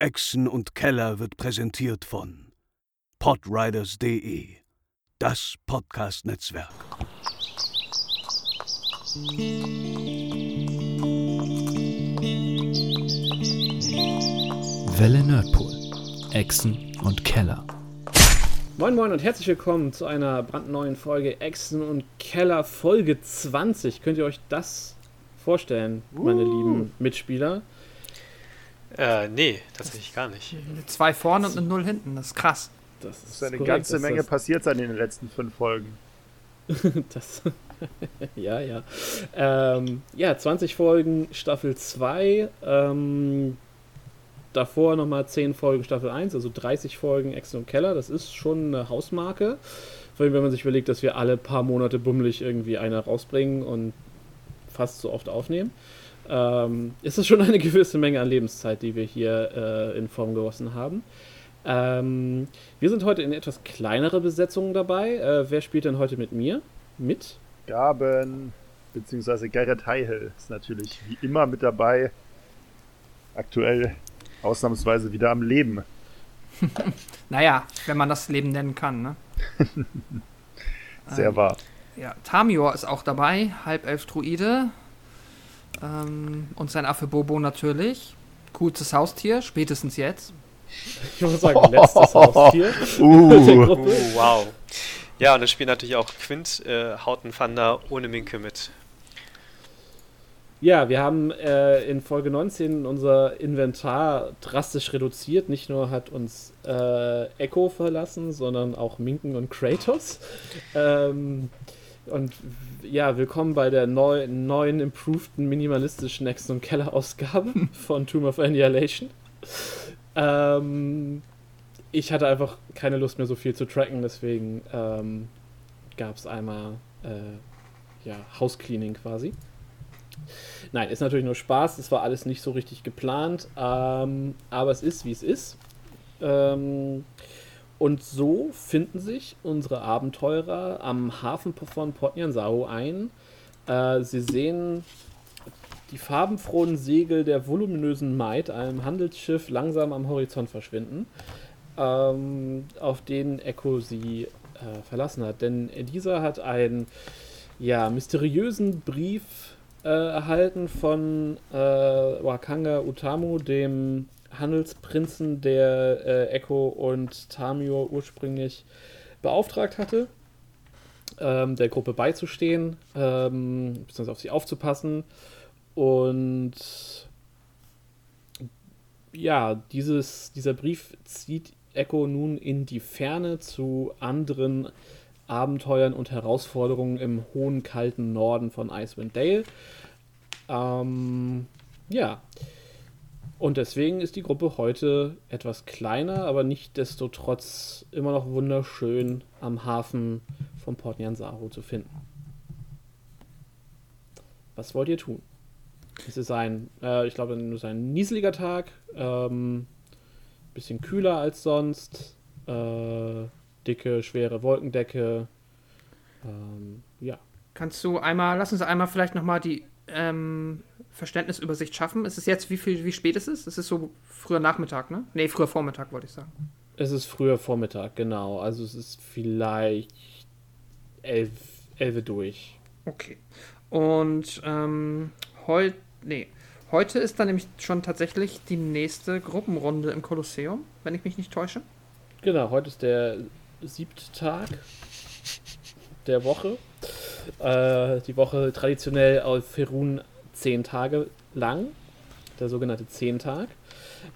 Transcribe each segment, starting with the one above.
Echsen und Keller wird präsentiert von podriders.de, das Podcast-Netzwerk. Welle Nerdpool, Echsen und Keller. Moin Moin und herzlich willkommen zu einer brandneuen Folge Echsen und Keller Folge 20. Könnt ihr euch das vorstellen, meine uh. lieben Mitspieler? Äh, nee, tatsächlich gar nicht. Zwei vorne und eine Null hinten, das ist krass. Das ist, das ist eine korrekt, ganze Menge das... passiert sein in den letzten fünf Folgen. das. ja, ja. Ähm, ja, 20 Folgen Staffel 2. Ähm, davor nochmal 10 Folgen Staffel 1, also 30 Folgen Exen und Keller. Das ist schon eine Hausmarke. Vor allem, wenn man sich überlegt, dass wir alle paar Monate bummelig irgendwie eine rausbringen und fast so oft aufnehmen ähm, ist es schon eine gewisse Menge an Lebenszeit, die wir hier äh, in Form gegossen haben. Ähm, wir sind heute in etwas kleinere Besetzungen dabei. Äh, wer spielt denn heute mit mir? Mit? Gaben, beziehungsweise Garrett Heihel ist natürlich wie immer mit dabei. Aktuell ausnahmsweise wieder am Leben. naja, wenn man das Leben nennen kann, ne? Sehr ähm, wahr. Ja, Tamior ist auch dabei, Halbelf-Druide, ähm, und sein Affe Bobo natürlich. Coolstes Haustier, spätestens jetzt. Ich muss sagen, letztes Haustier. Uh. uh, wow. Ja, und es spielt natürlich auch Quint, äh, Hautenfander ohne Minke mit. Ja, wir haben äh, in Folge 19 unser Inventar drastisch reduziert. Nicht nur hat uns äh, Echo verlassen, sondern auch Minken und Kratos. Ähm, und ja, willkommen bei der neu, neuen, improveden, minimalistischen Next- und Keller-Ausgabe von Tomb of Annihilation. Ähm, ich hatte einfach keine Lust mehr so viel zu tracken, deswegen ähm, gab es einmal äh, ja, Housecleaning quasi. Nein, ist natürlich nur Spaß, es war alles nicht so richtig geplant, ähm, aber es ist, wie es ist. Ähm, und so finden sich unsere Abenteurer am Hafen von Port Nyanzao ein. Äh, sie sehen die farbenfrohen Segel der voluminösen Maid, einem Handelsschiff, langsam am Horizont verschwinden, ähm, auf denen Echo sie äh, verlassen hat. Denn dieser hat einen ja, mysteriösen Brief äh, erhalten von äh, Wakanga Utamu, dem Handelsprinzen, der äh, Echo und Tamio ursprünglich beauftragt hatte, ähm, der Gruppe beizustehen, ähm, beziehungsweise auf sie aufzupassen. Und ja, dieses, dieser Brief zieht Echo nun in die Ferne zu anderen Abenteuern und Herausforderungen im hohen, kalten Norden von Icewind Dale. Ähm, ja, und deswegen ist die Gruppe heute etwas kleiner, aber nicht desto trotz immer noch wunderschön am Hafen von Port Nyansaru zu finden. Was wollt ihr tun? Es ist ein, äh, ich glaube, nur ein nieseliger Tag, ähm, bisschen kühler als sonst, äh, dicke, schwere Wolkendecke. Ähm, ja. Kannst du einmal, lass uns einmal vielleicht nochmal die ähm, Verständnisübersicht schaffen? Ist es jetzt, wie viel, wie spät ist es? Es ist so früher Nachmittag, ne? Ne, früher Vormittag, wollte ich sagen. Es ist früher Vormittag, genau. Also es ist vielleicht elf, elf durch. Okay. Und ähm, heute, nee, heute ist dann nämlich schon tatsächlich die nächste Gruppenrunde im Kolosseum, wenn ich mich nicht täusche. Genau, heute ist der siebte Tag der Woche. Äh, die Woche traditionell auf Ferun zehn Tage lang, der sogenannte Zehntag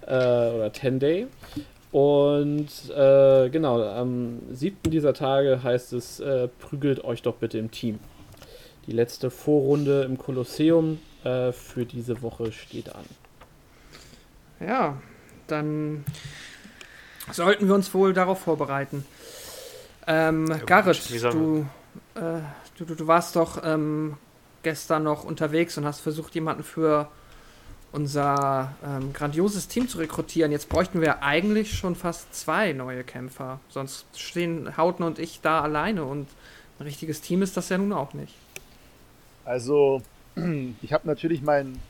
äh, oder Ten Day. Und äh, genau, am siebten dieser Tage heißt es, äh, prügelt euch doch bitte im Team. Die letzte Vorrunde im Kolosseum äh, für diese Woche steht an. Ja, dann sollten wir uns wohl darauf vorbereiten. Ähm, ja, Garrett, du, äh, du, du, du, warst doch ähm, gestern noch unterwegs und hast versucht, jemanden für unser ähm, grandioses Team zu rekrutieren. Jetzt bräuchten wir eigentlich schon fast zwei neue Kämpfer. Sonst stehen Hauten und ich da alleine und ein richtiges Team ist das ja nun auch nicht. Also, ich habe natürlich mein,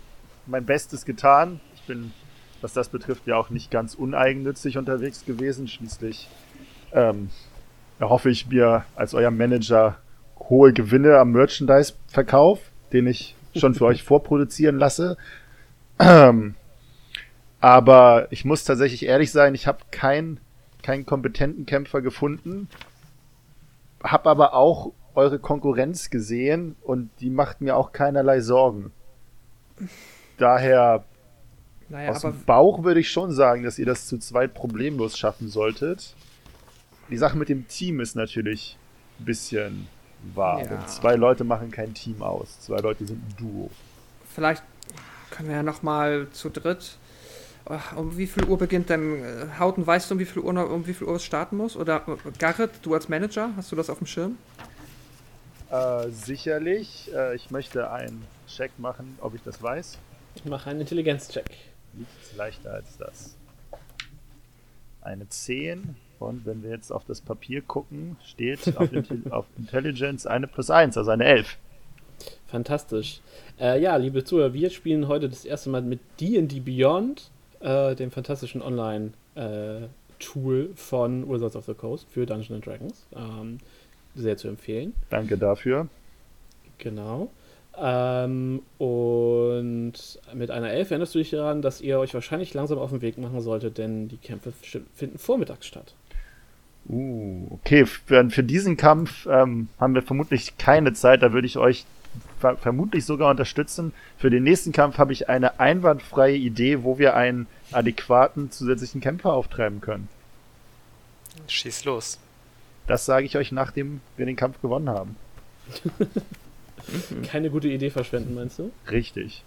mein Bestes getan. Ich bin was das betrifft, ja auch nicht ganz uneigennützig unterwegs gewesen. Schließlich ähm, erhoffe ich mir als euer Manager hohe Gewinne am Merchandise-Verkauf, den ich schon für euch vorproduzieren lasse. Ähm, aber ich muss tatsächlich ehrlich sein, ich habe keinen keinen kompetenten Kämpfer gefunden, habe aber auch eure Konkurrenz gesehen und die macht mir auch keinerlei Sorgen. Daher naja, aus dem Bauch würde ich schon sagen, dass ihr das zu zweit problemlos schaffen solltet. Die Sache mit dem Team ist natürlich ein bisschen wahr. Ja. zwei Leute machen kein Team aus. Zwei Leute sind ein Duo. Vielleicht können wir ja noch mal zu dritt um wie viel Uhr beginnt denn äh, Hauten? Weißt du, um wie viel Uhr, um wie viel Uhr es starten muss? Oder äh, Garrett, du als Manager, hast du das auf dem Schirm? Äh, sicherlich. Äh, ich möchte einen Check machen, ob ich das weiß. Ich mache einen Intelligenzcheck. Nichts leichter als das. Eine 10. Und wenn wir jetzt auf das Papier gucken, steht auf, auf Intelligence eine plus 1, also eine 11. Fantastisch. Äh, ja, liebe Zuhörer, wir spielen heute das erste Mal mit D&D Beyond äh, dem fantastischen Online-Tool äh, von Wizards of the Coast für Dungeons Dragons. Ähm, sehr zu empfehlen. Danke dafür. Genau. Ähm, und mit einer Elf erinnerst du dich daran, dass ihr euch wahrscheinlich langsam auf den Weg machen solltet, denn die Kämpfe finden vormittags statt. Uh, okay. Für, für diesen Kampf ähm, haben wir vermutlich keine Zeit. Da würde ich euch ver vermutlich sogar unterstützen. Für den nächsten Kampf habe ich eine einwandfreie Idee, wo wir einen adäquaten zusätzlichen Kämpfer auftreiben können. Schieß los. Das sage ich euch, nachdem wir den Kampf gewonnen haben. Keine gute Idee verschwenden, meinst du? Richtig.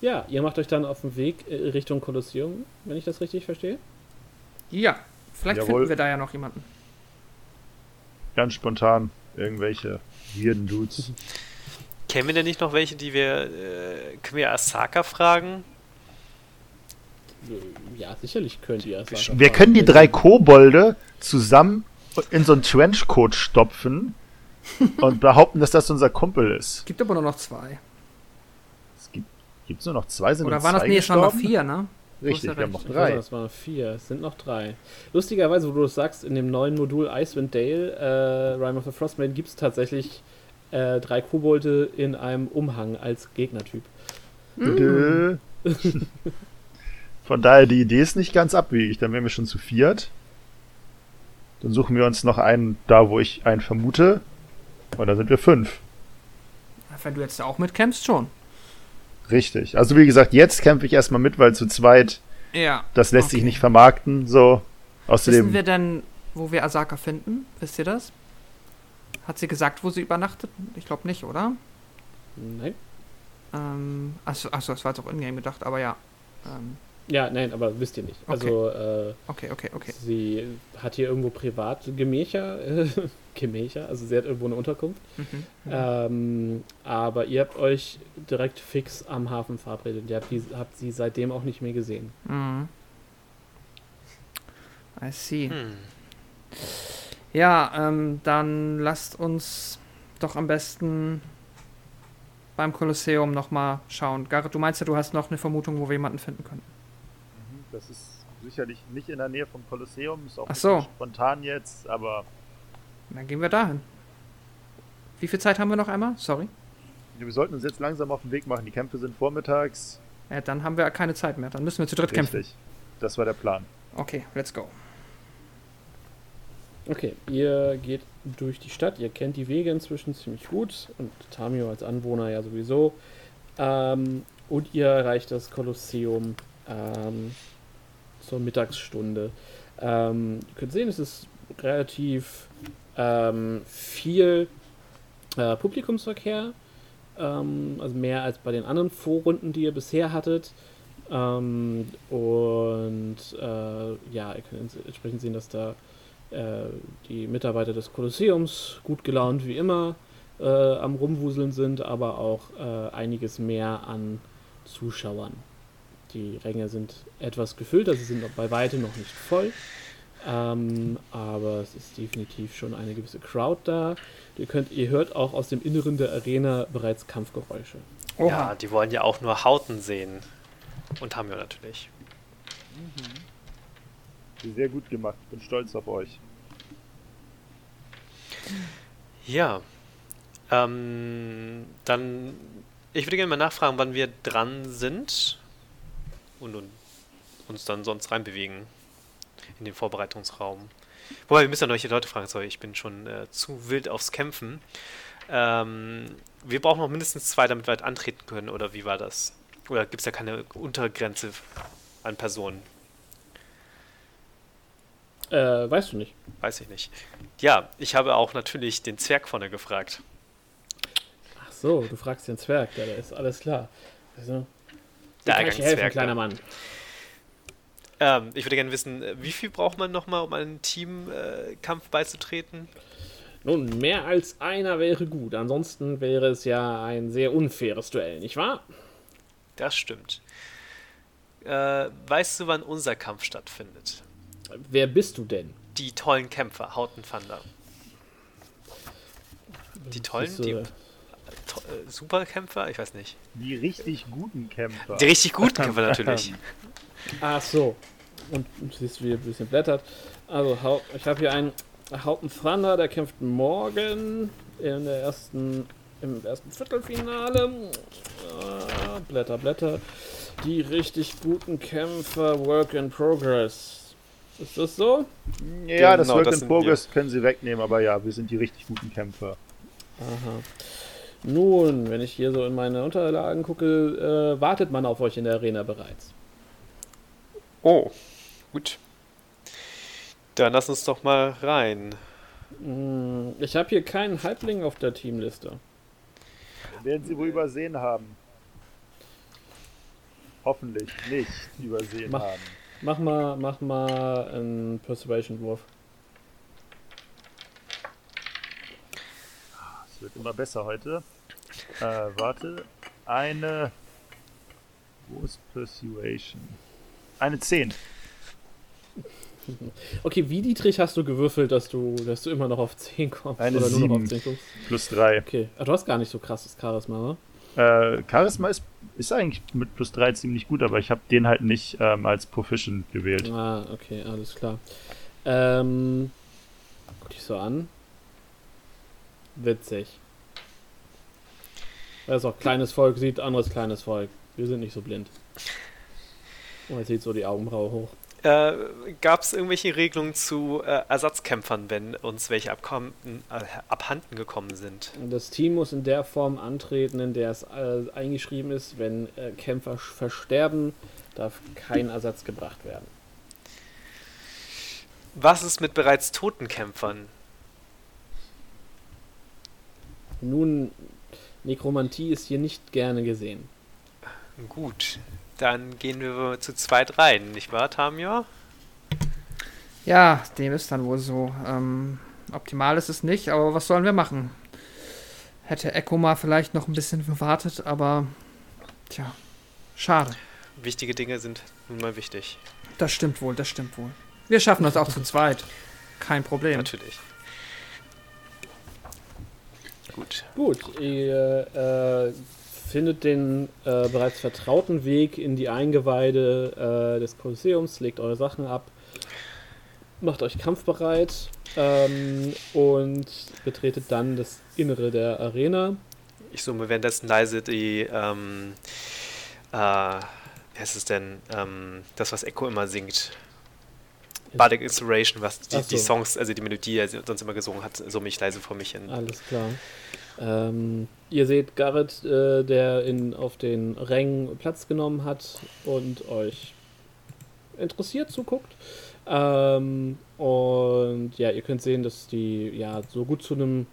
Ja, ihr macht euch dann auf den Weg äh, Richtung Kolosseum, wenn ich das richtig verstehe? Ja, vielleicht Jawohl. finden wir da ja noch jemanden. Ganz spontan irgendwelche weirden Dudes. Kennen wir denn nicht noch welche, die wir. Äh, können wir Asaka fragen? Ja, sicherlich könnt ihr Asaka Wir fragen. können die drei Kobolde zusammen in so einen Trenchcoat stopfen und behaupten, dass das unser Kumpel ist. Es gibt aber nur noch zwei. Es gibt gibt's nur noch zwei? Sind Oder waren das nee, schon noch vier, ne? Richtig, wir haben noch drei. das waren vier, es sind noch drei. Lustigerweise, wo du das sagst, in dem neuen Modul Icewind Dale, äh, Rime of the Frostmaiden, gibt es tatsächlich äh, drei Kobolde in einem Umhang als Gegnertyp. Mm. Von daher, die Idee ist nicht ganz abwegig. Dann wären wir schon zu viert. Dann suchen wir uns noch einen da, wo ich einen vermute. Und dann sind wir fünf. Wenn du jetzt auch mitkämpfst, schon. Richtig. Also wie gesagt, jetzt kämpfe ich erstmal mit, weil zu zweit, ja. das lässt okay. sich nicht vermarkten. So. Außerdem, Wissen wir denn, wo wir Asaka finden? Wisst ihr das? Hat sie gesagt, wo sie übernachtet? Ich glaube nicht, oder? Nein. Ähm, achso, achso, das war jetzt auch in-game gedacht, aber ja. Ähm, ja, nein, aber wisst ihr nicht. Okay. Also, äh, okay, okay, okay. Sie hat hier irgendwo Privatgemächer, äh, Gemächer, also sie hat irgendwo eine Unterkunft. Mhm, mhm. ähm, aber ihr habt euch direkt fix am Hafen verabredet. Ihr habt, die, habt sie seitdem auch nicht mehr gesehen. Mhm. I see. Hm. Ja, ähm, dann lasst uns doch am besten beim Kolosseum nochmal schauen. Garrett, du meinst ja, du hast noch eine Vermutung, wo wir jemanden finden können. Das ist sicherlich nicht in der Nähe vom Kolosseum, ist auch Ach so. spontan jetzt, aber. Dann gehen wir dahin. Wie viel Zeit haben wir noch einmal? Sorry. Wir sollten uns jetzt langsam auf den Weg machen. Die Kämpfe sind vormittags. Ja, dann haben wir keine Zeit mehr. Dann müssen wir zu dritt Richtig. kämpfen. Das war der Plan. Okay, let's go. Okay, ihr geht durch die Stadt, ihr kennt die Wege inzwischen ziemlich gut und Tamio als Anwohner ja sowieso. Ähm, und ihr erreicht das Kolosseum ähm, zur Mittagsstunde. Ähm, ihr könnt sehen, es ist relativ ähm, viel äh, Publikumsverkehr, ähm, also mehr als bei den anderen Vorrunden, die ihr bisher hattet. Ähm, und äh, ja, ihr könnt entsprechend sehen, dass da äh, die Mitarbeiter des Kolosseums gut gelaunt wie immer äh, am Rumwuseln sind, aber auch äh, einiges mehr an Zuschauern. Die Ränge sind etwas gefüllt, also sie sind bei weitem noch nicht voll. Ähm, aber es ist definitiv schon eine gewisse Crowd da. Ihr, könnt, ihr hört auch aus dem Inneren der Arena bereits Kampfgeräusche. Oha. Ja, die wollen ja auch nur Hauten sehen. Und haben wir natürlich. Mhm. Sehr gut gemacht. Bin stolz auf euch. Ja. Ähm, dann, ich würde gerne mal nachfragen, wann wir dran sind und, und uns dann sonst reinbewegen in den Vorbereitungsraum. Wobei, wir müssen ja noch die Leute fragen, sorry, ich bin schon äh, zu wild aufs Kämpfen. Ähm, wir brauchen noch mindestens zwei, damit wir halt antreten können, oder wie war das? Oder gibt es ja keine Untergrenze an Personen? Äh, weißt du nicht. Weiß ich nicht. Ja, ich habe auch natürlich den Zwerg vorne gefragt. Ach so, du fragst den Zwerg, ja, da ist alles klar. Also, der kann ich helfen, kleiner Mann. Ähm, ich würde gerne wissen, wie viel braucht man nochmal, um einem Teamkampf äh, beizutreten? Nun, mehr als einer wäre gut. Ansonsten wäre es ja ein sehr unfaires Duell, nicht wahr? Das stimmt. Äh, weißt du, wann unser Kampf stattfindet? Wer bist du denn? Die tollen Kämpfer, Hauten Thunder. Die tollen, die Superkämpfer? Ich weiß nicht. Die richtig guten Kämpfer. Die richtig guten Kämpfer natürlich. Ach so. Und du siehst, wie er ein bisschen blättert. Also, ich habe hier einen Hauten Thunder, der kämpft morgen in der ersten, im ersten Viertelfinale. Ah, Blätter, Blätter. Die richtig guten Kämpfer, Work in Progress. Ist das so? Ja, das genau, Work das in Progress wir. können sie wegnehmen, aber ja, wir sind die richtig guten Kämpfer. Aha. Nun, wenn ich hier so in meine Unterlagen gucke, äh, wartet man auf euch in der Arena bereits. Oh, gut. Dann lass uns doch mal rein. Hm, ich habe hier keinen Halbling auf der Teamliste. Werden sie wohl übersehen haben. Hoffentlich nicht übersehen mach, haben. Mach mal, mach mal einen Persuasion-Wurf. Es wird immer besser heute. Äh, warte. Eine. Wo ist Persuasion? Eine 10. Okay, wie Dietrich hast du gewürfelt, dass du, dass du immer noch auf 10 kommst? Eine oder 7 nur noch auf 10 kommst? plus 3. Okay, aber du hast gar nicht so krasses Charisma, oder? Äh, Charisma ist, ist eigentlich mit plus 3 ziemlich gut, aber ich habe den halt nicht ähm, als Proficient gewählt. Ah, okay, alles klar. Ähm, guck dich so an. Witzig. Das ist auch kleines Volk, sieht anderes kleines Volk. Wir sind nicht so blind. Und er zieht so die Augenbraue hoch. Äh, Gab es irgendwelche Regelungen zu äh, Ersatzkämpfern, wenn uns welche abkommen, äh, abhanden gekommen sind? Das Team muss in der Form antreten, in der es äh, eingeschrieben ist, wenn äh, Kämpfer versterben, darf kein Ersatz gebracht werden. Was ist mit bereits toten Kämpfern? Nun, Nekromantie ist hier nicht gerne gesehen. Gut, dann gehen wir zu zweit rein, nicht wahr, Tamio? Ja, dem ist dann wohl so. Ähm, optimal ist es nicht, aber was sollen wir machen? Hätte Echo mal vielleicht noch ein bisschen gewartet, aber tja, schade. Wichtige Dinge sind nun mal wichtig. Das stimmt wohl, das stimmt wohl. Wir schaffen das auch zu zweit. Kein Problem. Natürlich. Gut. Gut, ihr äh, findet den äh, bereits vertrauten Weg in die Eingeweide äh, des Kolosseums, legt eure Sachen ab, macht euch kampfbereit ähm, und betretet dann das Innere der Arena. Ich summe währenddessen leise die, ähm, äh, wie heißt es denn, ähm, das, was Echo immer singt. Bardic Inspiration, was die, so. die, Songs, also die Melodie, die er sonst immer gesungen hat, summe ich leise vor mich hin. Alles klar. Ähm, ihr seht Garrett, äh, der in, auf den Rängen Platz genommen hat und euch interessiert zuguckt. Ähm, und ja, ihr könnt sehen, dass die, ja, so gut zu einem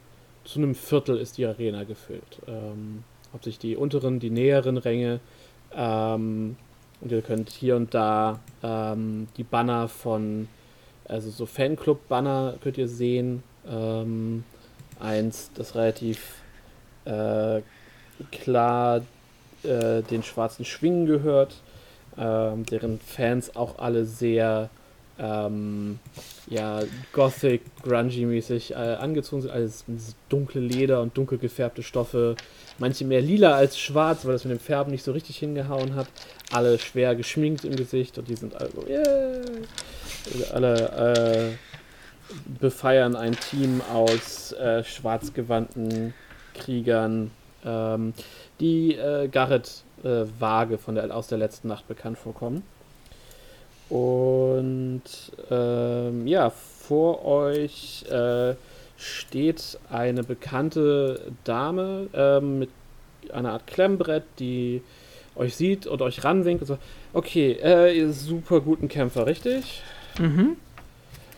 zu einem Viertel ist die Arena gefüllt. Ähm, hauptsächlich die unteren, die näheren Ränge. Ähm, und ihr könnt hier und da ähm, die Banner von, also so Fanclub-Banner könnt ihr sehen. Ähm, eins, das relativ äh, klar äh, den schwarzen Schwingen gehört, äh, deren Fans auch alle sehr ähm, ja, Gothic, Grungy-mäßig äh, angezogen sind. Alles dunkle Leder und dunkel gefärbte Stoffe. Manche mehr lila als schwarz, weil das mit dem Färben nicht so richtig hingehauen hat. Alle schwer geschminkt im Gesicht und die sind also, yeah. Alle äh, befeiern ein Team aus äh, schwarzgewandten Kriegern, ähm, die äh, Garrett äh, vage von der, aus der letzten Nacht bekannt vorkommen. Und ähm, ja, vor euch äh, steht eine bekannte Dame ähm, mit einer Art Klemmbrett, die euch sieht und euch ranwinkt und sagt, okay, äh, ihr super guten Kämpfer, richtig? Mhm.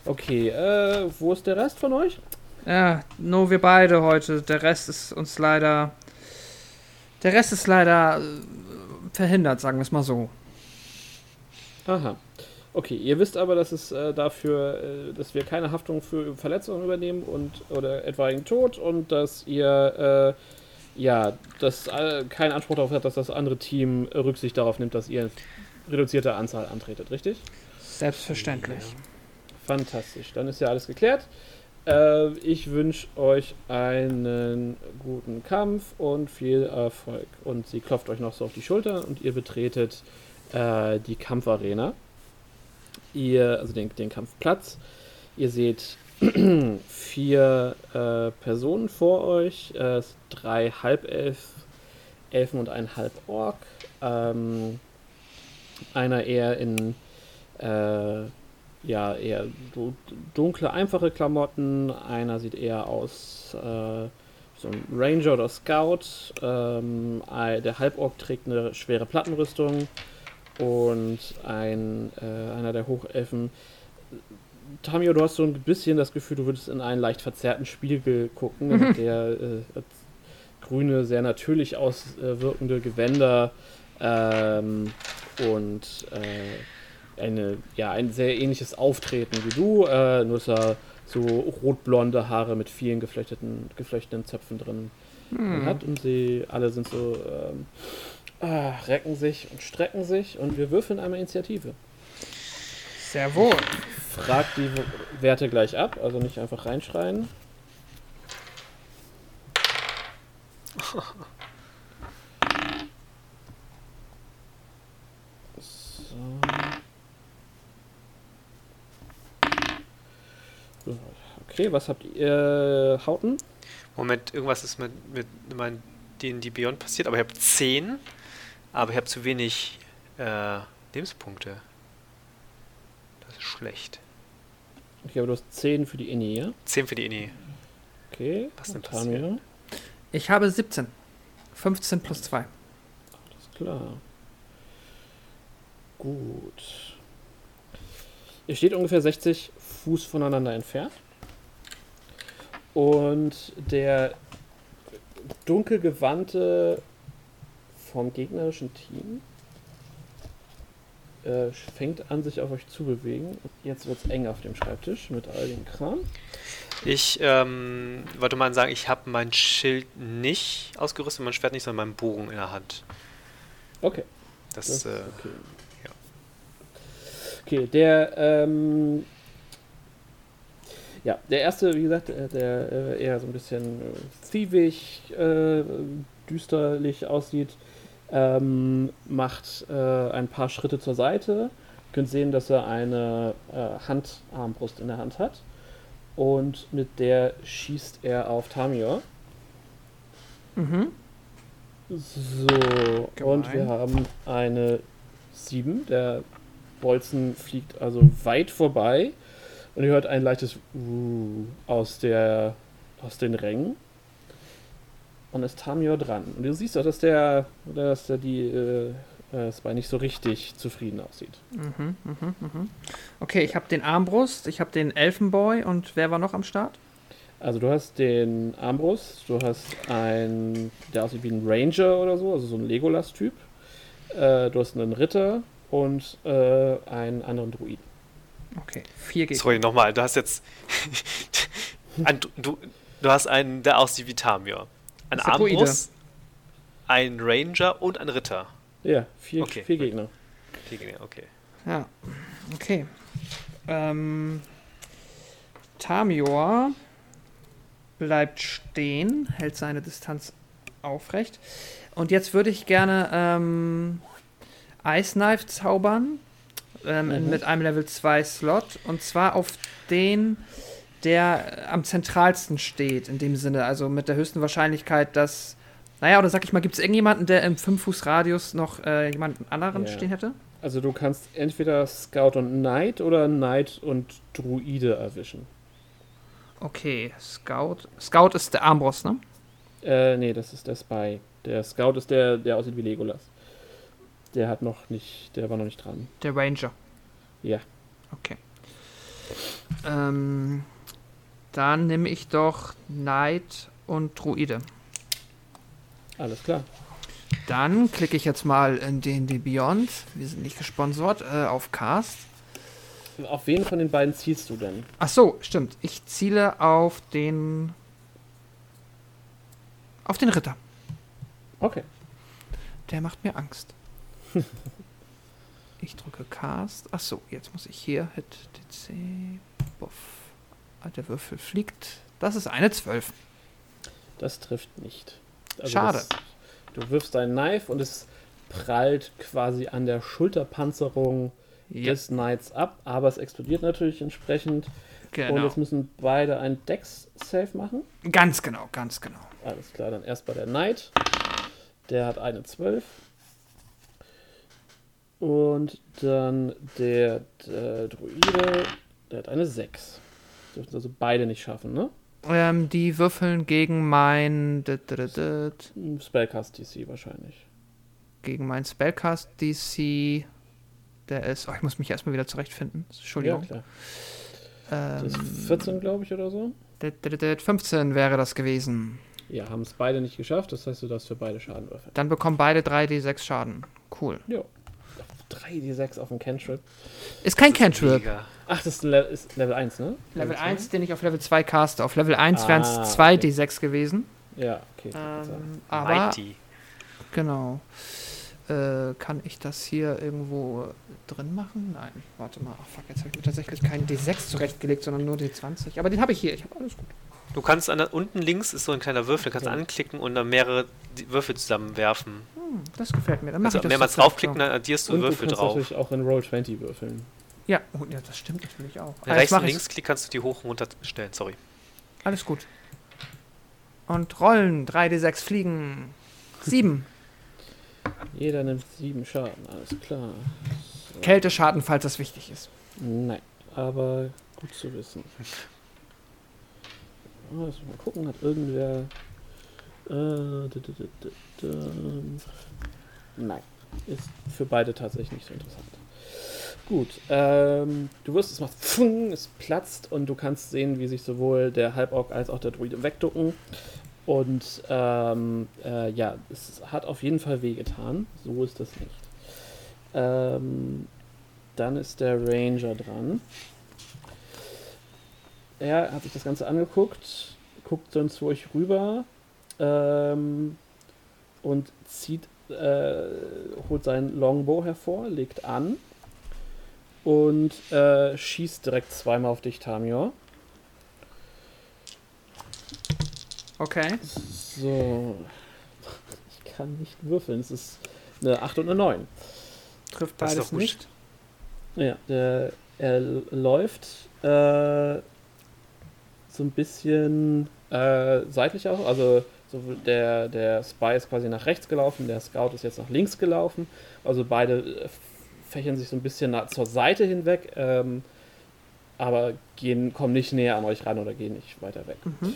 Okay, äh, wo ist der Rest von euch? Ja, nur wir beide heute. Der Rest ist uns leider. Der Rest ist leider äh, verhindert, sagen wir es mal so. Aha. Okay, ihr wisst aber, dass es äh, dafür, äh, dass wir keine Haftung für Verletzungen übernehmen und oder etwaigen Tod und dass ihr äh, ja, dass äh, keinen Anspruch darauf hat, dass das andere Team Rücksicht darauf nimmt, dass ihr reduzierte Anzahl antretet, richtig? Selbstverständlich. Fantastisch, dann ist ja alles geklärt. Äh, ich wünsche euch einen guten Kampf und viel Erfolg. Und sie klopft euch noch so auf die Schulter und ihr betretet äh, die Kampfarena ihr, also den, den Kampfplatz. Ihr seht vier äh, Personen vor euch, äh, drei Halbelf, Elfen und ein Halborg. Ähm, einer eher in äh, ja eher dunkle, einfache Klamotten. Einer sieht eher aus äh, so ein Ranger oder Scout. Ähm, der Halborg trägt eine schwere Plattenrüstung und ein, äh, einer der Hochelfen. Tamio, du hast so ein bisschen das Gefühl, du würdest in einen leicht verzerrten Spiegel gucken, mhm. der äh, grüne, sehr natürlich auswirkende Gewänder ähm, und äh, eine, ja, ein sehr ähnliches Auftreten wie du, äh, nur dass er so rotblonde Haare mit vielen geflechteten, geflechteten Zöpfen drin mhm. hat und sie alle sind so ähm, ah, recken sich und strecken sich und wir würfeln einmal Initiative. Sehr wohl. Fragt die Werte gleich ab, also nicht einfach reinschreien. So. Okay, was habt ihr? Äh, Hauten? Moment, irgendwas ist mit, mit meinen die Beyond passiert, aber ich habe 10 aber ich habe zu wenig äh, Lebenspunkte. Das ist schlecht. Okay, aber du hast 10 für die Inni, ja? 10 für die Inni. Okay. Was denn passiert? Ich habe 17. 15 plus 2. Alles klar. Gut. Ihr steht ungefähr 60 Fuß voneinander entfernt. Und der dunkelgewandte vom gegnerischen Team äh, fängt an, sich auf euch zu bewegen. Jetzt wird es eng auf dem Schreibtisch mit all dem Kram. Ich ähm, wollte mal sagen, ich habe mein Schild nicht ausgerüstet, mein Schwert nicht, sondern meinen Bogen in der Hand. Okay. Das, das äh, okay. Ja. Okay, der ähm, ja, der erste, wie gesagt, der, der äh, eher so ein bisschen äh, thievig, äh, düsterlich aussieht, ähm, macht äh, ein paar Schritte zur Seite. Ihr könnt sehen, dass er eine äh, Handarmbrust in der Hand hat. Und mit der schießt er auf Tamior. Mhm. So, Gemein. und wir haben eine 7. Der Bolzen fliegt also weit vorbei. Und ihr hört ein leichtes uh, aus, der, aus den Rängen und ist Tamio dran. Und du siehst auch, dass der, dass der die äh, äh nicht so richtig zufrieden aussieht. Mhm, mhm, mhm. Okay, ich habe den Armbrust, ich habe den Elfenboy und wer war noch am Start? Also du hast den Armbrust, du hast einen, der aussieht wie ein Ranger oder so, also so ein Legolas-Typ. Äh, du hast einen Ritter und äh, einen anderen Druiden. Okay, vier Gegner. Sorry, nochmal, du hast jetzt. du, du hast einen, der aussieht wie Tamir. Ein Armbrust, ein Ranger und ein Ritter. Ja, vier, okay. vier Gegner. Vier Gegner, okay. Ja, okay. Ähm, Tamior bleibt stehen, hält seine Distanz aufrecht. Und jetzt würde ich gerne ähm, Ice Knife zaubern ähm, mhm. mit einem Level 2 Slot. Und zwar auf den, der am zentralsten steht, in dem Sinne. Also mit der höchsten Wahrscheinlichkeit, dass. Naja, oder sag ich mal, gibt es irgendjemanden, der im 5-Fuß-Radius noch äh, jemanden anderen yeah. stehen hätte? Also du kannst entweder Scout und Knight oder Knight und Druide erwischen. Okay, Scout. Scout ist der Armbrust, ne? Äh, nee, das ist der Spy. Der Scout ist der, der aussieht wie Legolas. Der hat noch nicht, der war noch nicht dran. Der Ranger. Ja. Okay. Ähm, dann nehme ich doch Knight und Druide. Alles klar. Dann klicke ich jetzt mal in den D Beyond. Wir sind nicht gesponsert. Äh, auf Cast. Auf wen von den beiden zielst du denn? Ach so, stimmt. Ich ziele auf den. Auf den Ritter. Okay. Der macht mir Angst. ich drücke Cast. Ach so, jetzt muss ich hier Hit DC. Buff. Ah, der Würfel fliegt. Das ist eine 12. Das trifft nicht. Also Schade. Das, du wirfst dein Knife und es prallt quasi an der Schulterpanzerung ja. des Knights ab, aber es explodiert natürlich entsprechend. Genau. Und jetzt müssen beide ein Dex-Save machen. Ganz genau, ganz genau. Alles klar, dann erst bei der Knight. Der hat eine 12. Und dann der, der Druide, der hat eine 6. Dürften also beide nicht schaffen, ne? Ähm, die würfeln gegen mein Spellcast DC wahrscheinlich. Gegen mein Spellcast DC. Der ist. Oh, ich muss mich erstmal wieder zurechtfinden. Entschuldigung. Ja, klar. Ähm, das ist 14, glaube ich, oder so. 15 wäre das gewesen. Ja, haben es beide nicht geschafft. Das heißt, du darfst für beide Schaden würfeln. Dann bekommen beide 3d6 Schaden. Cool. Ja. 3d6 auf dem Cantrip. Ist kein Cantrip. Ach, das ist, Level, ist Level 1, ne? Level, Level 1, den ich auf Level 2 caste. Auf Level 1 ah, wären es 2d6 okay. gewesen. Ja, okay. Ähm, aber, Mighty. Genau. Äh, kann ich das hier irgendwo drin machen? Nein, warte mal. Ach fuck, jetzt habe ich mir tatsächlich keinen D6 zurechtgelegt, sondern nur D20. Aber den habe ich hier. Ich habe alles gut. Du kannst an der, unten links ist so ein kleiner Würfel, kannst okay. anklicken und dann mehrere Würfel zusammenwerfen. Hm, das gefällt mir. Dann also ich mehrmals draufklicken, dann addierst du und Würfel du drauf. Du natürlich auch in Roll20 würfeln. Ja, oh, ja, das stimmt natürlich auch. Also rechts und links klick kannst du die hoch und runter stellen, sorry. Alles gut. Und rollen, 3d6 fliegen. 7. Jeder nimmt 7 Schaden, alles klar. So. Kälteschaden, falls das wichtig ist. Nein, aber gut zu wissen. Oh, mal gucken, hat irgendwer. Äh, Nein, ist für beide tatsächlich nicht so interessant. Gut, ähm, du wirst, es macht Pfung, es platzt und du kannst sehen, wie sich sowohl der Halborg als auch der Druide wegducken. Und ähm, äh, ja, es hat auf jeden Fall wehgetan. So ist das nicht. Ähm, dann ist der Ranger dran. Er hat sich das Ganze angeguckt, guckt dann zu euch rüber ähm, und zieht, äh, holt seinen Longbow hervor, legt an und äh, schießt direkt zweimal auf dich, Tamior. Okay. So. Ich kann nicht würfeln. Es ist eine 8 und eine 9. Trifft beides nicht. Ja, der, er läuft äh, so ein bisschen äh, seitlich auch. Also so der, der Spy ist quasi nach rechts gelaufen, der Scout ist jetzt nach links gelaufen. Also beide äh, fächern sich so ein bisschen nach, zur Seite hinweg, ähm, aber gehen, kommen nicht näher an euch ran oder gehen nicht weiter weg. Mhm.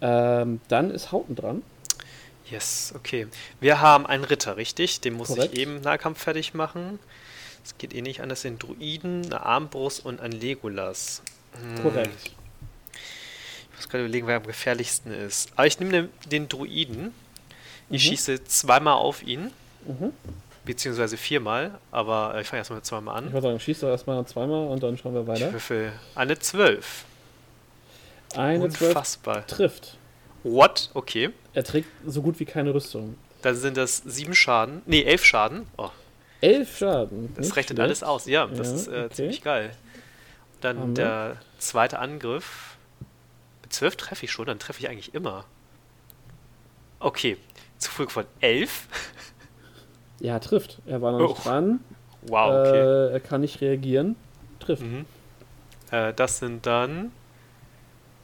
Ähm, dann ist Hauten dran. Yes, okay. Wir haben einen Ritter, richtig? Den muss Korrekt. ich eben Nahkampf fertig machen. Es geht eh nicht an, das sind Druiden, eine Armbrust und ein Legolas. Hm. Korrekt. Ich muss gerade überlegen, wer am gefährlichsten ist. Aber ich nehme den Druiden. Ich mhm. schieße zweimal auf ihn. Mhm. Beziehungsweise viermal, aber ich fange erstmal mit zweimal an. Ich würde sagen, schieß doch erstmal zweimal und dann schauen wir weiter. Ich würfel eine 12. Eine Unfassbar. 12 trifft. What? Okay. Er trägt so gut wie keine Rüstung. Dann sind das sieben Schaden. Nee, elf Schaden. Oh. Elf Schaden. Das rechnet schlecht. alles aus. Ja, das ja, ist äh, okay. ziemlich geil. Dann Haben der zweite Angriff. Mit 12 treffe ich schon, dann treffe ich eigentlich immer. Okay, zu früh von 11. Ja, trifft. Er war noch Oh. nicht dran. Wow, okay. Äh, er kann nicht reagieren. Trifft. Mhm. Äh, das sind dann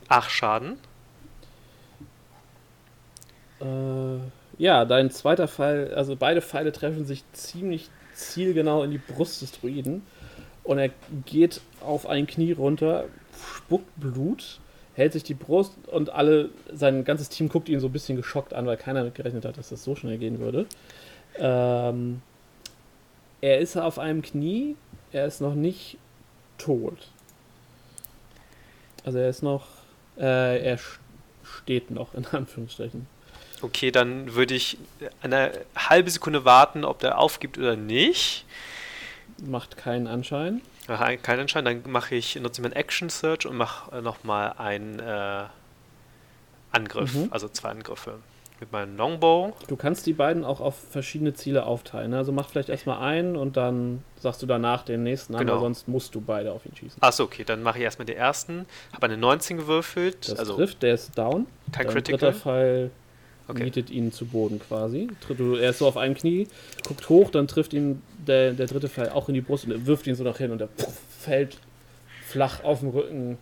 8 Schaden. Äh, ja, dein zweiter Pfeil, also beide Pfeile treffen sich ziemlich zielgenau in die Brust des Druiden. Und er geht auf ein Knie runter, spuckt Blut, hält sich die Brust und alle, sein ganzes Team guckt ihn so ein bisschen geschockt an, weil keiner gerechnet hat, dass das so schnell gehen würde. Ähm, er ist auf einem Knie, er ist noch nicht tot. Also er ist noch, äh, er st- steht noch, in Anführungsstrichen. Okay, dann würde ich eine halbe Sekunde warten, ob der aufgibt oder nicht. Macht keinen Anschein. Aha, kein Entscheid. Dann mache ich, nutze ich meinen Action Search und mache äh, nochmal einen äh, Angriff, Mhm. also zwei Angriffe. Mit meinem Longbow. Du kannst die beiden auch auf verschiedene Ziele aufteilen. ne? Also mach vielleicht erstmal einen und dann sagst du danach den nächsten an, Genau. sonst musst du beide auf ihn schießen. Achso, okay, dann mache ich erstmal den ersten. Habe eine 19 gewürfelt, Das also trifft, der ist down. kein Dein Critical. dritter Pfeil Okay. nietet ihn zu Boden quasi. Er ist so auf einem Knie, guckt hoch, dann trifft ihn der, der dritte Pfeil auch in die Brust und wirft ihn so nach hin und er fällt flach auf dem Rücken.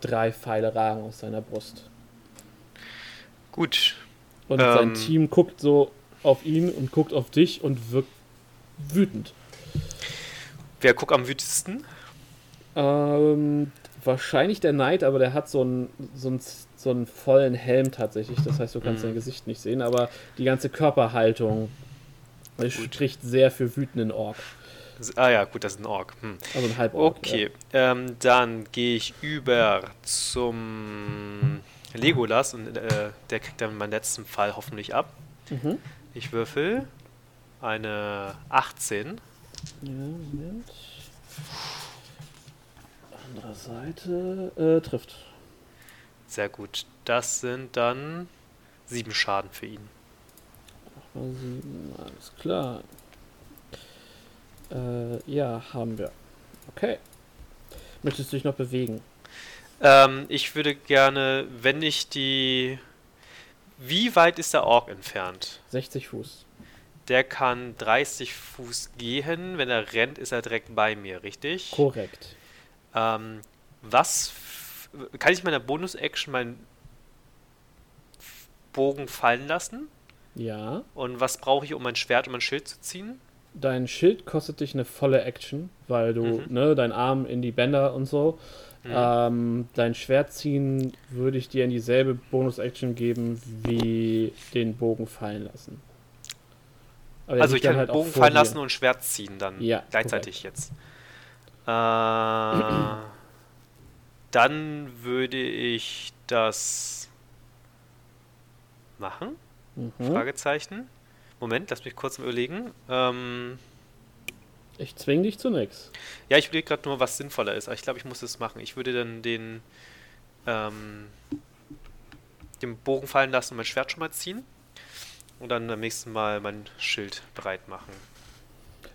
Drei Pfeile ragen aus seiner Brust. Gut. Und Ähm. sein Team guckt so auf ihn und guckt auf dich und wirkt wütend. Wer guckt am wütesten? Ähm, wahrscheinlich der Knight, aber der hat so einen, so einen, so einen vollen Helm tatsächlich. Das heißt, du kannst Mhm. sein Gesicht nicht sehen, aber die ganze Körperhaltung spricht sehr für wütenden Ork. Ah ja, gut, das ist ein Ork. Hm. Also ein Halbork. Okay, ähm, dann gehe ich über zum Legolas und äh, der kriegt dann meinen letzten Fall hoffentlich ab. Mhm. Ich würfel eine 18. ja, Moment. Andere Seite. Äh, trifft. Sehr gut. Das sind dann sieben Schaden für ihn. Mal sieben, alles klar. Äh, ja, haben wir. Okay. Möchtest du dich noch bewegen? Ähm, ich würde gerne, wenn ich die. Wie weit ist der Ork entfernt? 60 Fuß. Der kann 30 Fuß gehen. Wenn er rennt, ist er direkt bei mir, richtig? Korrekt. Ähm, was kann ich in meiner Bonus-Action meinen Bogen fallen lassen? Ja. Und was brauche ich, um mein Schwert und mein Schild zu ziehen? Dein Schild kostet dich eine volle Action, weil du, Mhm. ne, dein Arm in die Bänder und so. Mhm. Ähm, dein Schwert ziehen würde ich dir in dieselbe Bonus-Action geben, wie den Bogen fallen lassen. Also ich kann halt Bogen fallen lassen und Schwert ziehen dann Ja, gleichzeitig jetzt. Äh, dann würde ich das machen? Mhm. Fragezeichen. Moment, lass mich kurz überlegen. Ähm, Ich zwing dich zu nix. ja, ich überlege gerade nur, was sinnvoller ist, aber ich glaube, ich muss es machen. Ich würde dann den, ähm, den Bogen fallen lassen und mein Schwert schon mal ziehen. Und dann beim nächsten Mal mein Schild bereit machen.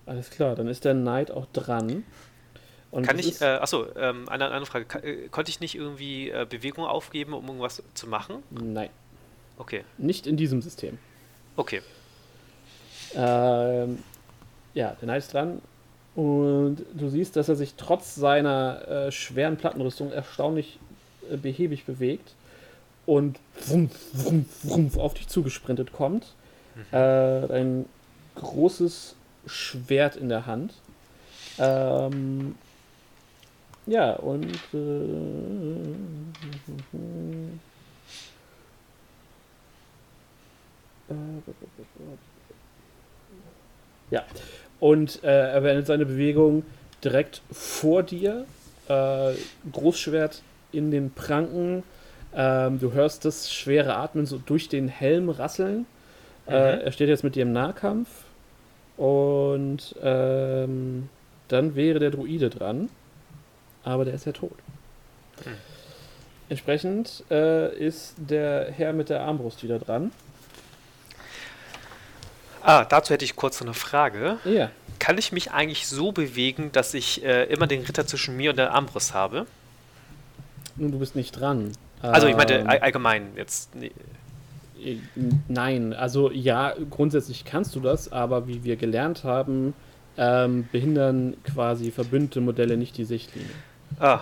Alles klar, dann ist der Knight auch dran. Und Kann ich, äh, achso, ähm, eine andere Frage. Ka äh, konnte ich nicht irgendwie äh, Bewegung aufgeben, um irgendwas zu machen? Nein, Okay, nicht in diesem System. okay. Ähm, ja, der Knight ist dran. Und du siehst, dass er sich trotz seiner äh, schweren Plattenrüstung erstaunlich äh, behäbig bewegt und wumpf, wumpf, wumpf auf dich zugesprintet kommt. Äh, ein großes Schwert in der Hand. Ähm, ja, und äh, Ja, und äh, er beendet seine Bewegung direkt vor dir. Äh, Großschwert in den Pranken. Ähm, du hörst das schwere Atmen so durch den Helm rasseln. Äh, er steht jetzt mit dir im Nahkampf. Und ähm, dann wäre der Druide dran. Aber der ist ja tot. Hm. Entsprechend äh, ist der Herr mit der Armbrust wieder dran. Ah, dazu hätte ich kurz noch eine Frage. Ja. Kann ich mich eigentlich so bewegen, dass ich äh, immer den Ritter zwischen mir und der Armbrust habe? Nun, du bist nicht dran. Also ich meinte Ähm, all- allgemein jetzt. nee. Äh, Nein, also ja, grundsätzlich kannst du das, aber wie wir gelernt haben, ähm, behindern quasi verbündete Modelle nicht die Sichtlinie. Ah,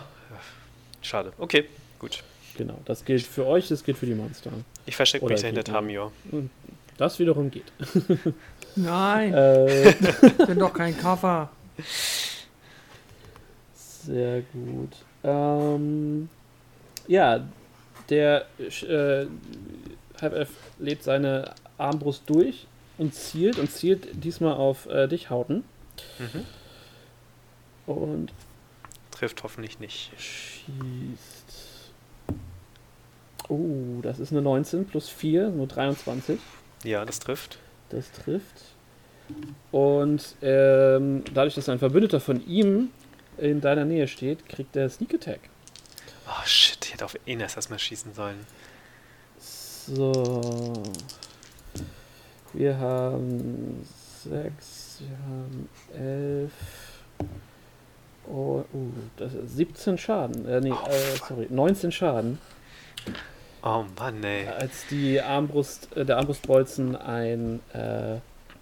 schade. Okay, gut. Genau, das gilt für euch, das gilt für die Monster. Ich verstecke mich dahinter Gegner. Das wiederum geht. Nein, äh, ich bin doch kein Cover. sehr gut. Ähm, ja, der äh, Halbelf lädt seine Armbrust durch und zielt und zielt diesmal auf äh, dich, Hauten. Mhm. Und Trifft hoffentlich nicht. schießt. Oh, das ist eine 19 plus 4, nur 23. Ja, das trifft. Das trifft. Und ähm, dadurch, dass ein Verbündeter von ihm in deiner Nähe steht, kriegt er Sneak Attack. Oh shit, ich hätte auf Enes erstmal schießen sollen. So. Wir haben 6, wir haben 11. Oh, uh, das ist 17 Schaden. Äh, nee, Oh, äh, sorry, 19 Schaden. Oh Mann, ey. Als die Armbrust, äh, der Armbrustbolzen ein, äh,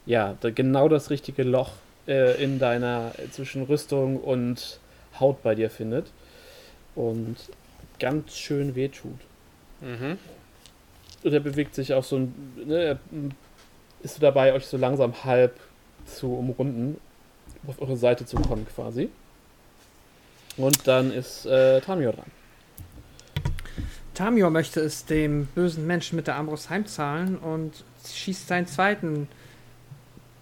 ja, genau das richtige Loch äh, in deiner, äh, zwischen Rüstung und Haut bei dir findet. Und ganz schön wehtut. Mhm. Und er bewegt sich auch so ein, ne, er mm, ist dabei, euch so langsam halb zu umrunden, um auf eure Seite zu kommen quasi. Und dann ist äh, Tamio dran. Tamio möchte es dem bösen Menschen mit der Armbrust heimzahlen und schießt seinen zweiten,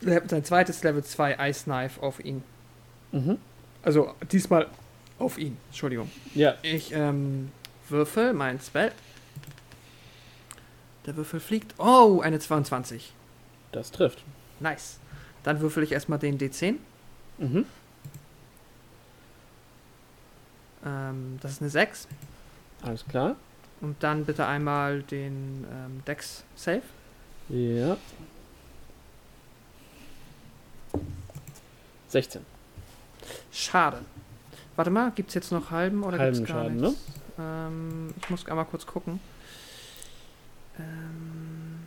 sein zweites Level 2 Ice Knife auf ihn. Mhm. Also diesmal auf ihn, Entschuldigung. Ja, Ich ähm, würfel mein Spell. Der Würfel fliegt. Oh, eine 22. das trifft. Nice. Dann würfel ich erstmal den D10. Mhm. Ähm, das ist eine 6. Alles klar. Und dann bitte einmal den ähm, Dex Save. Ja. 16. Schade. Warte mal, gibt es jetzt noch halben oder Halben gibt's gar Schaden, nichts? Ähm, ich muss einmal kurz gucken. Ähm,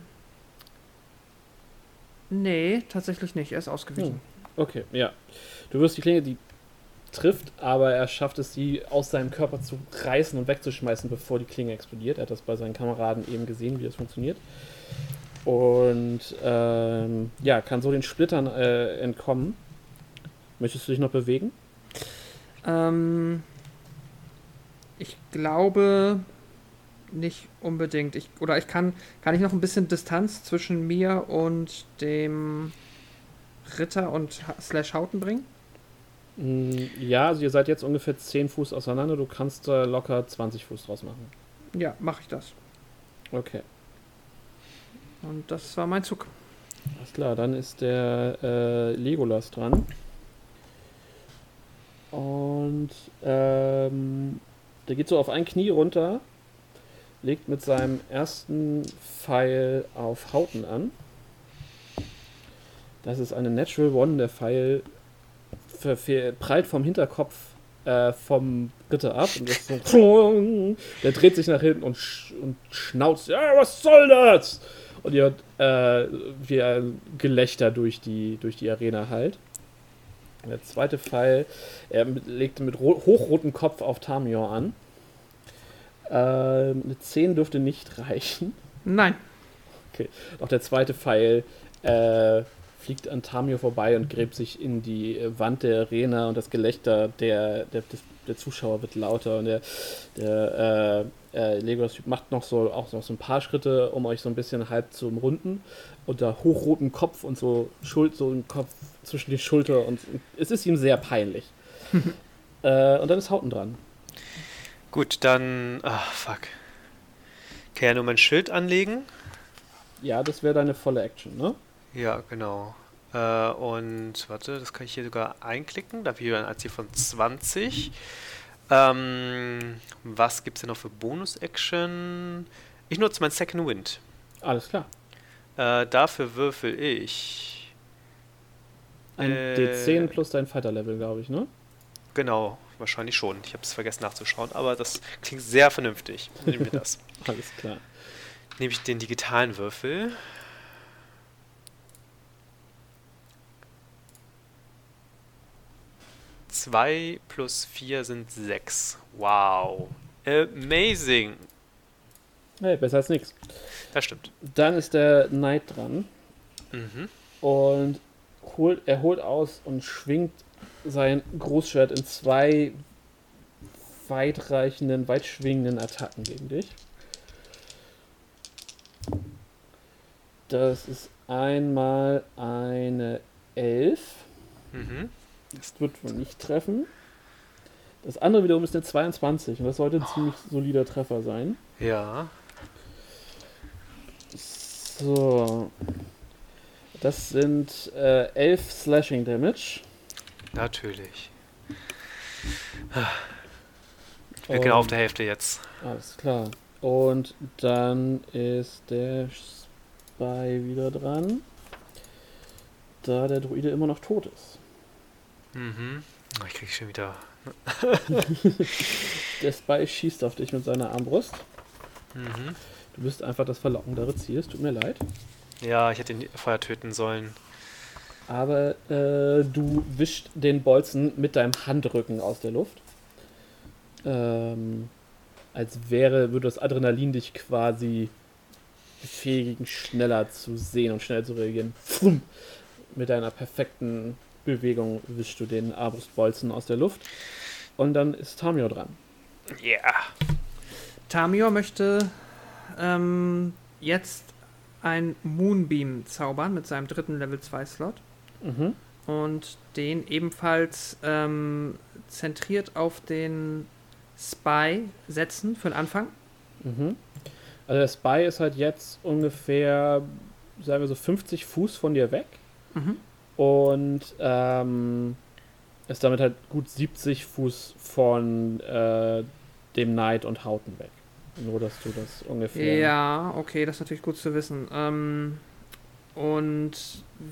nee, tatsächlich nicht. Er ist ausgewichen. Okay, ja. Du wirst die Klinge, die trifft, aber er schafft es, sie aus seinem Körper zu reißen und wegzuschmeißen, bevor die Klinge explodiert. Er hat das bei seinen Kameraden eben gesehen, wie das funktioniert. Und ähm, ja, kann so den Splittern äh, entkommen. Möchtest du dich noch bewegen? Ähm, ich glaube nicht unbedingt. Ich, oder ich kann, kann ich noch ein bisschen Distanz zwischen mir und dem Ritter und Slash Hauten bringen? Mm, Ja, also ihr seid jetzt ungefähr 10 Fuß auseinander. Du kannst da locker 20 Fuß draus machen. Ja, mache ich das. Okay, Und das war mein Zug. alles klar. Dann ist der äh, Legolas dran. Und ähm, der geht so auf ein Knie runter, legt mit seinem ersten Pfeil auf Hauten an. Das ist eine Natural One. Der Pfeil prallt vom Hinterkopf äh, vom Ritter ab und ist so, der dreht sich nach hinten und, sch und schnauzt, ja, was soll das? Und ihr hört äh, wie ein Gelächter durch die, durch die Arena halt. Der zweite Pfeil, er legt mit ro hochrotem Kopf auf Tamior an. Ähm, eine 10 dürfte nicht reichen. Nein. Auch der zweite Pfeil äh, fliegt an Tamio vorbei und gräbt sich in die äh, Wand der Arena und das Gelächter der, der, des, der Zuschauer wird lauter und der, der äh, äh, Legolas-Typ macht noch so auch noch so ein paar Schritte, um euch so ein bisschen halb zu umrunden unter hochrotem Kopf und so Schuld, so ein Kopf zwischen die Schulter und es ist ihm sehr peinlich. äh, und dann ist Hauten dran. Gut, dann. Ah, fuck. Kann ja nur mein Schild anlegen. Ja, das wäre deine volle Action, ne? Ja, genau. Äh, und warte, das kann ich hier sogar einklicken. Da habe ich wieder ein AC von 20. Ähm, was gibt es denn noch für Bonus-Action? Ich nutze mein Second Wind. Alles klar. Äh, dafür würfel ich. Ein Äh, D10 plus dein Fighter-Level, glaube ich, ne? Genau, wahrscheinlich schon. Ich habe es vergessen nachzuschauen, aber das klingt sehr vernünftig. Nehmen wir das. Alles klar. Nehme ich den digitalen Würfel. Zwei plus vier sind sechs. Wow. Amazing. Hey, besser als nichts. Das stimmt. Dann ist der Knight dran Mhm. und holt, er holt aus und schwingt sein Großschwert in zwei weitreichenden, weitschwingenden Attacken gegen dich. Das ist einmal eine 11. Mhm. Das wird wohl nicht treffen. Das andere wiederum ist eine 22 und das sollte ein ziemlich solider Treffer sein. Ja. So. Das sind äh, 11 Slashing Damage. Natürlich. Ich bin genau auf Und- der Hälfte jetzt. Alles klar. Und dann ist der Spy wieder dran. Da der Druide immer noch tot ist. Mhm. Oh, Ich krieg schon wieder. Der Spy schießt auf dich mit seiner Armbrust. Mhm. Du bist einfach das verlockendere Ziel. Es tut mir leid. Ja, ich hätte ihn vorher töten sollen. Aber äh, du wischst den Bolzen mit deinem Handrücken aus der Luft. Ähm, als wäre, würde das Adrenalin dich quasi befähigen, schneller zu sehen und schneller zu reagieren. Mit deiner perfekten Bewegung wischst du den Armbrustbolzen aus der Luft. Und dann ist Tamio dran. Yeah. Tamior möchte ähm, jetzt ein Moonbeam zaubern mit seinem dritten Level 2 Slot Mhm. und den ebenfalls ähm, zentriert auf den Spy setzen für den Anfang. Mhm. Also der Spy ist halt jetzt ungefähr, sagen wir so 50 Fuß von dir weg. Mhm. Und ähm, ist damit halt gut 70 Fuß von äh, dem Knight und Hauten weg. Nur, dass du das ungefähr. Ja, okay, das ist natürlich gut zu wissen. Ähm, und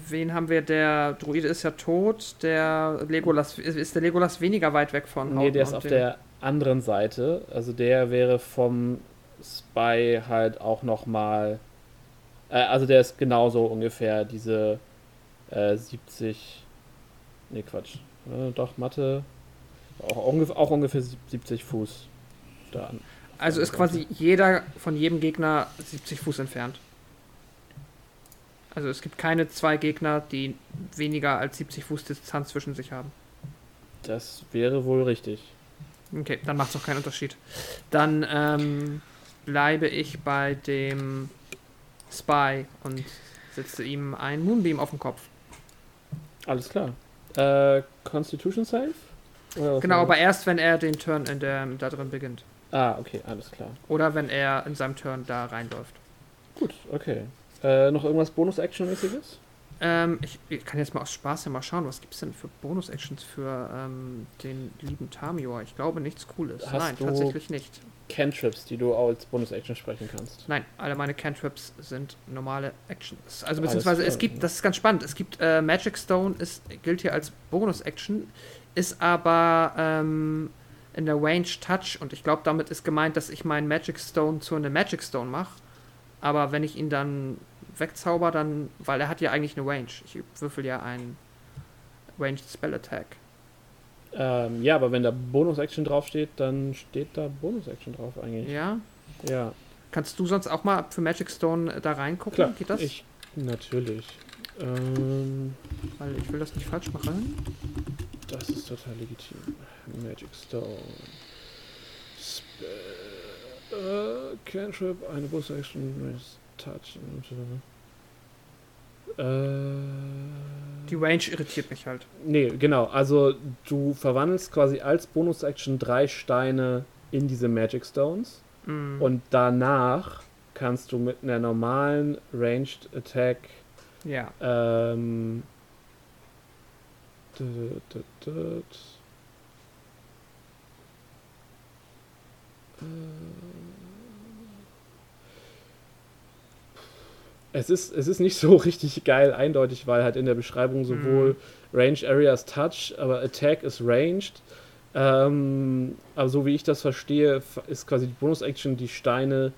wen haben wir? Der Druide ist ja tot. Der Legolas ist der Legolas weniger weit weg von. Nee, Houghton der ist auf der anderen Seite. Also der wäre vom Spy halt auch nochmal. Äh, also der ist genauso ungefähr diese äh, 70. Nee, Quatsch. Äh, doch, Mathe. Auch, ungef auch ungefähr 70 Fuß. Da an. Also ist quasi jeder von jedem Gegner 70 Fuß entfernt. Also es gibt keine zwei Gegner, die weniger als 70 Fuß Distanz zwischen sich haben. Das wäre wohl richtig. Okay, dann macht es auch keinen Unterschied. Dann ähm, bleibe ich bei dem Spy und setze ihm ein Moonbeam auf den Kopf. Alles klar. Äh, Constitution Save? Genau, aber erst wenn er den Turn in der, da drin beginnt. Ah, okay, alles klar. Oder wenn er in seinem Turn da reinläuft. Gut, okay. Äh, noch irgendwas Bonus-Action-mäßiges? Ähm, ich, ich kann jetzt mal aus Spaß ja mal schauen, was gibt es denn für Bonus-Actions für ähm, den lieben Tamior? Ich glaube nichts Cooles. Hast Nein, tatsächlich nicht. Cantrips, die du als Bonus-Action sprechen kannst. Nein, alle meine Cantrips sind normale Actions. Also Alles beziehungsweise es klar, gibt, ja. das ist ganz spannend, es gibt äh, Magic Stone, ist, gilt hier als Bonus-Action, ist aber ähm, in der Range Touch und ich glaube, damit ist gemeint, dass ich meinen Magic Stone zu einem Magic Stone mache. Aber wenn ich ihn dann wegzauber, dann, weil er hat ja eigentlich eine Range. Ich würfel ja einen Ranged Spell Attack. Ähm, ja, aber wenn da Bonus-Action draufsteht, dann steht da Bonus-Action drauf eigentlich. Ja? Ja, Kannst du sonst auch mal für Magic Stone äh, da reingucken? klar. Geht das? Ich, natürlich. Ähm, Weil ich will das nicht falsch machen. das ist total legitim. Magic Stone. Spell. Äh, Cantrip, eine Bonus-Action, Touch. Und, äh, Die Range irritiert mich halt. Nee, genau. Also du verwandelst quasi als Bonus-Action drei Steine in diese Magic Stones Mm. und danach kannst du mit einer normalen Ranged Attack ja. ähm, es ist, es ist nicht so richtig geil eindeutig, weil halt in der Beschreibung sowohl mhm. Range Areas Touch, aber Attack ist ranged. Ähm, aber so wie ich das verstehe, ist quasi die Bonus-Action, die Steine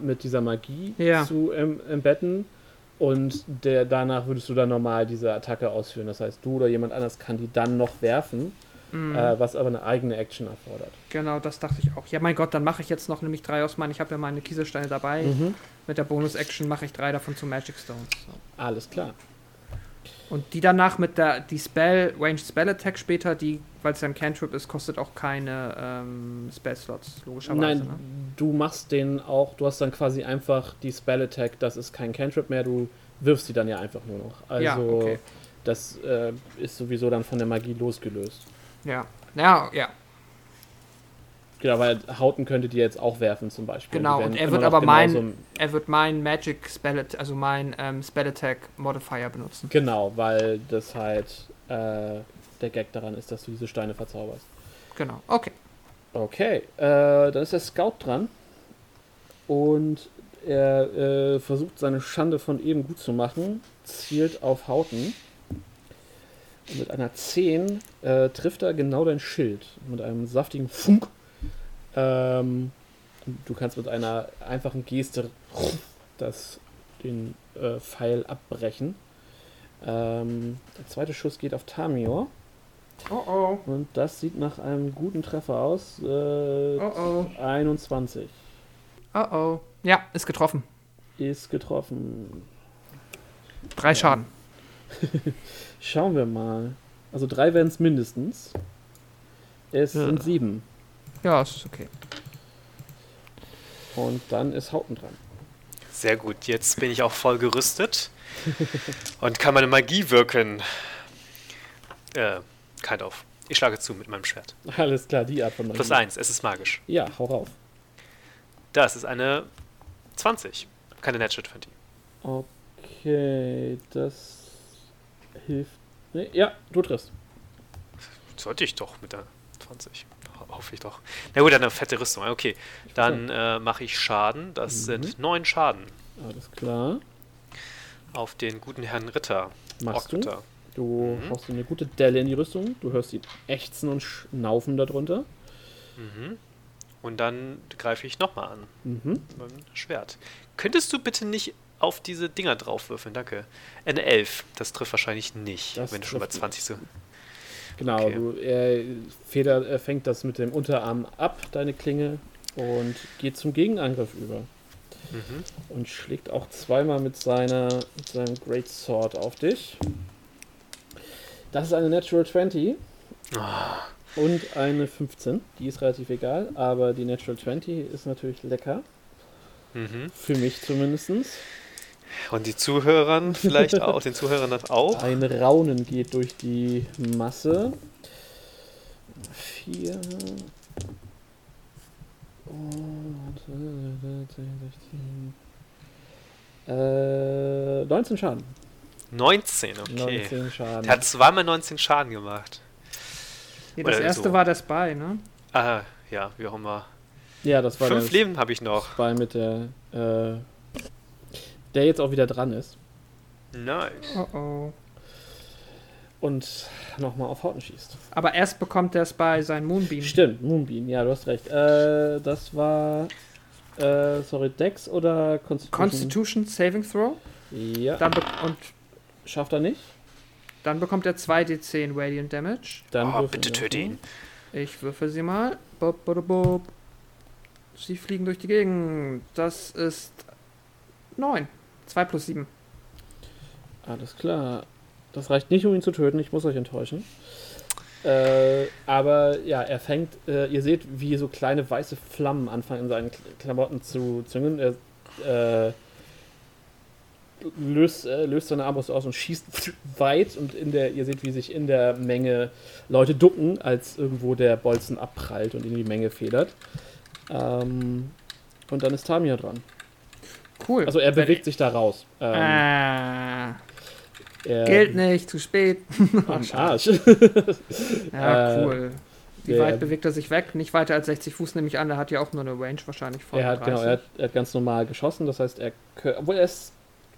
mit dieser Magie ja. zu em embedden. Und der, danach würdest du dann normal diese Attacke ausführen. Das heißt, du oder jemand anders kann die dann noch werfen, mhm. äh, was aber eine eigene Action erfordert. Genau, das dachte ich auch. Ja, mein Gott, dann mache ich jetzt noch nämlich drei aus meinen. Ich habe ja meine Kieselsteine dabei. Mhm. Mit der Bonus-Action mache ich drei davon zu Magic Stones. So. Alles klar. Und die danach mit der, die Spell, Range Spell Attack später, die, weil es ja ein Cantrip ist, kostet auch keine ähm, Spell Slots, logischerweise. Nein, ne? du machst den auch, du hast dann quasi einfach die Spell Attack, das ist kein Cantrip mehr, du wirfst sie dann ja einfach nur noch. Also, ja, okay. das äh, ist sowieso dann von der Magie losgelöst. Ja, ja, ja. Genau, weil Hauten könnte die jetzt auch werfen zum Beispiel. Genau, und, er wird aber mein, er wird mein Magic Spell, also mein ähm, Spell Attack Modifier benutzen. Genau, weil das halt äh, der Gag daran ist, dass du diese Steine verzauberst. Genau, okay. Okay, äh, dann ist der Scout dran und er äh, versucht seine Schande von eben gut zu machen, zielt auf Hauten. Und mit einer 10 äh, trifft er genau dein Schild. Mit einem saftigen Funk ähm, du kannst mit einer einfachen Geste das, den äh, Pfeil abbrechen. Ähm, der zweite Schuss geht auf Tamior. Oh oh. Und das sieht nach einem guten Treffer aus. Äh, oh oh. 21. Oh oh. Ja, ist getroffen. Ist getroffen. Drei. Schaden. Schauen wir mal. Also drei werden es mindestens. Es ja. sind sieben. Ja, es ist okay. Und dann ist Hauten dran. Sehr gut, jetzt bin ich auch voll gerüstet und kann meine Magie wirken. Äh, kind of. Ich schlage zu mit meinem Schwert. Alles klar, die Art von Magie. Plus eins, es ist magisch. Ja, hau rauf. Das ist eine 20. Keine Natural 20. Okay, das hilft. Nee, ja, du triffst. Sollte ich doch mit der 20 hoffe ich doch. Na gut, dann eine fette Rüstung. Okay, dann äh, mache ich Schaden. Das mhm. sind neun Schaden. Alles klar. Auf den guten Herrn Ritter. Machst du? Du mhm. haust eine gute Delle in die Rüstung. Du hörst ihn ächzen und schnaufen darunter. Mhm. Und dann greife ich nochmal an. Mhm. Mit meinem Schwert. Könntest du bitte nicht auf diese Dinger draufwürfeln? Danke. Eine 11. Das trifft wahrscheinlich nicht, das wenn du schon bei 20 so. Genau, okay. du, er, Feder, er fängt das mit dem Unterarm ab, deine Klinge, und geht zum Gegenangriff über. Mhm. Und schlägt auch zweimal mit, seiner, mit seinem Great Sword auf dich. Das ist eine Natural 20. Oh. Ah. Und eine 15. Die ist relativ egal, aber die Natural 20 ist natürlich lecker. Mhm. Für mich zumindest. Und die Zuhörern vielleicht auch, den Zuhörern auch. Ein Raunen geht durch die Masse. Vier. Äh, 19 Schaden. 19, okay. 19 Schaden. Der hat zweimal 19 Schaden gemacht. Ja, das Oder erste so. war der Spy, ne? Ah, ja, wie auch immer. Ja, das war Fünf Leben habe ich noch. Spy mit der äh, der jetzt auch wieder dran ist. Nice. Oh oh. Und nochmal auf Hauten schießt. Aber erst bekommt der Spy sein Moonbeam. Stimmt, Moonbeam, ja, du hast recht. Äh, das war. Äh, sorry, Dex oder Constitution? Constitution Saving Throw. Ja. Dann und schafft er nicht. Dann bekommt er 2d10 Radiant Damage. Dann oh, bitte töte ihn. Ich würfel sie mal. Bob, bob, bob. Sie fliegen durch die Gegend. Das ist 9. 2 plus 7. Alles klar. Das reicht nicht, um ihn zu töten. Ich muss euch enttäuschen. Äh, aber ja, er fängt, äh, ihr seht, wie so kleine weiße Flammen anfangen in seinen Klamotten zu züngeln. Er äh, löst, äh, löst seine Armbrust aus und schießt weit und in der, ihr seht, wie sich in der Menge Leute ducken, als irgendwo der Bolzen abprallt und in die Menge federt. Ähm, und dann ist Tamia dran. Cool. Also er bewegt sich da raus. Ähm, ah. Geld nicht, zu spät. Am Arsch. ja, äh, cool. Wie weit bewegt er sich weg? Nicht weiter als 60 Fuß nehme ich an. Er hat ja auch nur eine Range wahrscheinlich von er hat, 30. Genau, er hat, er hat, ganz normal geschossen. Das heißt, er, obwohl er ist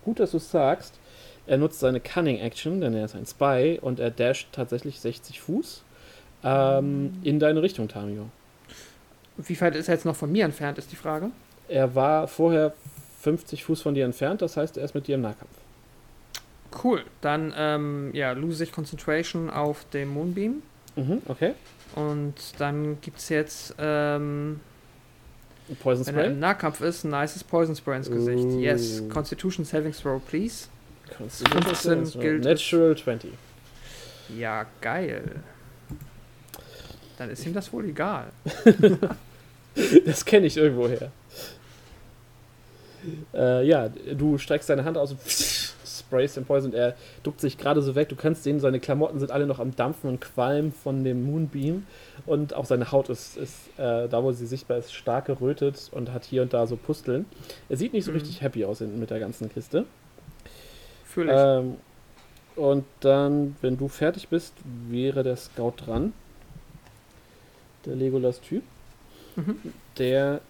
gut, dass du es sagst. Er nutzt seine Cunning Action, denn er ist ein Spy und er dasht tatsächlich 60 Fuß ähm, in deine Richtung, Tamio. Wie weit ist er jetzt noch von mir entfernt, ist die Frage. Er war vorher 50 Fuß von dir entfernt, das heißt, er ist mit dir im Nahkampf. Cool, dann ähm, ja, lose ich Concentration auf dem Moonbeam. Mhm, okay. Und dann gibt es jetzt, ähm, Poison wenn er Spray. im Nahkampf ist, ein nices Poison Spray ins Gesicht. Uh. Yes, Constitution Saving Throw, please. Constitution 15 gilt Natural 20. Ja, geil. Dann ist ihm das wohl egal. Das kenne ich irgendwoher. Äh, ja, du streckst deine Hand aus und sprayst den Poison und er duckt sich gerade so weg. Du kannst sehen, seine Klamotten sind alle noch am Dampfen und Qualm von dem Moonbeam. Und auch seine Haut ist, ist äh, da, wo sie sichtbar ist, stark gerötet und hat hier und da so Pusteln. Er sieht nicht so Mhm. richtig happy aus mit der ganzen Kiste. Fühle ich. Ähm, und dann, wenn du fertig bist, wäre der Scout dran. Der Legolas-Typ. Mhm. Der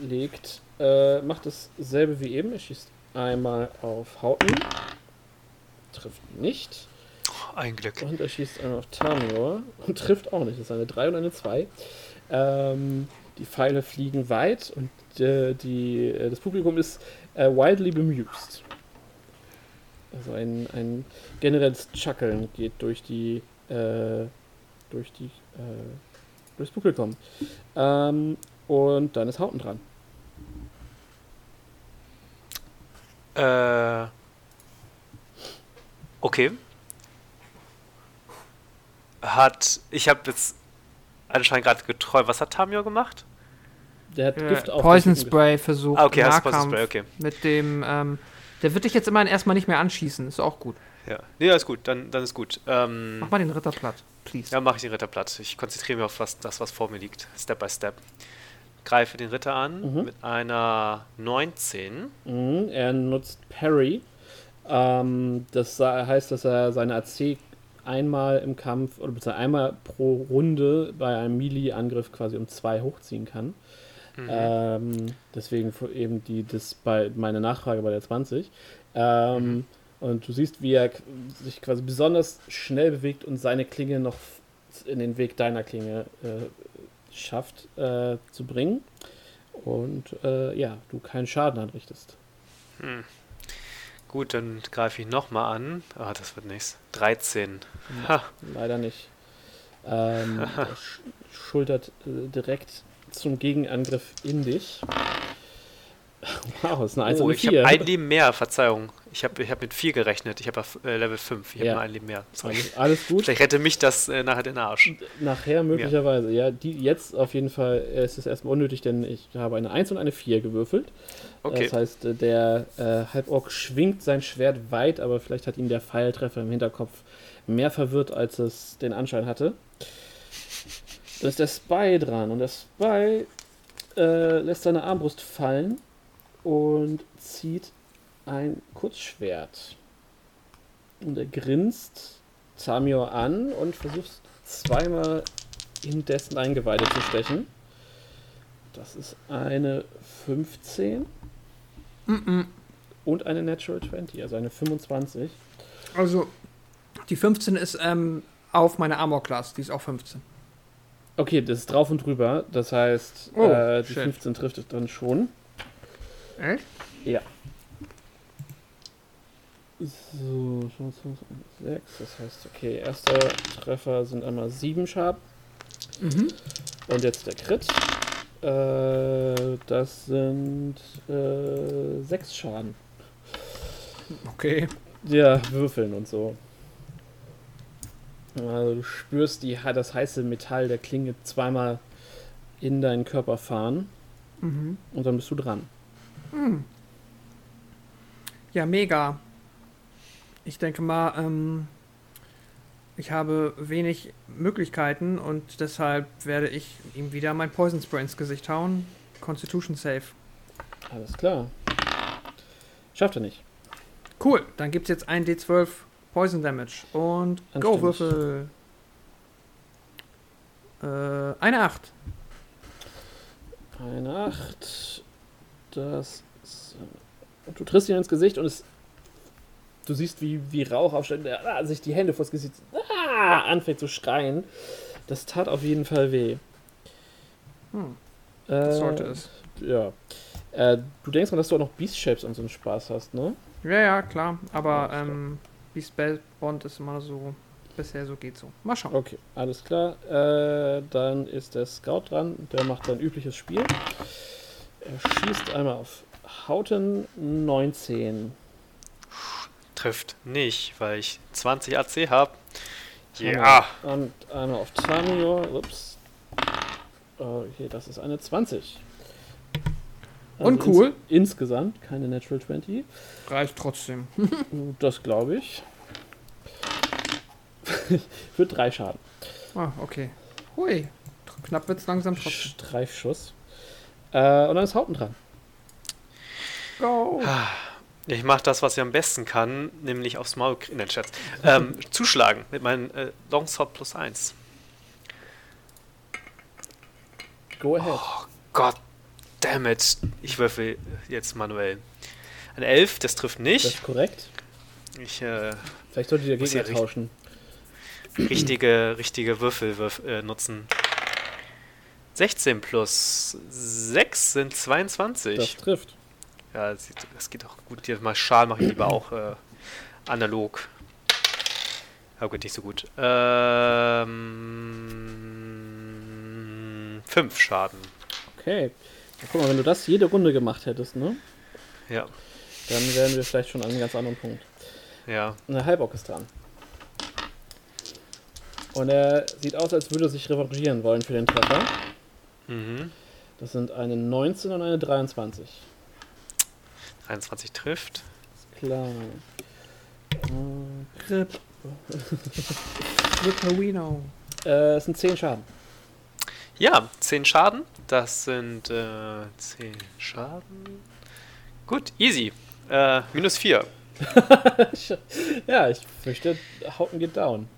legt, äh, macht dasselbe wie eben. Er schießt einmal auf Hauten. Trifft nicht. Ein Glück. Und er schießt einmal auf Tamior und trifft auch nicht. Das ist eine 3 und eine 2. Ähm, die Pfeile fliegen weit und äh, die, äh, das Publikum ist äh, wildly bemused. Also ein, ein generelles Chuckeln geht durch die äh, durch die äh, durchs Publikum. Ähm, und dann ist Hauten dran. Äh. Okay. Hat. Ich habe jetzt anscheinend gerade geträumt. Was hat Tamio gemacht? Der hat Äh, Gift auf Poison Spray versucht. Ah, okay, hast Poison Spray, okay. Mit dem, ähm, der wird dich jetzt immer erstmal nicht mehr anschießen. Ist auch gut. Ja. Nee, alles gut, dann, dann ist gut. Ähm, Mach mal den Ritter platt, please. ja, mache ich den Ritter platt. Ich konzentriere mich auf was, das, was vor mir liegt. Step by Step. Greife den Ritter an Mhm. mit einer 19. Mhm, er nutzt Parry. Ähm, das heißt, dass er seine AC einmal im Kampf oder beziehungsweise einmal pro Runde bei einem Melee-Angriff quasi um zwei hochziehen kann. Mhm. Ähm, deswegen eben die, das bei meine Nachfrage bei der 20. Ähm, Und du siehst, wie er sich quasi besonders schnell bewegt und seine Klinge noch in den Weg deiner Klinge äh, schafft äh, zu bringen. Und äh, ja, du keinen Schaden anrichtest. Hm. Gut, dann greife ich nochmal an. Ah, das wird nichts. 13. Ha. Leider nicht. Ähm, sch schultert äh, direkt zum Gegenangriff in dich. Wow, das ist eine 1 Oh, ich habe 4. ein Leben mehr, Verzeihung. Ich habe ich hab mit 4 gerechnet. Ich habe äh, Level 5. Ich habe Ja. nur ein Leben mehr. Sorry. alles, alles gut. Vielleicht rette mich das äh, nachher den Arsch. Nachher möglicherweise. Ja, die jetzt auf jeden Fall äh, ist es erstmal unnötig, denn ich habe eine 1 und eine 4 gewürfelt. Okay. Das heißt, äh, der äh, Halborg schwingt sein Schwert weit, aber vielleicht hat ihn der Pfeiltreffer im Hinterkopf mehr verwirrt, als es den Anschein hatte. Da ist der Spy dran und der Spy äh, lässt seine Armbrust fallen und zieht ein Kurzschwert. Und er grinst Tamior an und versucht zweimal in dessen Eingeweide zu stechen. Das ist eine 15 Mm-mm. und eine Natural 20, also eine 25. Also, die 15 ist ähm, auf meine Armor Class. Die ist auch 15. Okay, das ist drauf und drüber. Das heißt, Oh, äh, die shit. 15 trifft es dann schon. Echt? Ja. So, 6. Das heißt, okay, erster Treffer sind einmal 7 Schaden. Mhm. Und jetzt der Crit. Äh, das sind äh, 6 Schaden. Okay. Ja, würfeln und so. Also du spürst die, das heiße Metall der Klinge zweimal in deinen Körper fahren Mhm. und dann bist du dran. Hm. Ja, mega. Ich denke mal, ähm, ich habe wenig Möglichkeiten und deshalb werde ich ihm wieder mein Poison Spray ins Gesicht hauen. Constitution Save. Alles klar. Schafft er nicht. Cool, dann gibt es jetzt ein D12 Poison Damage. Und Go. Würfel. Äh, eine 8. Eine 8. Das. Ist- Du triffst ihn ins Gesicht und es du siehst, wie, wie Rauch aufsteigt, der ah, sich die Hände vors Gesicht ah, anfängt zu schreien. Das tat auf jeden Fall weh. Hm. Äh, sollte es. Ja. Äh, du denkst mal, dass du auch noch Beast Shapes und so einen Spaß hast, ne? Ja, ja, klar. Aber ähm, wie Spellbond ist immer so, bisher so geht so. Mal schauen. Okay, alles klar. Äh, dann ist der Scout dran. Der macht sein übliches Spiel. Er schießt einmal auf Hauten 19. Trifft nicht, weil ich 20 AC habe. Ja. Und einmal auf Tamio. Ups. Okay, das ist eine 20. Also Und cool. Ins insgesamt keine Natural 20. Reicht trotzdem. das glaube ich. Für drei Schaden. Ah, okay. Hui. Knapp wird es langsam trotzdem. Streifschuss. Äh, und dann ist Hauten dran. Go. Ich mache das, was ich am besten kann, nämlich aufs Maul in den Chat. Ähm, zuschlagen mit meinem äh, Longsword plus 1. Go ahead. Oh Gott damn it. Ich würfel jetzt manuell. Ein 11, das trifft nicht. Das ist korrekt. Ich, äh, Vielleicht solltet ihr Gegner tauschen. Richtige, richtige Würfel würf, äh, nutzen. 16 plus 6 sind 22. Das trifft. Ja, das, das geht auch gut. Hier mal Schal mache ich lieber auch äh, analog. Aber gut, nicht so gut. Ähm, 5 Schaden. Okay. Ja, guck mal, wenn du das jede Runde gemacht hättest, ne? Ja. Dann wären wir vielleicht schon an einem ganz anderen Punkt. Ja. Und der Halbock ist dran. Und er sieht aus, als würde er sich revanchieren wollen für den Treffer. Mhm. Das sind eine 19 und eine 23. 23 trifft. Ist klar. Äh, Grip. Ripperino. Äh, es sind 10 Schaden. Ja, 10 Schaden. Das sind äh, 10 Schaden. Gut, easy. Äh, minus 4. ja, ich fürchte, Hauten geht down.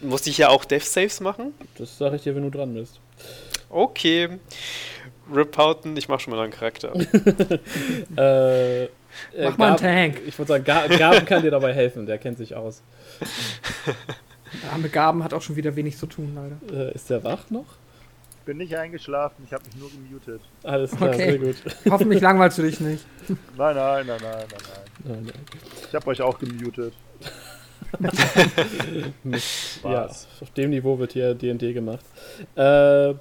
Musste ich ja auch Death Saves machen? Das sage ich dir, wenn du dran bist. Okay. Rip Houghton, ich mach schon mal einen Charakter. äh, äh, mach mal einen Tank. Ich würde sagen, Gaben kann dir dabei helfen, der kennt sich aus. Der arme Gaben hat auch schon wieder wenig zu tun, leider. Äh, ist der wach noch? Ich bin nicht eingeschlafen, ich habe mich nur gemutet. Alles klar, okay. sehr gut. Hoffentlich langweilst du dich nicht. Nein, nein, nein, nein, nein, nein. nein, Ich habe euch auch gemutet. ja, auf dem Niveau wird hier D&D gemacht. Äh,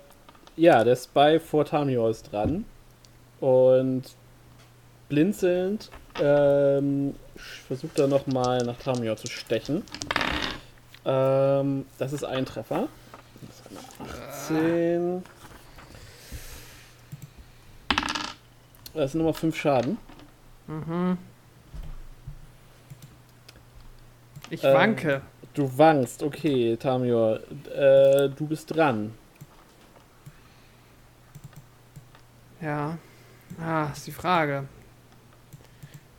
ja, der Spy vor Tamio ist dran. Und blinzelnd ähm, versucht er nochmal nach Tamio zu stechen. Ähm, das ist ein Treffer. Das ist eine 18. Das sind nochmal 5 Schaden. Mhm. Ich ähm, wanke. Du wankst, okay, Tamior. Äh, du bist dran. Ja. Ah, ist die Frage.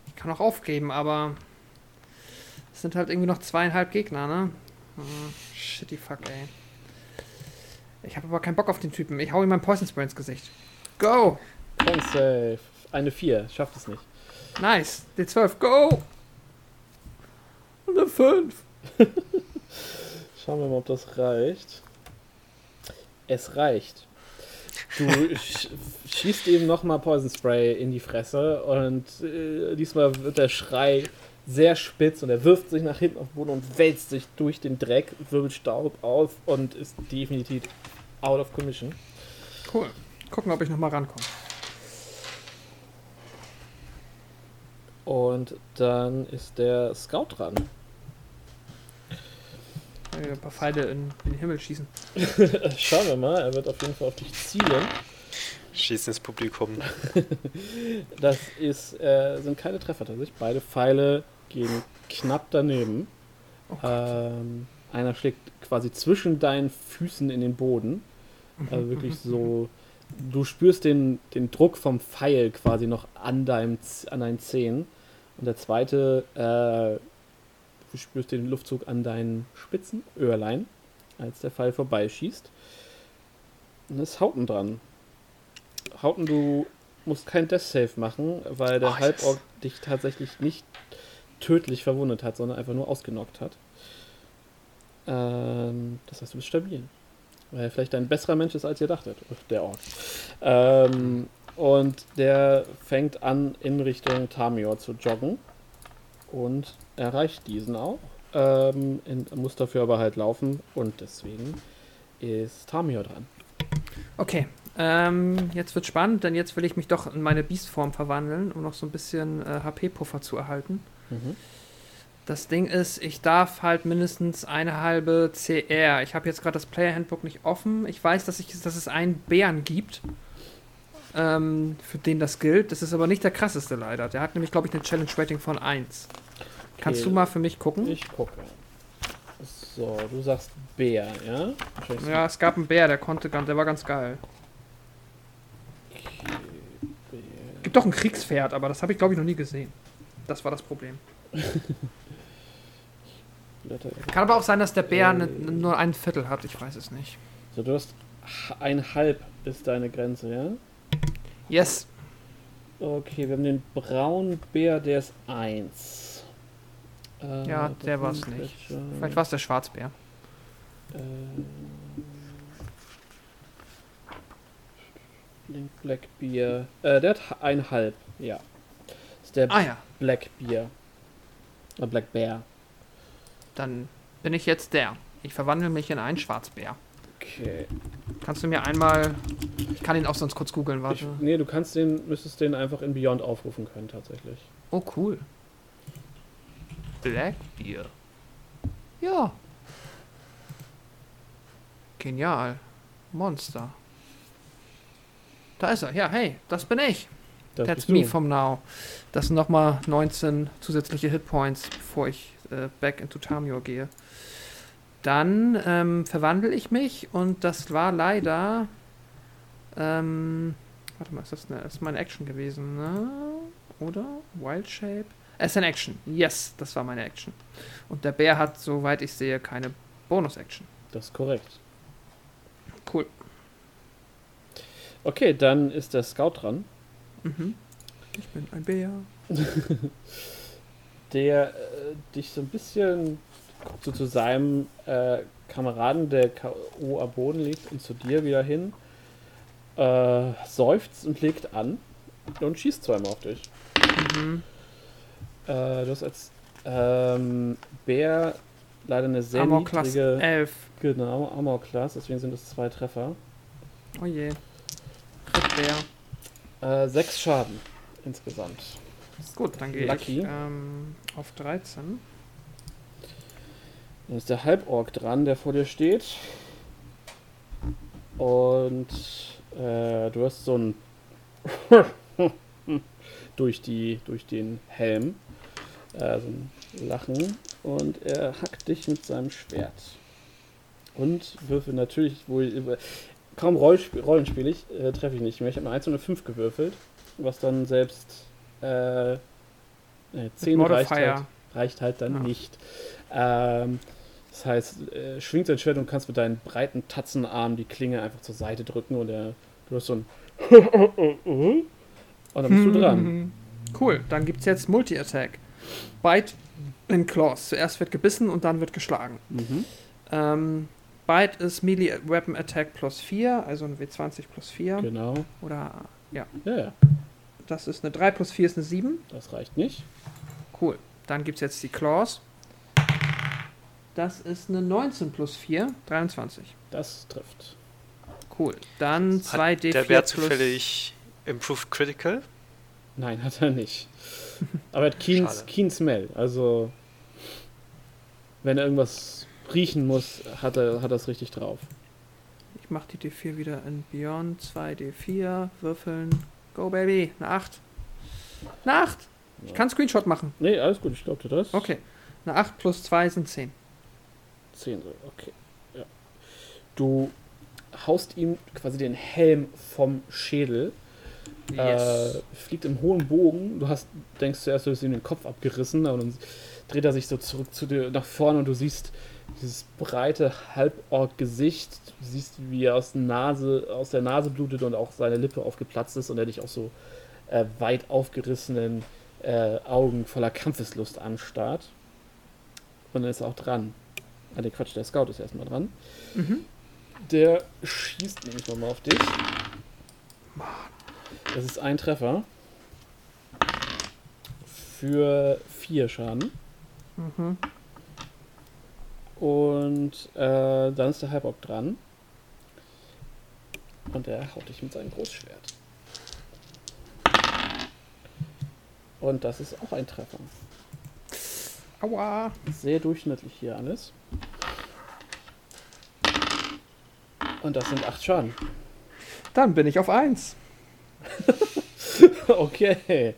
Ich kann auch aufgeben, aber es sind halt irgendwie noch zweieinhalb Gegner, ne? Oh, shitty fuck, ey. Ich habe aber keinen Bock auf den Typen. Ich hau ihm mein Poison Spray ins Gesicht. Go! Con Save. Eine 4. Schafft es nicht. Nice. D12. Go! Eine 5. Schauen wir mal, ob das reicht. Es reicht. Du schießt eben nochmal Poison Spray in die Fresse und äh, diesmal wird der Schrei sehr spitz und er wirft sich nach hinten auf den Boden und wälzt sich durch den Dreck, wirbelt Staub auf und ist definitiv out of commission. Cool. Gucken, ob ich nochmal rankomme. Und dann ist der Scout dran. Ein paar Pfeile in, in den Himmel schießen. Schauen wir mal, er wird auf jeden Fall auf dich zielen. Schießen ins Publikum. das ist, äh, sind keine Treffer tatsächlich. Beide Pfeile gehen knapp daneben. Oh ähm, einer schlägt quasi zwischen deinen Füßen in den Boden. Also wirklich so. Du spürst den, den Druck vom Pfeil quasi noch an, deinem, an deinen Zehen. Und der zweite, äh, du spürst den Luftzug an deinen Spitzen, Öhrlein, als der Pfeil vorbeischießt. Und es ist Hauten dran. Hauten, du musst kein Death Save machen, weil der Oh, Halborg yes. dich tatsächlich nicht tödlich verwundet hat, sondern einfach nur ausgenockt hat. Ähm, das heißt, du bist stabil. Weil er vielleicht ein besserer Mensch ist, als ihr dachtet, der Ork. Ähm, und der fängt an, in Richtung Tamior zu joggen und erreicht diesen auch. Ähm, in, muss dafür aber halt laufen und deswegen ist Tamior dran. Okay, ähm, jetzt wird spannend, denn jetzt will ich mich doch in meine Beastform verwandeln, um noch so ein bisschen äh, HP-Puffer zu erhalten. Mhm. Das Ding ist, ich darf halt mindestens eine halbe CR. Ich habe jetzt gerade das Player Handbook nicht offen. Ich weiß, dass, ich, dass es einen Bären gibt, ähm, für den das gilt. Das ist aber nicht der krasseste leider. Der hat nämlich, glaube ich, eine Challenge Rating von 1. Kannst Okay. du mal für mich gucken? Ich gucke. So, du sagst Bär, ja? Wahrscheinlich Ja, es gab einen Bär, der konnte ganz, der war ganz geil. Bär. Gibt doch ein Kriegspferd, aber das habe ich, glaube ich, noch nie gesehen. Das war das Problem. Kann aber auch sein, dass der Bär Äh. nur ein Viertel hat. Ich weiß es nicht. So, du hast ein halb ist deine Grenze, ja? Yes. Okay, wir haben den braunen Bär, der ist 1. Äh, Ja, der war's sind nicht. Vielleicht war es der Schwarzbär. Äh, Link Black Beer. Äh, der hat ein halb, ja. Das ist der Ah ja, Black Beer. Äh, Black Bear. dann bin ich jetzt der. Ich verwandle mich in einen Schwarzbär. Okay. Kannst du mir einmal. Ich kann ihn auch sonst kurz googeln, Ich, warte. nee, du kannst den, müsstest den einfach in Beyond aufrufen können, tatsächlich. Oh, cool. Blackbeer. Ja. Genial. Monster. Da ist er. Ja, hey, das bin ich. Das That's me du. from now. Das sind nochmal 19 zusätzliche Hitpoints, bevor ich äh, back into Tamior gehe. Dann ähm, verwandle ich mich und das war leider. Ähm, warte mal, ist das, eine, ist meine Action gewesen, ne? Oder? Wild Shape? Es ist eine Action. Yes, das war meine Action. Und der Bär hat, soweit ich sehe, keine Bonus-Action. Das ist korrekt. Cool. Okay, dann ist der Scout dran. Mhm. Ich bin ein Bär. der äh, dich so ein bisschen so zu seinem äh, Kameraden, der K.O. am Boden liegt, und zu dir wieder hin, äh, seufzt und legt an und schießt zweimal auf dich. Mhm. Äh, du hast als ähm, Bär leider eine sehr Class niedrige 11. genau, Armor Class, deswegen sind es zwei Treffer. Oh je. Bär. Äh, sechs Schaden insgesamt. Gut, dann gehe ich Lucky. ähm, auf 13. Dann ist der Halborg dran, der vor dir steht. Und äh, du hast so ein durch die durch den Helm äh, so ein Lachen und er hackt dich mit seinem Schwert. Und würfel natürlich wohl kaum Rollsp Rollenspiel ich, äh, treffe ich nicht mehr. Ich habe eine 1 und eine 5 gewürfelt, was dann selbst äh, äh, 10 reicht Modifier. halt, reicht halt dann Ja. nicht. Ähm, das heißt, äh, schwingt sein Schwert und kannst mit deinen breiten Tatzenarmen die Klinge einfach zur Seite drücken und er, du hast so ein und dann bist du dran. Mhm. Cool, dann gibt es jetzt Multi-Attack. Bite in Claws. Zuerst wird gebissen und dann wird geschlagen. Mhm. Ähm, Bite ist Melee Weapon Attack plus 4, also ein W20 plus 4. Genau. Oder, Ja, ja, das ist eine 3 plus 4 ist eine 7. das reicht nicht. Cool. Dann gibt es jetzt die Claws. Das ist eine 19 plus 4, 23. Das trifft. Cool. Dann 2D4 Der plus... zufällig Improved Critical? Nein, hat er nicht. Aber er hat Keen. Keen Smell. Also, wenn er irgendwas riechen muss, hat er hat das richtig drauf. Ich mach die D4 wieder in Beyond. 2D4, würfeln. Go, Baby. Eine 8. Eine 8. Ich kann Screenshot machen. Nee, alles gut, ich glaube dir das. Okay. Eine 8 plus 2 sind 10. 10 so, okay. Ja. Du haust ihm quasi den Helm vom Schädel. Äh, fliegt im hohen Bogen. Du hast, denkst zuerst, du hast ihm den Kopf abgerissen, aber dann dreht er sich so zurück zu dir nach vorne und du siehst, dieses breite Halborg-Gesicht. Du siehst, wie er aus, Nase, aus der Nase blutet und auch seine Lippe aufgeplatzt ist und er dich auch so äh, weit aufgerissenen äh, Augen voller Kampfeslust anstarrt. Und dann ist er auch dran. Ah, der Quatsch, der Scout ist erstmal dran. Mhm. Der schießt nämlich nochmal auf dich. Das ist ein Treffer. Für vier Schaden. Mhm. Und äh, dann ist der Halbock dran. Und er haut dich mit seinem Großschwert. Und das ist auch ein Treffer. Aua! Sehr durchschnittlich hier alles. Und das sind acht Schaden. Dann bin ich auf eins. okay.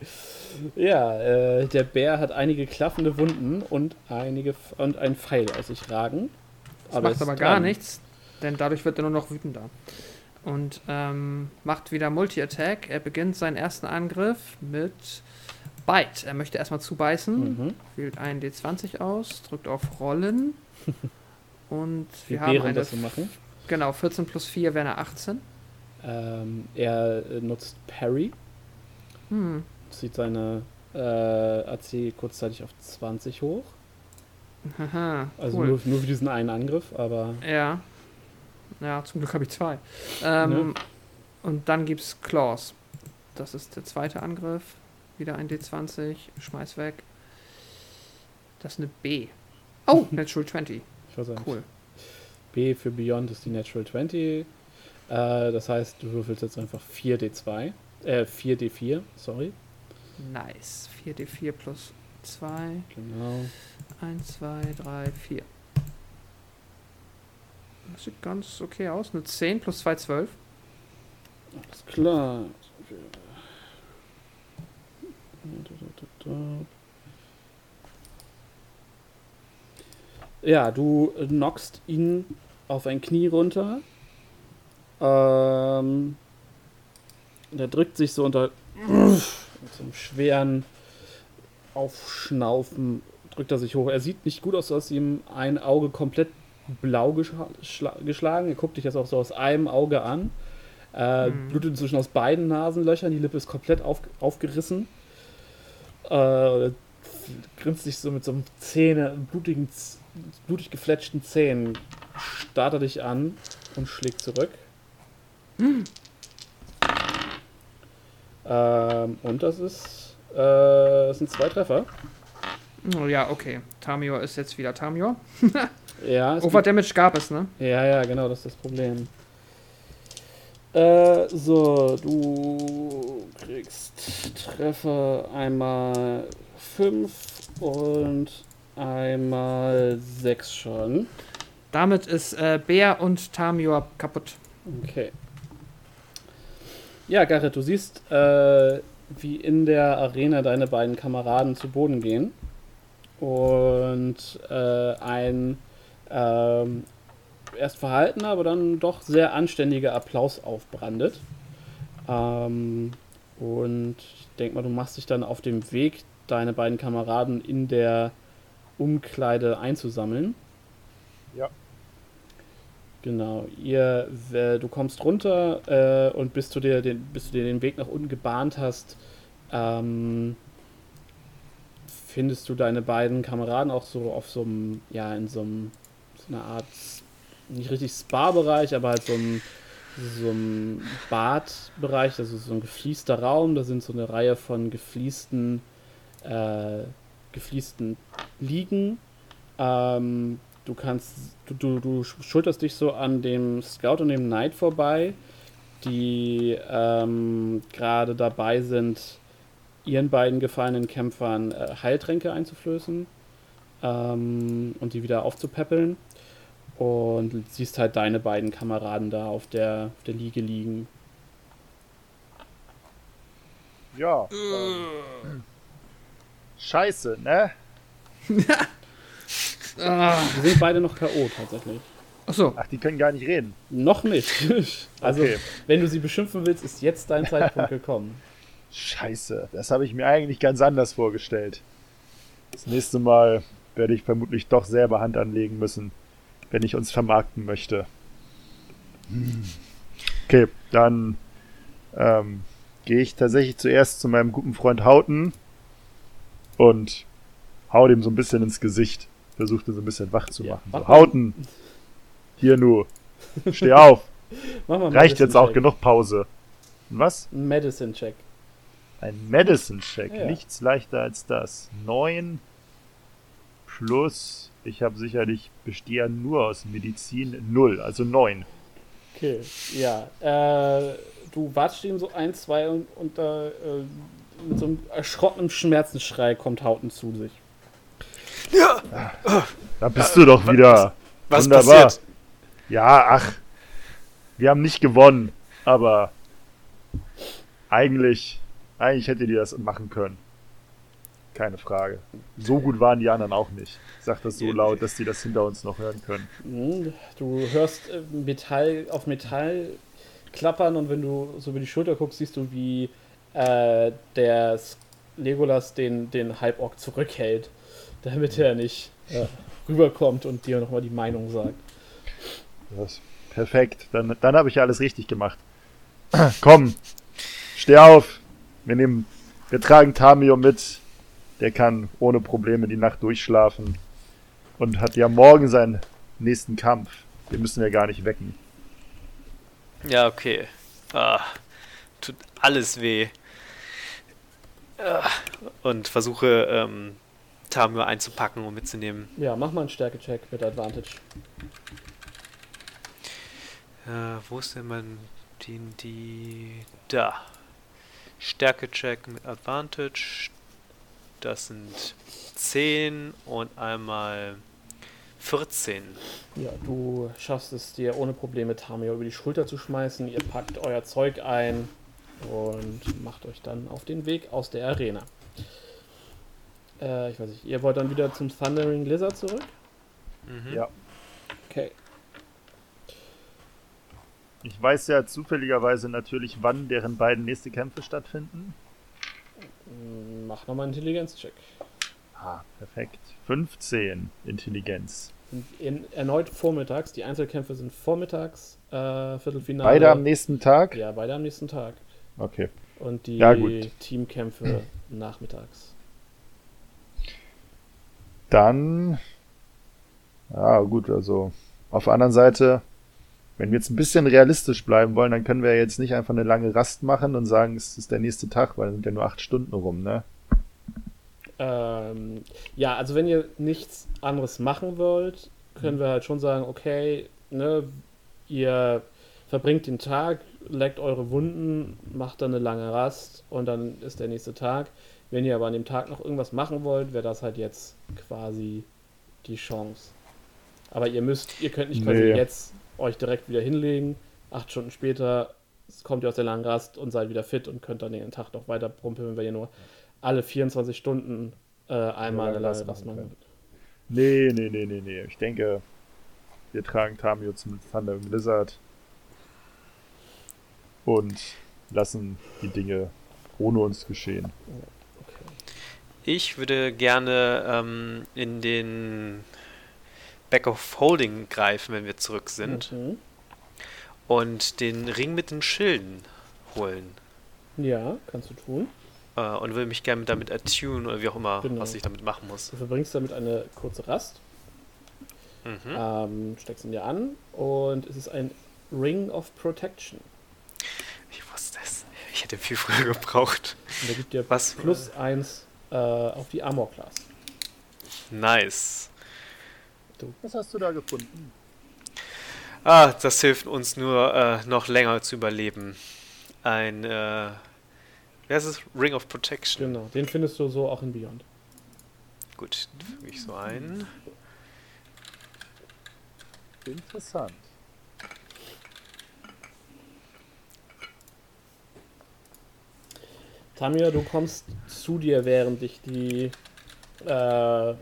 Ja, äh, der Bär hat einige klaffende Wunden und einige und ein Pfeil aus sich ragen. Das aber macht aber gar dran. nichts, denn dadurch wird er nur noch wütender. Und ähm, macht wieder Multi-Attack. Er beginnt seinen ersten Angriff mit Bite. Er möchte erstmal zubeißen, mhm. wählt einen D20 aus, drückt auf Rollen. und wir Wie haben eine. Das so machen? Genau, 14 plus 4 wäre eine 18. Ähm, er äh, nutzt Parry. Hm. Zieht seine äh, AC kurzzeitig auf 20 hoch. Aha, also cool. nur, nur für diesen einen Angriff, aber. Ja. Ja, zum Glück habe ich zwei. Ähm, ja. Und dann gibt es Claws. Das ist der zweite Angriff. Wieder ein D20. Schmeiß weg. Das ist eine B. Oh, Natural 20. Cool. B für Beyond ist die Natural 20. Äh, das heißt, du würfelst jetzt einfach 4D2. Äh, 4D4, sorry. Nice. 4D4 plus 2. Genau. 1, 2, 3, 4. Das sieht ganz okay aus. Eine 10 plus 2, 12. Alles klar. Ja, du knockst ihn auf ein Knie runter. Ähm, der drückt sich so unter mit so einem schweren Aufschnaufen drückt er sich hoch. Er sieht nicht gut aus, dass ihm ein Auge komplett blau geschlagen. Er guckt dich jetzt auch so aus einem Auge an. Äh, mhm. Blutet inzwischen aus beiden Nasenlöchern. Die Lippe ist komplett auf, aufgerissen. Äh, grinst sich so mit so einem Zähne, blutigen, blutig gefletschten Zähnen, starrt er dich an und schlägt zurück. Mhm. Ähm, und das ist, äh, das sind zwei Treffer. Oh ja, okay. Tamior ist jetzt wieder Tamior. ja. Overdamage gab es, ne? Ja, ja, genau, das ist das Problem. Äh, so, du kriegst Treffer einmal 5 und einmal 6 schon. Damit ist äh, Bär und Tamior kaputt. Okay. Ja, Garrett, du siehst, äh, wie in der Arena deine beiden Kameraden zu Boden gehen und äh, ein ähm, erst verhaltener, aber dann doch sehr anständiger Applaus aufbrandet. Ähm, und ich denke mal, du machst dich dann auf dem Weg, deine beiden Kameraden in der Umkleide einzusammeln. Ja. Genau, ihr, du kommst runter äh, und bis du, dir den, bis du dir den Weg nach unten gebahnt hast, ähm, findest du deine beiden Kameraden auch so auf so einem, ja, in so, einem, so einer Art, nicht richtig Spa-Bereich, aber halt so einem, so einem Badbereich, also so ein gefließter Raum, da sind so eine Reihe von gefließten, äh, gefließten Liegen. Ähm, du kannst, du, du, du schulterst dich so an dem Scout und dem Knight vorbei, die ähm, gerade dabei sind, ihren beiden gefallenen Kämpfern äh, Heiltränke einzuflößen ähm, und die wieder aufzupäppeln. Und siehst halt deine beiden Kameraden da auf der, auf der Liege liegen. Ja. Ähm, scheiße, ne? Ah. Wir sind beide noch K.O. tatsächlich. Achso. Ach, die können gar nicht reden. Noch nicht. also, okay. wenn du sie beschimpfen willst, ist jetzt dein Zeitpunkt gekommen. Scheiße, das habe ich mir eigentlich ganz anders vorgestellt. Das nächste Mal werde ich vermutlich doch selber Hand anlegen müssen, wenn ich uns vermarkten möchte. Okay, dann ähm, gehe ich tatsächlich zuerst zu meinem guten Freund Hauten und hau dem so ein bisschen ins Gesicht. Versuchte so ein bisschen wach zu machen. Ja, so, Hauten! Hier nur. Steh auf! Reicht jetzt auch genug Pause. Was? Ein Medicine-Check. Ein Medicine-Check. Ja. Nichts leichter als das. Neun plus, ich habe sicherlich bestehe nur aus Medizin, null, also neun. Okay, ja. Äh, du watschst ihm so ein, zwei und, und äh, mit so einem erschrockenen Schmerzensschrei kommt Hauten zu sich. Ja! Da bist du doch wieder. Was, was Wunderbar. Passiert? Ja, ach. Wir haben nicht gewonnen, aber eigentlich, eigentlich hätte die das machen können. Keine Frage. So gut waren die anderen auch nicht. Ich sag das so laut, dass die das hinter uns noch hören können. Hm, du hörst äh, Metall auf Metall klappern und wenn du so über die Schulter guckst, siehst du, wie äh, der Legolas den, den Halborg zurückhält, damit er nicht äh, rüberkommt und dir nochmal die Meinung sagt. Das, perfekt, dann, dann habe ich ja alles richtig gemacht. Komm, steh auf. Wir nehmen, wir tragen Tamio mit. Der kann ohne Probleme die Nacht durchschlafen und hat ja morgen seinen nächsten Kampf. Den müssen wir gar nicht wecken. Ja, okay. Ah, tut alles weh. Ah, und versuche ähm, Tamio einzupacken und mitzunehmen. Ja, mach mal einen Stärke-Check mit Advantage. Äh, wo ist denn mein die da? Stärke-Check mit Advantage. Das sind 10 und einmal 14. Ja, du schaffst es dir ohne Probleme Tamio über die Schulter zu schmeißen. Ihr packt euer Zeug ein und macht euch dann auf den Weg aus der Arena. Äh, ich weiß nicht, ihr wollt dann wieder zum Thundering Lizard zurück? Mhm. Ja. Okay. Ich weiß ja zufälligerweise natürlich, wann deren beiden nächste Kämpfe stattfinden. Mach nochmal einen Intelligenzcheck. Ah, perfekt. 15 Intelligenz. In, erneut vormittags. Die Einzelkämpfe sind vormittags, äh, Viertelfinale. Beide am nächsten Tag? Ja, beide am nächsten Tag. Okay. Und die ja, Teamkämpfe nachmittags. Dann. Ja, gut, also auf der anderen Seite wenn wir jetzt ein bisschen realistisch bleiben wollen, dann können wir jetzt nicht einfach eine lange Rast machen und sagen, es ist der nächste Tag, weil es sind ja nur acht Stunden rum, ne? Ähm, ja, also wenn ihr nichts anderes machen wollt, können mhm. wir halt schon sagen, okay, ne, ihr verbringt den Tag, leckt eure Wunden, macht dann eine lange Rast und dann ist der nächste Tag. Wenn ihr aber an dem Tag noch irgendwas machen wollt, wäre das halt jetzt quasi die Chance. Aber ihr müsst, ihr könnt nicht quasi nee. jetzt euch direkt wieder hinlegen. Acht Stunden später kommt ihr aus der langen Rast und seid wieder fit und könnt dann den Tag noch weiter prumpeln, wenn ihr nur alle 24 Stunden äh, einmal eine lange Rast machen Nee, nee, nee, nee, nee. Ich denke, wir tragen Tamio zum Thunder Blizzard und lassen die Dinge ohne uns geschehen. Ich würde gerne ähm, in den Back of Holding greifen, wenn wir zurück sind. Mhm. Und den Ring mit den Schilden holen. Ja, kannst du tun. Äh, und will mich gerne damit attune oder wie auch immer, genau. was ich damit machen muss. Du verbringst damit eine kurze Rast. Mhm. Ähm, steckst ihn dir an und es ist ein Ring of Protection. Ich wusste es. Ich hätte viel früher gebraucht. Und der gibt dir was? plus eins äh, auf die Armor Class. Nice du? Was hast du da gefunden? Ah, das hilft uns nur äh, noch länger zu überleben. Ein, äh, wer ist? Ring of Protection. Genau, den findest du so auch in Beyond. Gut, füge ich so ein. Interessant. Tamir, du kommst zu dir, während dich die äh,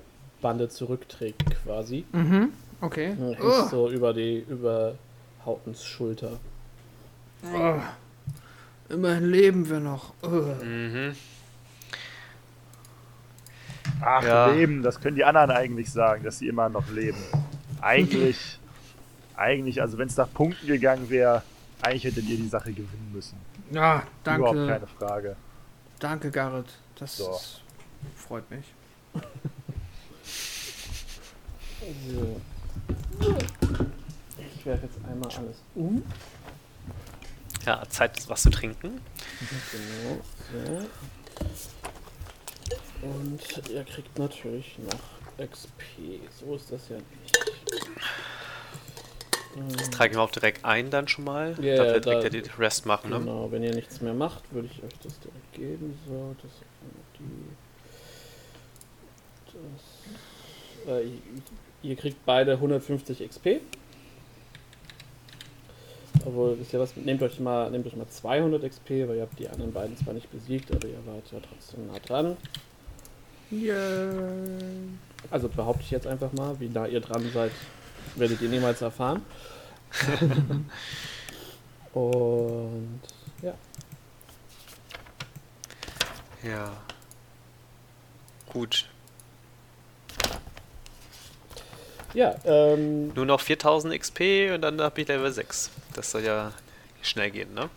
Bande zurückträgt quasi. Mhm. Okay. Und hängst oh. so über die über Hautens Schulter. Oh. Immerhin leben wir noch. Oh. Mhm. Ach, ja. leben, das können die anderen eigentlich sagen, dass sie immer noch leben. Eigentlich, eigentlich, also wenn es nach Punkten gegangen wäre, eigentlich hättet ihr die Sache gewinnen müssen. Ja, danke. Überhaupt keine Frage. Danke, Garrett. Das so. freut mich. so. Ich werfe jetzt einmal alles um. Ja, Zeit, was zu trinken. Genau, so. Und ihr kriegt natürlich noch XP. So ist das ja nicht. Das trage ich mir auch direkt ein dann schon mal. Yeah, Dafür direkt ja die Rest machen, ne? Genau, wenn ihr nichts mehr macht, würde ich euch das direkt geben. So, das die. Das, äh, ihr kriegt beide 150 XP. Obwohl, wisst ihr was, nehmt euch mal, nehmt euch mal 200 XP, weil ihr habt die anderen beiden zwar nicht besiegt, aber ihr wart ja trotzdem nah dran. Yeah. Also behaupte ich jetzt einfach mal, wie nah ihr dran seid, werdet ihr niemals erfahren. Und ja. Ja. Gut. Ja, ähm. Nur noch 4000 XP und dann habe ich Level 6. Das soll ja schnell gehen, ne?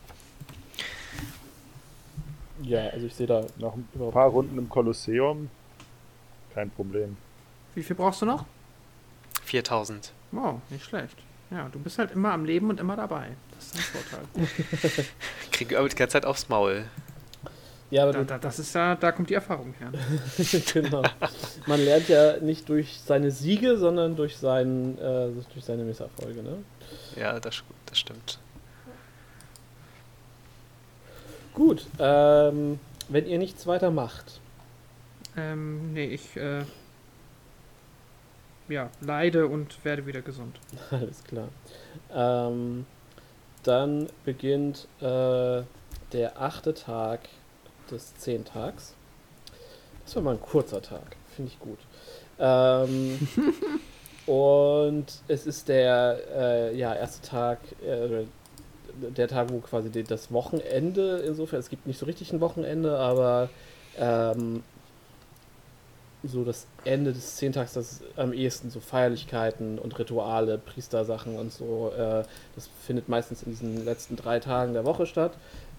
Ja, also ich sehe da noch ein paar Runden im Kolosseum. Kein Problem. Wie viel brauchst du noch? 4000. Wow, nicht schlecht. Ja, du bist halt immer am Leben und immer dabei. Das ist ein Vorteil. Kriege aber die ganze Zeit aufs Maul. Ja, aber da, da, das ist ja, da kommt die Erfahrung her. genau. Man lernt ja nicht durch seine Siege, sondern durch, seinen, äh, durch seine Misserfolge, ne? Ja, das, das stimmt. Gut, ähm, wenn ihr nichts weiter macht. Ähm, nee, ich äh, ja, leide und werde wieder gesund. Alles klar. Ähm, dann beginnt äh, der achte Tag des Zehntags. Das war mal ein kurzer Tag, finde ich gut. Ähm, und es ist der äh, ja, erste Tag, äh, der Tag, wo quasi das Wochenende, insofern, es gibt nicht so richtig ein Wochenende, aber ähm, so das Ende des Zehntags, das am ehesten so Feierlichkeiten und Rituale, Priestersachen und so, äh, das findet meistens in diesen letzten drei Tagen der Woche statt.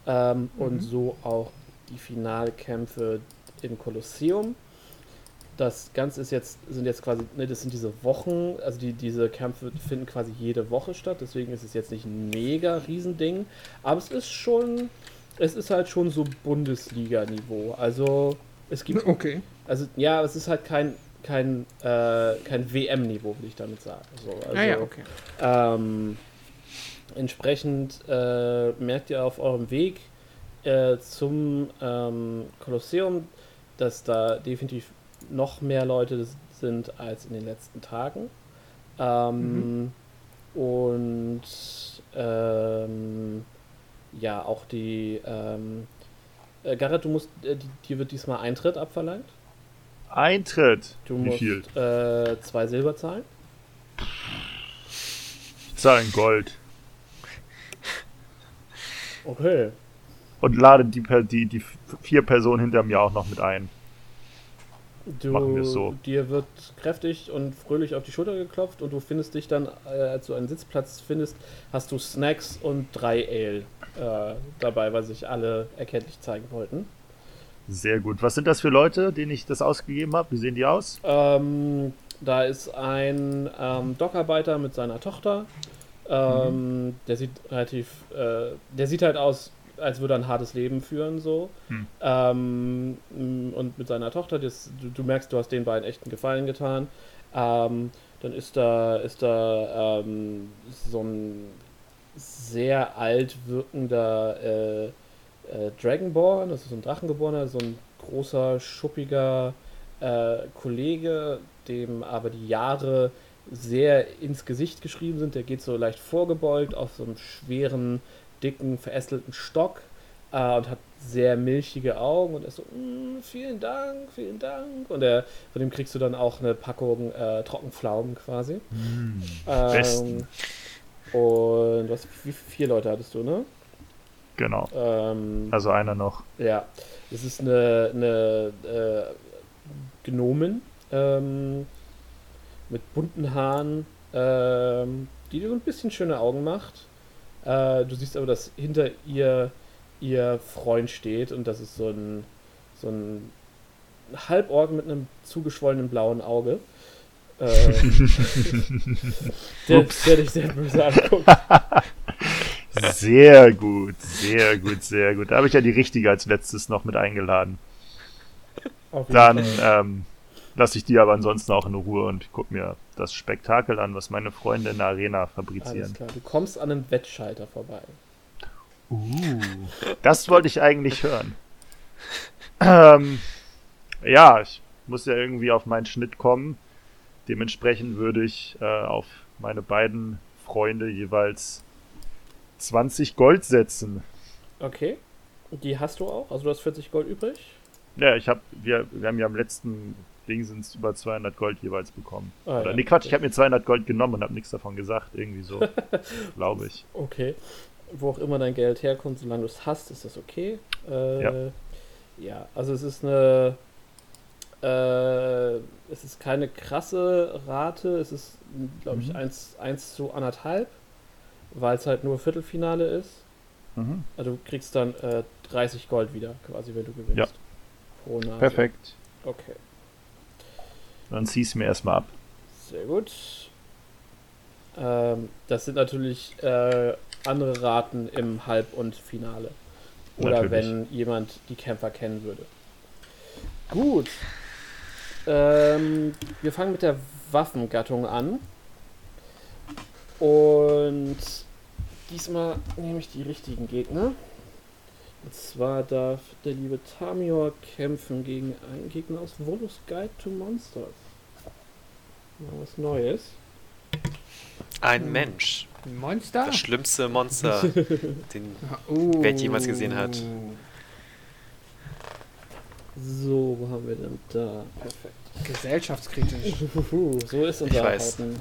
Ähm, mhm. Und so auch die Finalkämpfe im Kolosseum. Das Ganze ist jetzt, sind jetzt quasi, ne, das sind diese Wochen, also die, diese Kämpfe finden quasi jede Woche statt, deswegen ist es jetzt nicht ein mega Riesending, aber es ist schon, es ist halt schon so Bundesliga-Niveau. Also es gibt. Okay. Also ja, es ist halt kein, kein, äh, kein WM-Niveau, will ich damit sagen. So, also, ah ja, okay. Ähm, entsprechend äh, merkt ihr auf eurem Weg äh, zum ähm, Kolosseum, dass da definitiv noch mehr Leute sind als in den letzten Tagen. Ähm, mhm. Und ähm, ja, auch die ähm, äh, Garrett, du musst, äh, dir wird diesmal Eintritt abverlangt. Eintritt? Du Wie musst viel? Äh, zwei Silber zahlen. Ich zahle in Gold. Okay. Und lade die, die, die vier Personen hinter mir auch noch mit ein. Du, Machen wir so. Dir wird kräftig und fröhlich auf die Schulter geklopft und du findest dich dann, äh, als du einen Sitzplatz findest, hast du Snacks und drei Ale äh, dabei, weil sich alle erkenntlich zeigen wollten. Sehr gut. Was sind das für Leute, denen ich das ausgegeben habe? Wie sehen die aus? Ähm, da ist ein ähm, Dockarbeiter mit seiner Tochter. Ähm, mhm. Der sieht relativ, äh, der sieht halt aus, als würde er ein hartes Leben führen, so. Mhm. Ähm, und mit seiner Tochter, das, du, du, merkst, du hast den beiden echten Gefallen getan. Ähm, dann ist da, ist da ähm, so ein sehr alt wirkender äh, äh, Dragonborn, das ist ein Drachengeborener, so ein großer, schuppiger äh, Kollege, dem aber die Jahre sehr ins Gesicht geschrieben sind. Der geht so leicht vorgebeugt auf so einem schweren, dicken, verästelten Stock äh, und hat sehr milchige Augen und er ist so, mm, vielen Dank, vielen Dank. Und er, von dem kriegst du dann auch eine Packung äh, Trockenpflaumen quasi. Mm, ähm, und was, wie vier Leute hattest du, ne? Genau. Ähm, also einer noch. Ja. Es ist eine, eine äh, Gnomen ähm, mit bunten Haaren, ähm, die dir so ein bisschen schöne Augen macht. Äh, du siehst aber, dass hinter ihr ihr Freund steht und das ist so ein, so ein Halborg mit einem zugeschwollenen blauen Auge. Äh, der, der dich sehr böse anguckt. Sehr gut, sehr gut, sehr gut. Da habe ich ja die richtige als letztes noch mit eingeladen. Dann ähm, lasse ich die aber ansonsten auch in Ruhe und gucke mir das Spektakel an, was meine Freunde in der Arena fabrizieren. Alles klar, du kommst an einem Wettschalter vorbei. Uh, das wollte ich eigentlich hören. Ähm, ja, ich muss ja irgendwie auf meinen Schnitt kommen. Dementsprechend würde ich äh, auf meine beiden Freunde jeweils 20 Gold setzen. Okay. Die hast du auch? Also du hast 40 Gold übrig? Ja, ich habe, wir, wir haben ja am letzten Ding sind es über 200 Gold jeweils bekommen. Ah, Oder ja. nee, Quatsch, ich habe mir 200 Gold genommen und habe nichts davon gesagt, irgendwie so, glaube ich. Okay. Wo auch immer dein Geld herkommt, solange du es hast, ist das okay. Äh, ja. ja, also es ist eine, äh, es ist keine krasse Rate, es ist, glaube ich, mhm. 1, 1 zu anderthalb weil es halt nur Viertelfinale ist. Mhm. Also du kriegst dann äh, 30 Gold wieder, quasi, wenn du gewinnst. Ja. Pro Nase. Perfekt. Okay. Dann zieh's mir erstmal ab. Sehr gut. Ähm, das sind natürlich äh, andere Raten im Halb- und Finale. Oder natürlich. wenn jemand die Kämpfer kennen würde. Gut. Ähm, wir fangen mit der Waffengattung an. Und diesmal nehme ich die richtigen Gegner. Und zwar darf der liebe Tamior kämpfen gegen einen Gegner aus Volus Guide to Monsters. Mal was Neues. Ein hm. Mensch. Ein Monster? Das schlimmste Monster, den uh. Welt jemals gesehen hat. So, wo haben wir denn da? Perfekt. Gesellschaftskritisch. so ist unser Hauten.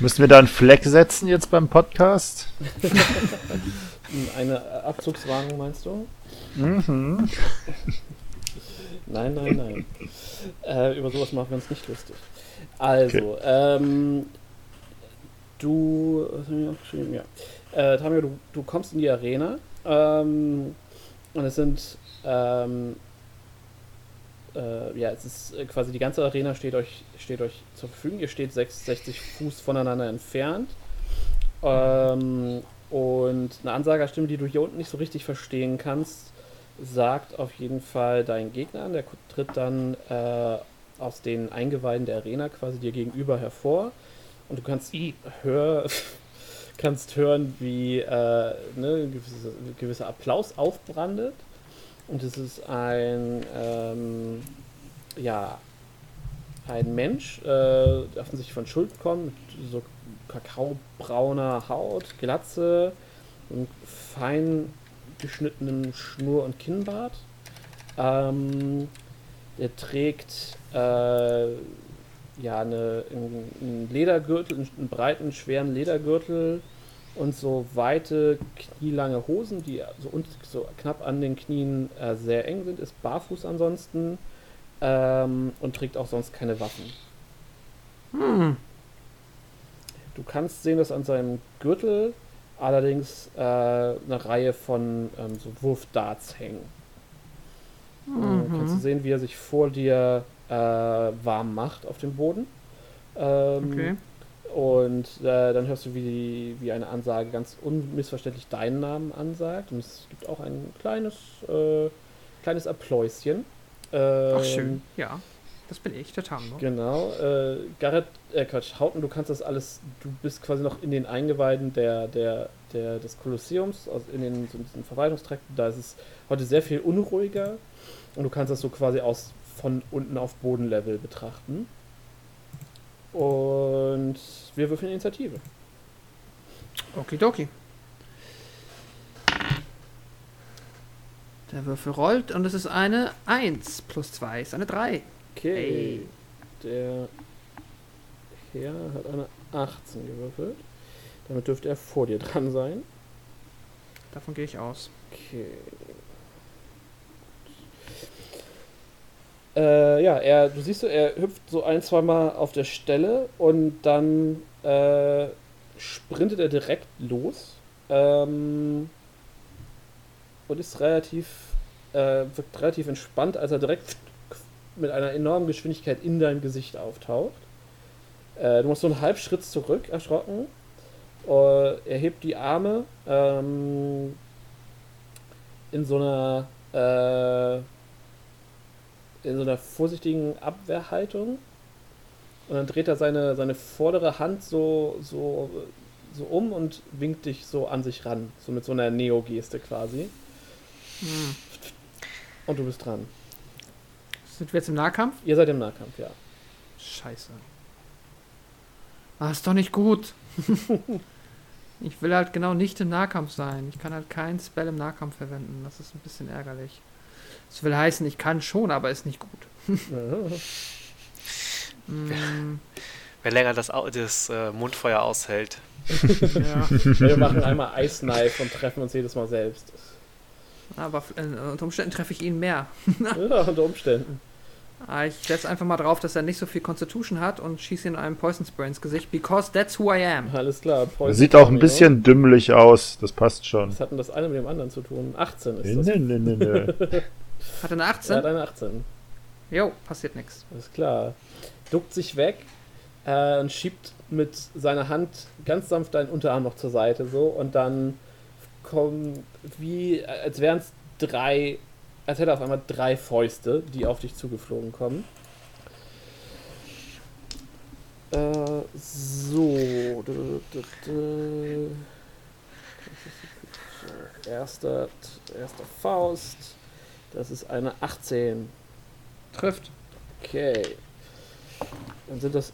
Müssen wir da einen Fleck setzen jetzt beim Podcast? Eine Abzugswarnung meinst du? Mhm. nein, nein, nein. Äh, über sowas machen wir uns nicht lustig. Also, okay. ähm, du, was haben wir aufgeschrieben? Ja. Äh, Tamio, du, du kommst in die Arena ähm, und es sind ähm, äh, ja, es ist äh, quasi die ganze Arena steht euch, steht euch zur Verfügung. Ihr steht 60 Fuß voneinander entfernt. Ähm, und eine Ansagerstimme, die du hier unten nicht so richtig verstehen kannst, sagt auf jeden Fall deinen Gegner an. Der tritt dann äh, aus den Eingeweiden der Arena quasi dir gegenüber hervor. Und du kannst, hör, kannst hören, wie äh, ne, gewisser gewisse Applaus aufbrandet. Und es ist ein, ähm, ja, ein Mensch, äh, der offensichtlich von Schuld kommt, so kakaobrauner Haut, Glatze, und fein geschnittenem Schnur- und Kinnbart. Ähm, der trägt äh, ja eine, einen Ledergürtel, einen breiten, schweren Ledergürtel und so weite, knielange Hosen, die so, und, so knapp an den Knien äh, sehr eng sind, ist barfuß ansonsten ähm, und trägt auch sonst keine Waffen. Hm. Du kannst sehen, dass an seinem Gürtel allerdings äh, eine Reihe von ähm, so Wurfdarts hängen. Mhm. kannst du sehen, wie er sich vor dir äh, warm macht auf dem Boden. Ähm, okay. Und äh, dann hörst du, wie, wie eine Ansage ganz unmissverständlich deinen Namen ansagt. Und es gibt auch ein kleines, äh, kleines Appläuschen. Ähm, Ach, schön. Ja, das bin ich, der Tambo. Genau. Äh, Garrett, äh, Quatsch, Hauten, du kannst das alles, du bist quasi noch in den Eingeweiden der, der, der, des Kolosseums, also in den so in Verwaltungstrakt. Da ist es heute sehr viel unruhiger. Und du kannst das so quasi aus von unten auf Bodenlevel betrachten. Und wir würfeln Initiative. Okidoki. Der Würfel rollt und es ist eine 1 plus 2 ist eine 3. Okay. Hey. Der Herr hat eine 18 gewürfelt. Damit dürfte er vor dir dran sein. Davon gehe ich aus. Okay. Äh, ja, er, du siehst, er hüpft so ein, zweimal auf der Stelle und dann äh, sprintet er direkt los ähm, und ist relativ, äh, wirkt relativ entspannt, als er direkt mit einer enormen Geschwindigkeit in dein Gesicht auftaucht. Äh, du machst so einen Halbschritt zurück, erschrocken. Uh, er hebt die Arme ähm, in so einer äh, in so einer vorsichtigen Abwehrhaltung und dann dreht er seine, seine vordere Hand so, so, so um und winkt dich so an sich ran. So mit so einer Neo-Geste quasi. Hm. Und du bist dran. Sind wir jetzt im Nahkampf? Ihr seid im Nahkampf, ja. Scheiße. Ah, ist doch nicht gut. ich will halt genau nicht im Nahkampf sein. Ich kann halt kein Spell im Nahkampf verwenden. Das ist ein bisschen ärgerlich. Das will heißen, ich kann schon, aber ist nicht gut. mm. Wer länger das, das äh, Mundfeuer aushält. ja. Wir machen einmal Ice Knife und treffen uns jedes Mal selbst. Aber äh, unter Umständen treffe ich ihn mehr. ja, unter Umständen. Ah, ich setze einfach mal drauf, dass er nicht so viel Constitution hat und schieße ihn einem Poison Spray ins Gesicht, because that's who I am. Alles klar. Poison Sieht auch ein bisschen dümmlich aus, das passt schon. Was hat denn das eine mit dem anderen zu tun? 18 ist das. Nö, nö, nö, nö. Hat er eine 18? Er hat eine 18. Jo, passiert nichts. Alles klar. Duckt sich weg äh, und schiebt mit seiner Hand ganz sanft deinen Unterarm noch zur Seite so und dann kommen wie, als wären es drei als hätte er auf einmal drei Fäuste, die auf dich zugeflogen kommen. Äh, so. Erster, erster Faust. Das ist eine 18. Trifft. Okay. Dann sind das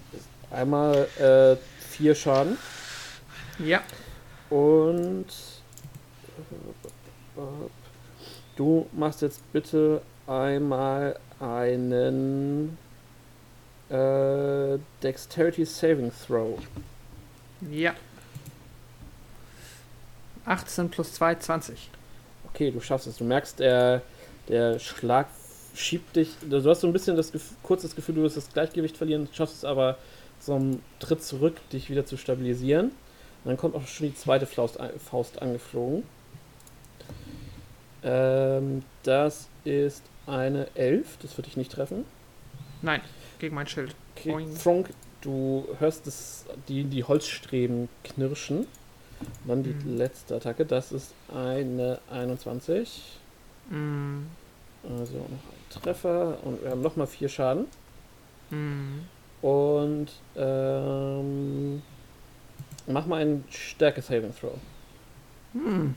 einmal äh, vier Schaden. Ja. Und Du machst jetzt bitte einmal einen äh, Dexterity Saving Throw. Ja. 18 plus 2, 20. Okay, du schaffst es. Du merkst, der, der Schlag schiebt dich. Du hast so ein bisschen das kurz das Gefühl, du wirst das Gleichgewicht verlieren, schaffst es aber so einen Tritt zurück, dich wieder zu stabilisieren. Und dann kommt auch schon die zweite Faust, Faust angeflogen. Ähm, das ist eine 11. Das würde ich nicht treffen. Nein, gegen mein Schild. Okay. Frank, du hörst das, die, die Holzstreben knirschen. dann die mhm. letzte Attacke. Das ist eine 21. Mhm. Also noch ein Treffer. Und wir haben nochmal vier Schaden. Mhm. Und ähm, mach mal einen Stärke-Saving Throw. Mhm.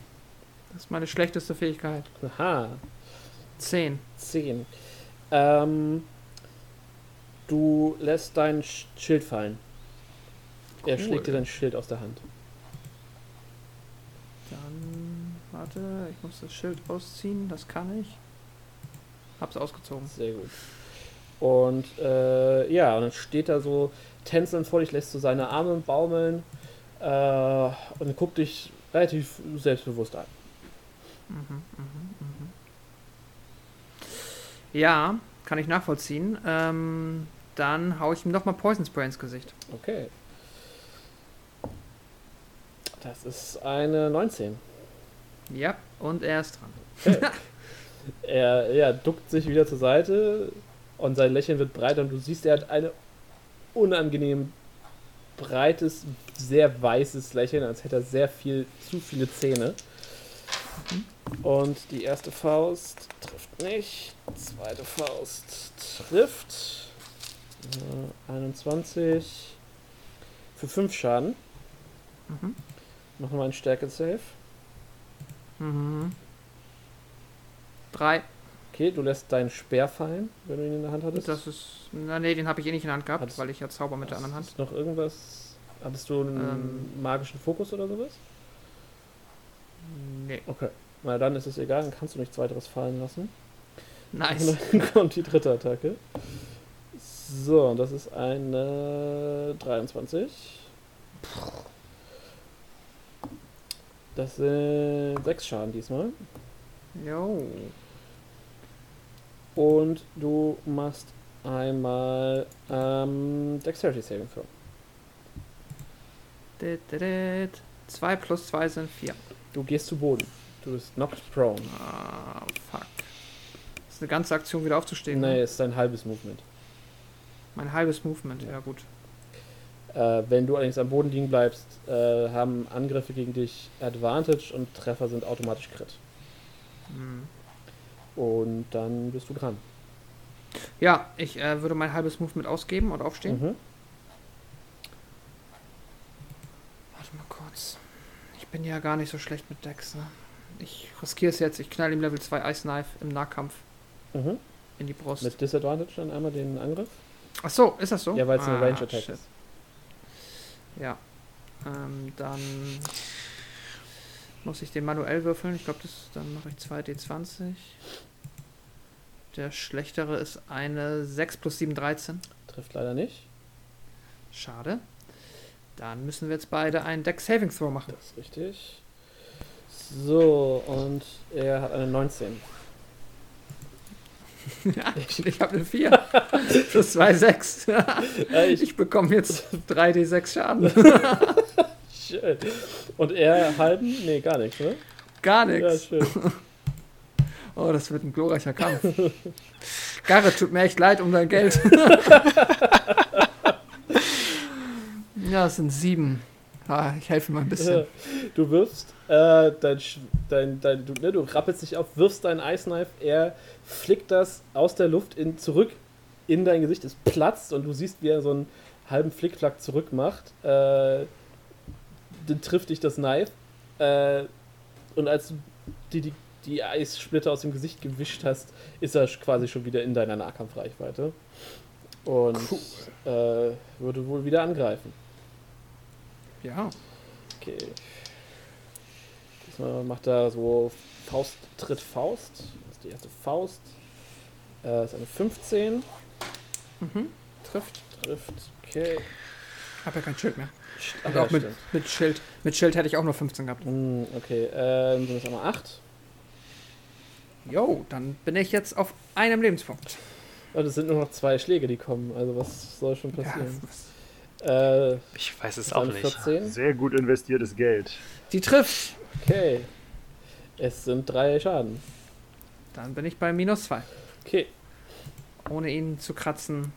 Das ist meine schlechteste Fähigkeit. Aha. Zehn. Zehn. Ähm, du lässt dein Schild fallen. Cool. Er schlägt dir dein Schild aus der Hand. Dann, warte, ich muss das Schild ausziehen, das kann ich. Hab's ausgezogen. Sehr gut. Und äh, ja, und dann steht er so tänzelnd vor dich, lässt so seine Arme baumeln äh, und guckt dich relativ selbstbewusst an. Mhm, mhm, mhm. Ja, kann ich nachvollziehen. Ähm, dann haue ich ihm nochmal Poison Spray ins Gesicht. Okay. Das ist eine 19. Ja, und er ist dran. Okay. er, er duckt sich wieder zur Seite und sein Lächeln wird breiter und du siehst, er hat ein unangenehm breites, sehr weißes Lächeln, als hätte er sehr viel, zu viele Zähne. Mhm. Und die erste Faust trifft nicht. Zweite Faust trifft. Äh, 21 für 5 Schaden. Mhm. Machen wir einen Stärke-Save. Mhm. 3. Okay, du lässt deinen Speer fallen, wenn du ihn in der Hand hattest. Das ist. Na, nee, den habe ich eh nicht in der Hand gehabt, hattest, weil ich ja Zauber mit der anderen Hand. Noch irgendwas? Hattest du einen ähm, magischen Fokus oder sowas? Nee. Okay. Na dann ist es egal, dann kannst du nichts weiteres fallen lassen. Nice. Und dann kommt die dritte Attacke. So, und das ist eine 23. Das sind 6 Schaden diesmal. Jo. Und du machst einmal ähm, Dexterity Saving Throw. 2 plus 2 sind 4. Du gehst zu Boden. Du bist knocked prone. Ah, fuck. Ist eine ganze Aktion wieder aufzustehen. Nee, ne? ist dein halbes Movement. Mein halbes Movement, ja gut. Äh, wenn du allerdings am Boden liegen bleibst, äh, haben Angriffe gegen dich Advantage und Treffer sind automatisch Crit. Hm. Und dann bist du dran. Ja, ich äh, würde mein halbes Movement ausgeben und aufstehen. Mhm. Warte mal kurz. Ich bin ja gar nicht so schlecht mit Dex, ne? Ich riskiere es jetzt. Ich knall ihm Level 2 Ice Knife im Nahkampf Mhm. in die Brust. Mit Disadvantage dann einmal den Angriff? Ach so, ist das so? Ja, weil es eine Ah, Range Attack shit. ist. Ja. Ähm, dann muss ich den manuell würfeln. Ich glaube, das dann mache ich 2d20. Der schlechtere ist eine 6 plus 7, 13. Trifft leider nicht. Schade. Dann müssen wir jetzt beide einen Deck Saving Throw machen. Das ist richtig. So, und er hat eine 19. ja, ich habe eine 4. plus 2, 6. Äh, ich, ich bekomme jetzt 3d6 Schaden. schön. Und er halben? Nee, gar nichts, ne? Gar Ja, nichts. schön. Oh, das wird ein glorreicher Kampf. Garrett, tut mir echt leid um dein Geld. ja, es sind sieben. Ah, ich helfe mal ein bisschen. Du wirfst äh, dein, dein, dein du, ne, du rappelst dich auf, wirfst dein Ice Knife, er flickt das aus der Luft in, zurück in dein Gesicht, es platzt und du siehst, wie er so einen halben Flickflack zurück macht. Äh, dann trifft dich das Knife. Äh, und als du die, die, die Eissplitter aus dem Gesicht gewischt hast, ist er quasi schon wieder in deiner Nahkampfreichweite. Und äh, würde wohl wieder angreifen. Ja. Okay. Diesmal macht er so Faust tritt Faust. Das ist die erste Faust. Äh, das ist eine 15. Mhm. Trifft. Trifft. Okay. Hab ja kein Schild mehr. Ach, ja, auch mit, mit Schild. Mit Schild hätte ich auch nur 15 gehabt. Hm, okay, ähm, sind es einmal 8. Jo, dann bin ich jetzt auf einem Lebenspunkt. Und es sind nur noch zwei Schläge, die kommen. Also was soll schon Ja, passieren? was- Äh, Ich weiß es auch nicht. 14. Sehr gut investiertes Geld. die trifft. Okay. Es sind drei Schaden. Dann bin ich bei minus 2. Okay. Ohne ihn zu kratzen.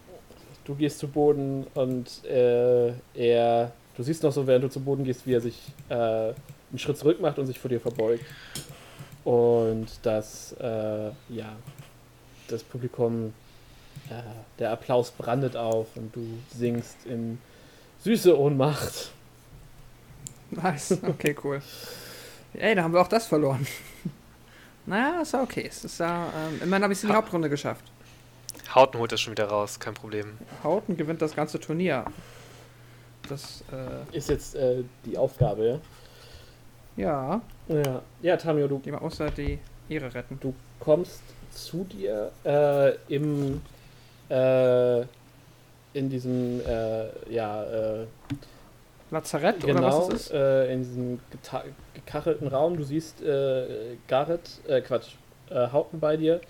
Du gehst zu Boden und äh, er. Du siehst noch so, während du zu Boden gehst, wie er sich äh, einen Schritt zurück macht und sich vor dir verbeugt. Und das, äh, ja, das Publikum, äh, der Applaus brandet auf und du singst in süße Ohnmacht. Nice. Okay, cool. Ey, da haben wir auch das verloren. naja, ist ja okay. Es ist ja, ähm, immerhin habe ich es in die Ha- Hauptrunde geschafft. Hauten holt das schon wieder raus, kein Problem. Hauten gewinnt das ganze Turnier. Das, äh, Ist jetzt äh, die Aufgabe, ja, ja? Ja, ja Tamio, du die mal außer die Ehre retten. Du kommst zu dir äh, im äh, in diesem äh, ja äh, Lazarett oder genau was es ist? äh, in diesem gekachelten Raum. Du siehst äh, Garrett, äh, Quatsch, äh, Haupten bei dir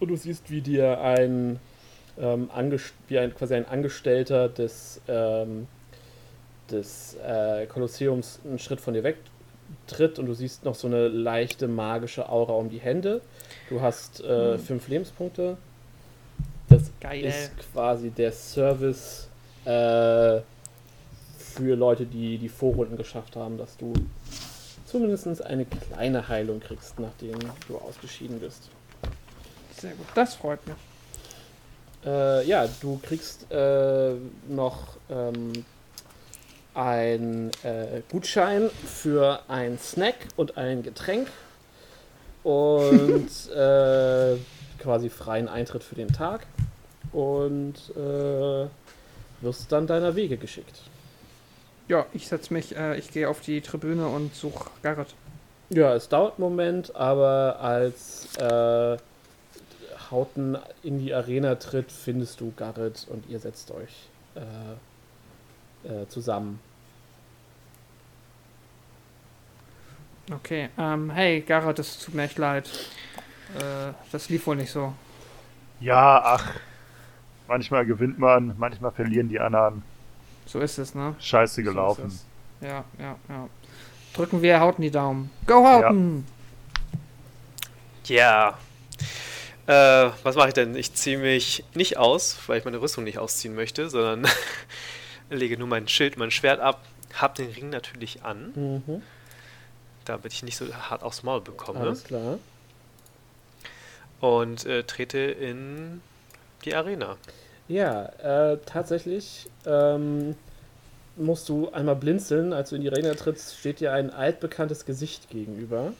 und du siehst, wie dir ein ähm, wie ein quasi ein Angestellter des ähm, des äh, Kolosseums einen Schritt von dir weg tritt und du siehst noch so eine leichte magische Aura um die Hände. Du hast äh, Hm. fünf Lebenspunkte. Das Geil. ist quasi der Service äh, für Leute, die die Vorrunden geschafft haben, dass du zumindest eine kleine Heilung kriegst, nachdem du ausgeschieden bist. Sehr gut, das freut mich. Äh, ja, du kriegst äh, noch ähm, einen äh, Gutschein für einen Snack und ein Getränk und äh, quasi freien Eintritt für den Tag und äh, wirst dann deiner Wege geschickt. Ja, ich setze mich, äh, ich gehe auf die Tribüne und suche Garrett. Ja, es dauert einen Moment, aber als äh, Hauten in die Arena tritt, findest du Garrett und ihr setzt euch äh, äh, zusammen. Okay, ähm, hey Garrett, es tut mir echt leid. Äh, das lief wohl nicht so. Ja, ach. Manchmal gewinnt man, manchmal verlieren die anderen. So ist es, ne? Scheiße gelaufen. So ja, ja, ja. Drücken wir Hauten die Daumen. Go Hauten! Ja. Yeah. Äh, was mache ich denn? Ich ziehe mich nicht aus, weil ich meine Rüstung nicht ausziehen möchte, sondern lege nur mein Schild, mein Schwert ab, hab den Ring natürlich an, mhm. damit ich nicht so hart aufs Maul bekomme. Alles klar. Und äh, trete in die Arena. Ja, äh, tatsächlich ähm, musst du einmal blinzeln. Als du in die Arena trittst, steht dir ein altbekanntes Gesicht gegenüber.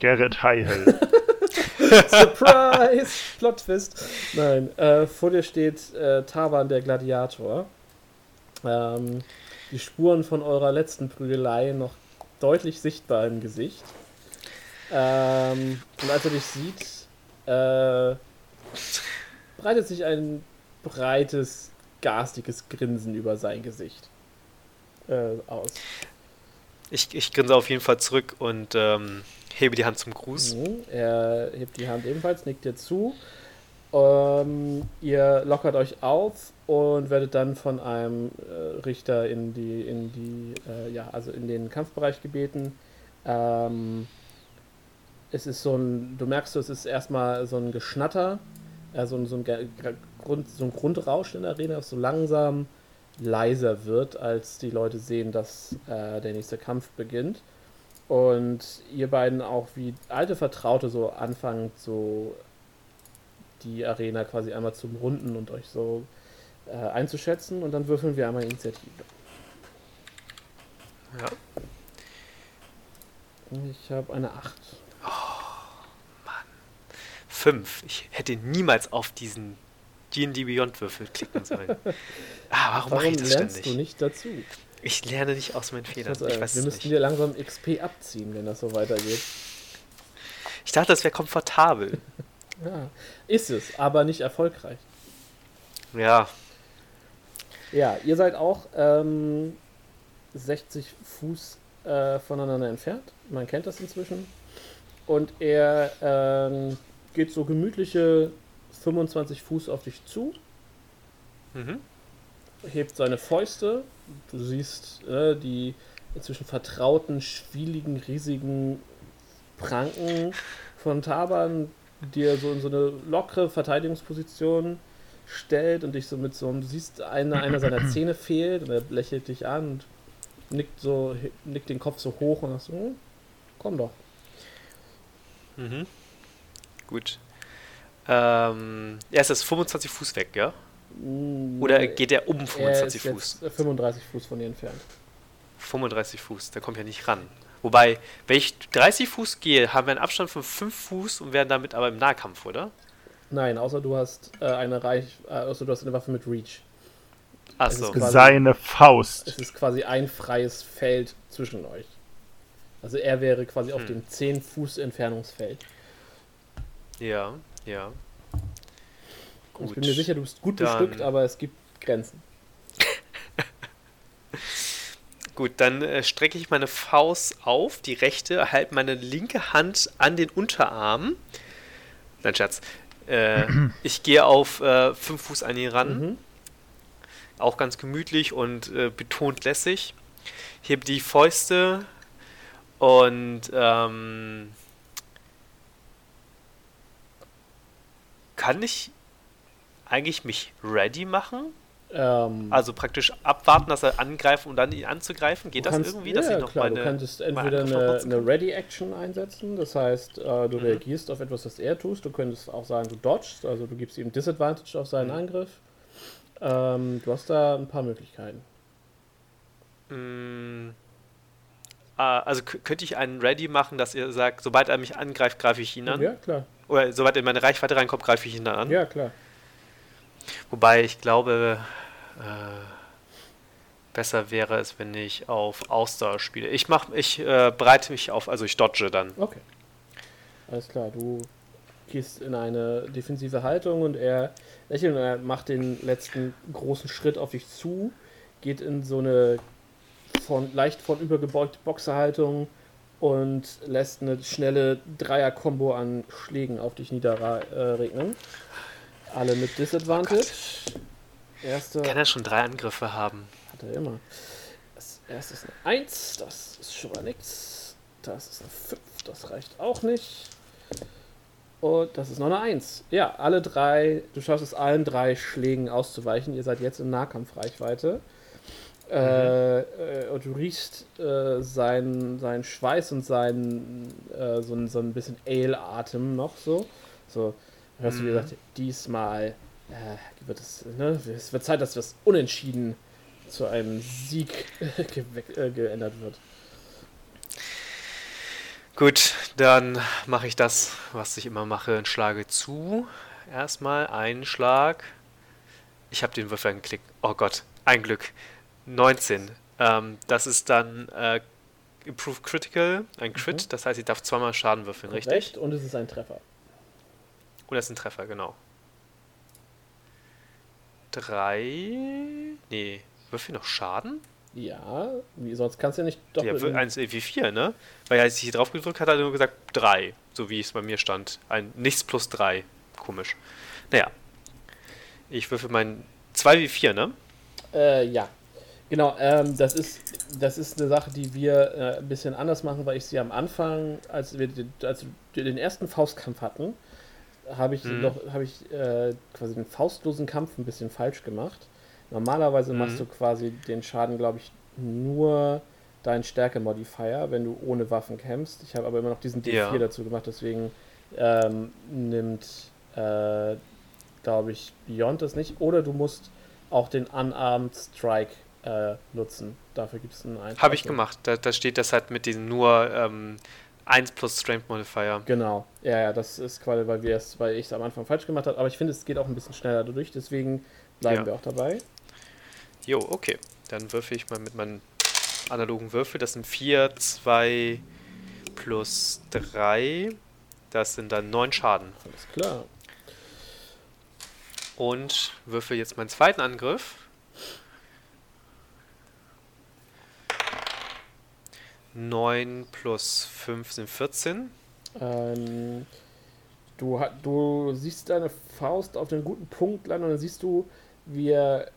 Gerrit Heihel. Surprise! Plot Twist. Nein, äh, vor dir steht äh, Taban der Gladiator. Ähm, die Spuren von eurer letzten Prügelei noch deutlich sichtbar im Gesicht. Ähm, und als er dich sieht, äh, breitet sich ein breites, garstiges Grinsen über sein Gesicht äh, aus. Ich, ich grinse auf jeden Fall zurück und ähm, hebe die Hand zum Gruß. Mhm, er hebt die Hand ebenfalls, nickt dir zu. Ähm, ihr lockert euch auf und werdet dann von einem äh, Richter in die, in die, äh, ja, also in den Kampfbereich gebeten. Ähm, es ist so ein, du merkst, es ist erstmal so ein Geschnatter, äh, so, ein, so, ein Grund, so ein Grundrausch in der Arena, das so langsam leiser wird, als die Leute sehen, dass äh, der nächste Kampf beginnt. Und ihr beiden auch wie alte Vertraute so anfangen, so die Arena quasi einmal zum Runden und euch so äh, einzuschätzen. Und dann würfeln wir einmal Initiative. Ja. Ich habe eine 8. Oh, Mann. 5. Ich hätte niemals auf diesen D&D Beyond Würfel klicken sollen. Ah, warum, warum mache ich das lernst ständig? du nicht dazu? Ich lerne nicht aus meinen Fehlern. Ich weiß wir müssten dir langsam XP abziehen, wenn das so weitergeht. Ich dachte, das wäre komfortabel. ja, ist es, aber nicht erfolgreich. Ja. Ja, ihr seid auch ähm, 60 Fuß äh, voneinander entfernt. Man kennt das inzwischen. Und er ähm, geht so gemütliche 25 Fuß auf dich zu. Mhm. Hebt seine Fäuste Du siehst äh, die inzwischen vertrauten, schwieligen, riesigen Pranken von Taban, die er so in so eine lockere Verteidigungsposition stellt und dich so mit so einem, du siehst, eine, einer seiner Zähne fehlt und er lächelt dich an und nickt so, nickt den Kopf so hoch und sagt so, hm, komm doch. Mhm. Gut. Ähm, er ist jetzt 25 Fuß weg, ja? Oder geht der um 25 er Fuß? 35 Fuß von dir entfernt. 35 Fuß, der kommt ja nicht ran. Wobei, wenn ich 30 Fuß gehe, haben wir einen Abstand von 5 Fuß und werden damit aber im Nahkampf, oder? Nein, außer du hast äh, eine Reich, äh, außer du hast eine Waffe mit Reach. Achso. Seine Faust. Es ist quasi ein freies Feld zwischen euch. Also er wäre quasi hm. auf dem 10 Fuß Entfernungsfeld. Ja, ja. Gut, ich bin mir sicher, du bist gut bestückt, aber es gibt Grenzen. Gut, dann äh, strecke ich meine Faust auf, die rechte, halte meine linke Hand an den Unterarm. Nein, Schatz. Äh, ich gehe auf äh, fünf Fuß an ihn ran. Mhm. Auch ganz gemütlich und äh, betont lässig. Hebe die Fäuste und ähm, kann ich eigentlich mich ready machen? Ähm, also praktisch abwarten, dass er angreifen und dann ihn anzugreifen? Geht das irgendwie? Dass ja, ich noch klar, meine, du könntest entweder eine, eine Ready-Action einsetzen, das heißt, äh, du mhm. reagierst auf etwas, was er tust. Du könntest auch sagen, du dodgst, also du gibst ihm Disadvantage auf seinen mhm. Angriff. Ähm, du hast da ein paar Möglichkeiten. Mhm. also könnte ich einen Ready machen, dass ihr sagt, sobald er mich angreift, greife ich ihn an? Ja, klar. Oder er in meine Reichweite reinkommt, greife ich ihn dann an? Ja, klar. Wobei ich glaube, äh, besser wäre es, wenn ich auf Ausdauer spiele. Ich mach, ich äh, bereite mich auf, also ich dodge dann. Okay. Alles klar, du gehst in eine defensive Haltung und er lächelt und er macht den letzten großen Schritt auf dich zu, geht in so eine von leicht von übergebeugte Boxerhaltung und lässt eine schnelle Dreier-Kombo an Schlägen auf dich niederregnen. Alle mit Disadvantage. Oh Erste Kann er schon drei Angriffe haben? Hat er immer. Das erste ist eine 1, das ist schon mal nichts. Das ist eine 5, das reicht auch nicht. Und das ist noch eine 1. Ja, alle drei, du schaffst es allen drei Schlägen auszuweichen. Ihr seid jetzt in Nahkampfreichweite. Mhm. Äh, und du riechst äh, seinen, seinen Schweiß und seinen äh, so, so ein bisschen Ale-Atem noch so. So, hörst mhm. du, wie gesagt, diesmal äh, wird es, ne, es wird Zeit, dass das Unentschieden zu einem Sieg äh, geändert wird. Gut, dann mache ich das, was ich immer mache, und schlage zu. Erstmal einen Schlag. Ich habe den Würfel angeklickt. Oh Gott, ein Glück. 19. Ähm, das ist dann äh, Improved Critical, ein Crit. Mhm. Das heißt, ich darf zweimal Schaden würfeln, Korrekt, richtig? Und es ist ein Treffer. Und es ist ein Treffer, genau. Drei. Nee, würfel noch Schaden? Ja, wie, sonst kannst du ja nicht doppelt. Ja, eins wie vier, ne? Weil als ich hier drauf gedrückt hat, hat er nur gesagt drei, so wie es bei mir stand. Ein Nichts plus drei. Komisch. Naja. Ich würfel mein 2 wie 4, ne? Äh, ja. Genau, ähm, das, ist, das ist eine Sache, die wir äh, ein bisschen anders machen, weil ich sie am Anfang, als wir den, als wir den ersten Faustkampf hatten, habe ich, mhm. hab ich äh, quasi den faustlosen Kampf ein bisschen falsch gemacht. Normalerweise mhm. machst du quasi den Schaden, glaube ich, nur dein Stärke-Modifier, wenn du ohne Waffen kämpfst. Ich habe aber immer noch diesen D4 ja. dazu gemacht, deswegen ähm, nimmt, äh, glaube ich, Beyond das nicht. Oder du musst auch den Unarmed Strike äh, nutzen. Dafür gibt es einen Eintrag. Habe ich gemacht. Da, da, steht das halt mit diesem nur ähm, 1 plus Strength Modifier. Genau. Ja, ja, das ist quasi, weil wir es, weil ich es am Anfang falsch gemacht habe. Aber ich finde, es geht auch ein bisschen schneller durch, deswegen bleiben ja. wir auch dabei. Jo, okay. Dann würfel ich mal mit meinem analogen Würfel. Das sind 4, 2 plus 3. Das sind dann 9 Schaden. Alles klar. Und würfel jetzt meinen zweiten Angriff. 9 plus 5 sind 14. Ähm, du, du siehst deine Faust auf den guten Punkt landen und dann siehst du, wie er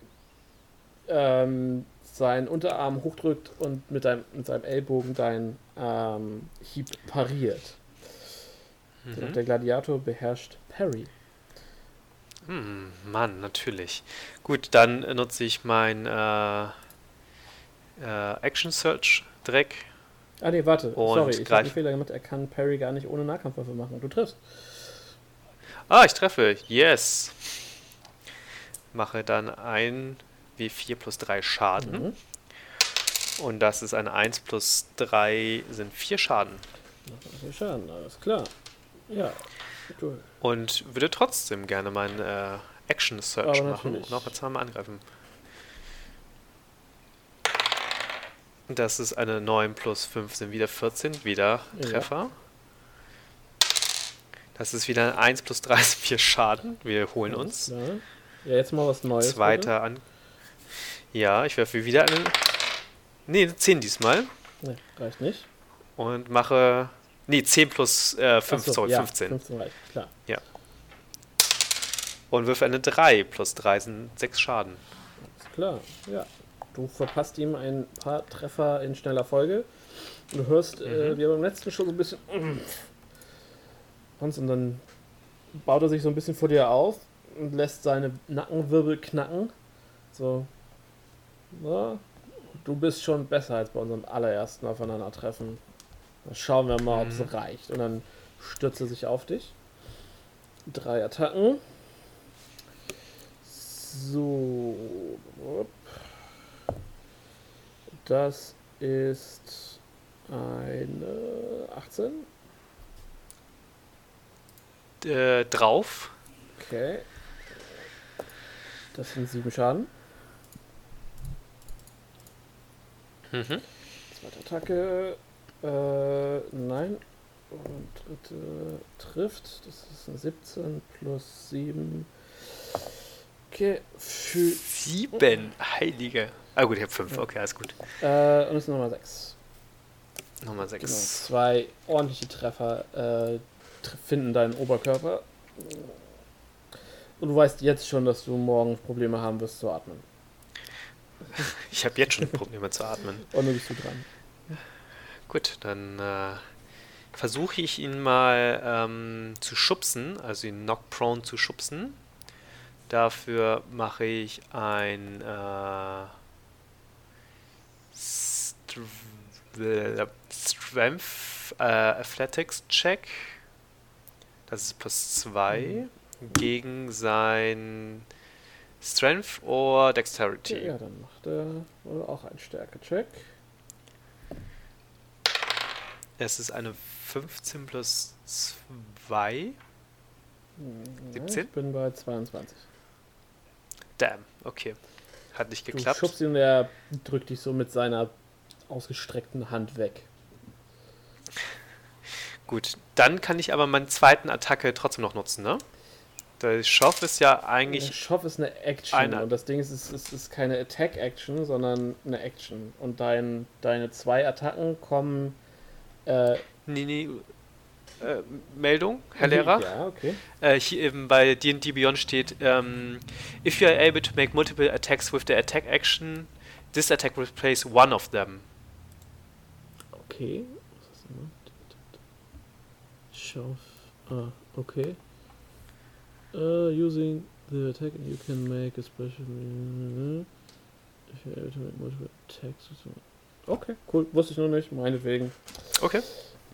ähm, seinen Unterarm hochdrückt und mit, deinem, mit seinem Ellbogen deinen ähm, Hieb pariert. Mhm. Der Gladiator beherrscht Parry. Hm, Mann, natürlich. Gut, dann nutze ich mein äh, äh, Action Search Dreck Ah nee, warte, sorry, ich habe einen Fehler gemacht. Er kann Parry gar nicht ohne Nahkampfwaffe machen. Du triffst. Ah, ich treffe. Yes. Mache dann ein W4 plus 3 Schaden. Mhm. Und das ist eine 1 plus 3 sind 4 Schaden. 4 Schaden, alles klar. Ja, cool. Und würde trotzdem gerne meinen äh, Action Search machen und noch zweimal angreifen. Das ist eine 9 plus 5 sind wieder 14, wieder Treffer. Ja. Das ist wieder ein 1 plus 3 sind 4 Schaden. Wir holen uns. Ja, jetzt mal was Neues. Zweiter an. Ja, ich werfe wieder einen. Ne, 10 diesmal. Ne, reicht nicht. Und mache. Ne, 10 plus äh, 5, so, sorry, ja, 15. 15 reicht, klar. Ja. Und würfe eine 3 plus 3 sind 6 Schaden. Alles klar, ja. Du verpasst ihm ein paar Treffer in schneller Folge. Du hörst, äh, mhm. äh, wie er beim letzten schon so ein bisschen. Und dann baut er sich so ein bisschen vor dir auf und lässt seine Nackenwirbel knacken. So. Ja, du bist schon besser als bei unserem allerersten Aufeinandertreffen. Dann schauen wir mal, ob es mhm. reicht. Und dann stürzt er sich auf dich. Drei Attacken. So. Das ist eine 18. Äh, drauf. Okay. Das sind sieben Schaden. Mhm. Zweite Attacke. Äh, nein. Und dritte trifft. Das ist eine 17 plus 7. Okay. Für Sieben, heilige. Ah gut, ich habe fünf. Okay, alles gut. Äh, und es ist nochmal sechs. Nummer 6. Genau, zwei ordentliche Treffer äh, finden deinen Oberkörper. Und du weißt jetzt schon, dass du morgen Probleme haben wirst zu atmen. Ich habe jetzt schon Probleme zu atmen. Und dann bist du dran. Gut, dann äh, versuche ich ihn mal ähm, zu schubsen, also ihn knock-prone zu schubsen. Dafür mache ich ein äh, Strength äh, Athletics Check. Das ist plus 2 mhm. gegen sein Strength oder Dexterity. Ja, ja, dann macht er auch einen Stärke-Check. Es ist eine 15 plus 2. 17? Ich bin bei 22. Damn, okay. Hat nicht geklappt. Du schubst ihn und er drückt dich so mit seiner ausgestreckten Hand weg. Gut, dann kann ich aber meine zweiten Attacke trotzdem noch nutzen, ne? Der Schoff ist ja eigentlich. Der Schoff ist eine Action eine. und das Ding ist, es ist, ist, keine Attack-Action, sondern eine Action. Und dein, deine zwei Attacken kommen. Äh, nee, nee. Äh, Meldung, Herr Lehrer. Ja, okay. Äh, hier eben bei D&D Beyond steht, ähm, if you are able to make multiple attacks with the attack action, this attack will replace one of them. Okay. Schauf. Ah, okay. Uh, using the attack you can make a special if you're able to make multiple attacks. Okay, cool. Wusste ich noch nicht, meinetwegen. Okay.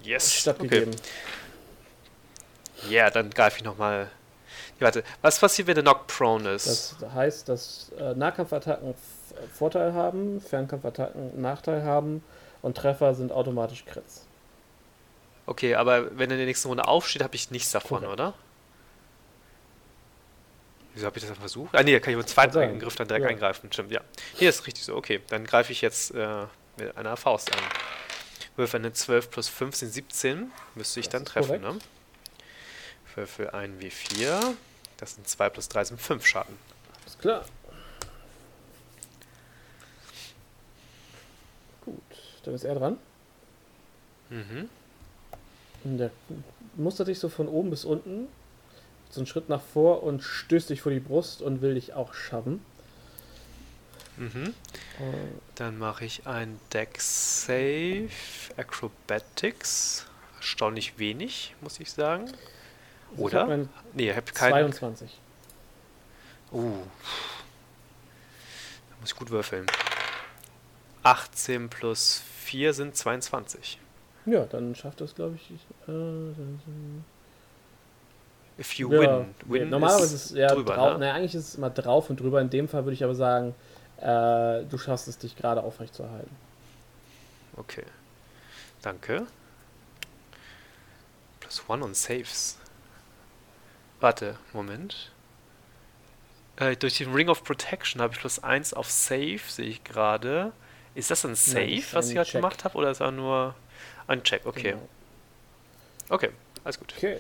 Yes. Stattgegeben. Okay. Ja, dann greife ich nochmal. Warte, was passiert, wenn der Knock prone ist? Das heißt, dass äh, Nahkampfattacken Vorteil haben, Fernkampfattacken Nachteil haben und Treffer sind automatisch Crits. Okay, aber wenn er in der nächsten Runde aufsteht, habe ich nichts davon, Korrekt. oder? Wieso habe ich das dann versucht? Ah, nee, da kann ich mit dem zweiten Angriff dann direkt ja. eingreifen. Stimmt, ja. Hier ist richtig so. Okay, dann greife ich jetzt äh, mit einer Faust an. Würfel eine 12 plus 5 sind 17. Müsste ich das dann treffen, korrekt. ne? Würfel ein W4. Das sind 2 plus 3 sind 5 Schaden. Alles klar. Gut, dann ist er dran. Mhm. Der mustert dich so von oben bis unten, so einen Schritt nach vor und stößt dich vor die Brust und will dich auch schaffen. Mhm. Dann mache ich ein Deck Save Acrobatics. Erstaunlich wenig, muss ich sagen. Oder? Ich nee, ich habe keine. 22. Uh. Da muss ich gut würfeln. 18 plus 4 sind 22. Ja, dann schafft das, glaube ich. Äh, If you ja, win. win normalerweise ist es ja drüber, drauf. Ne? eigentlich ist es immer drauf und drüber. In dem Fall würde ich aber sagen, äh, du schaffst es, dich gerade aufrecht zu erhalten. Okay. Danke. Plus one on Saves. Warte, Moment. Äh, durch den Ring of Protection habe ich plus eins auf Save, sehe ich gerade. Ist das ein Save, Nein, was ich halt gemacht habe, oder ist er nur ein Check? Okay. Genau. Okay, alles gut. Okay.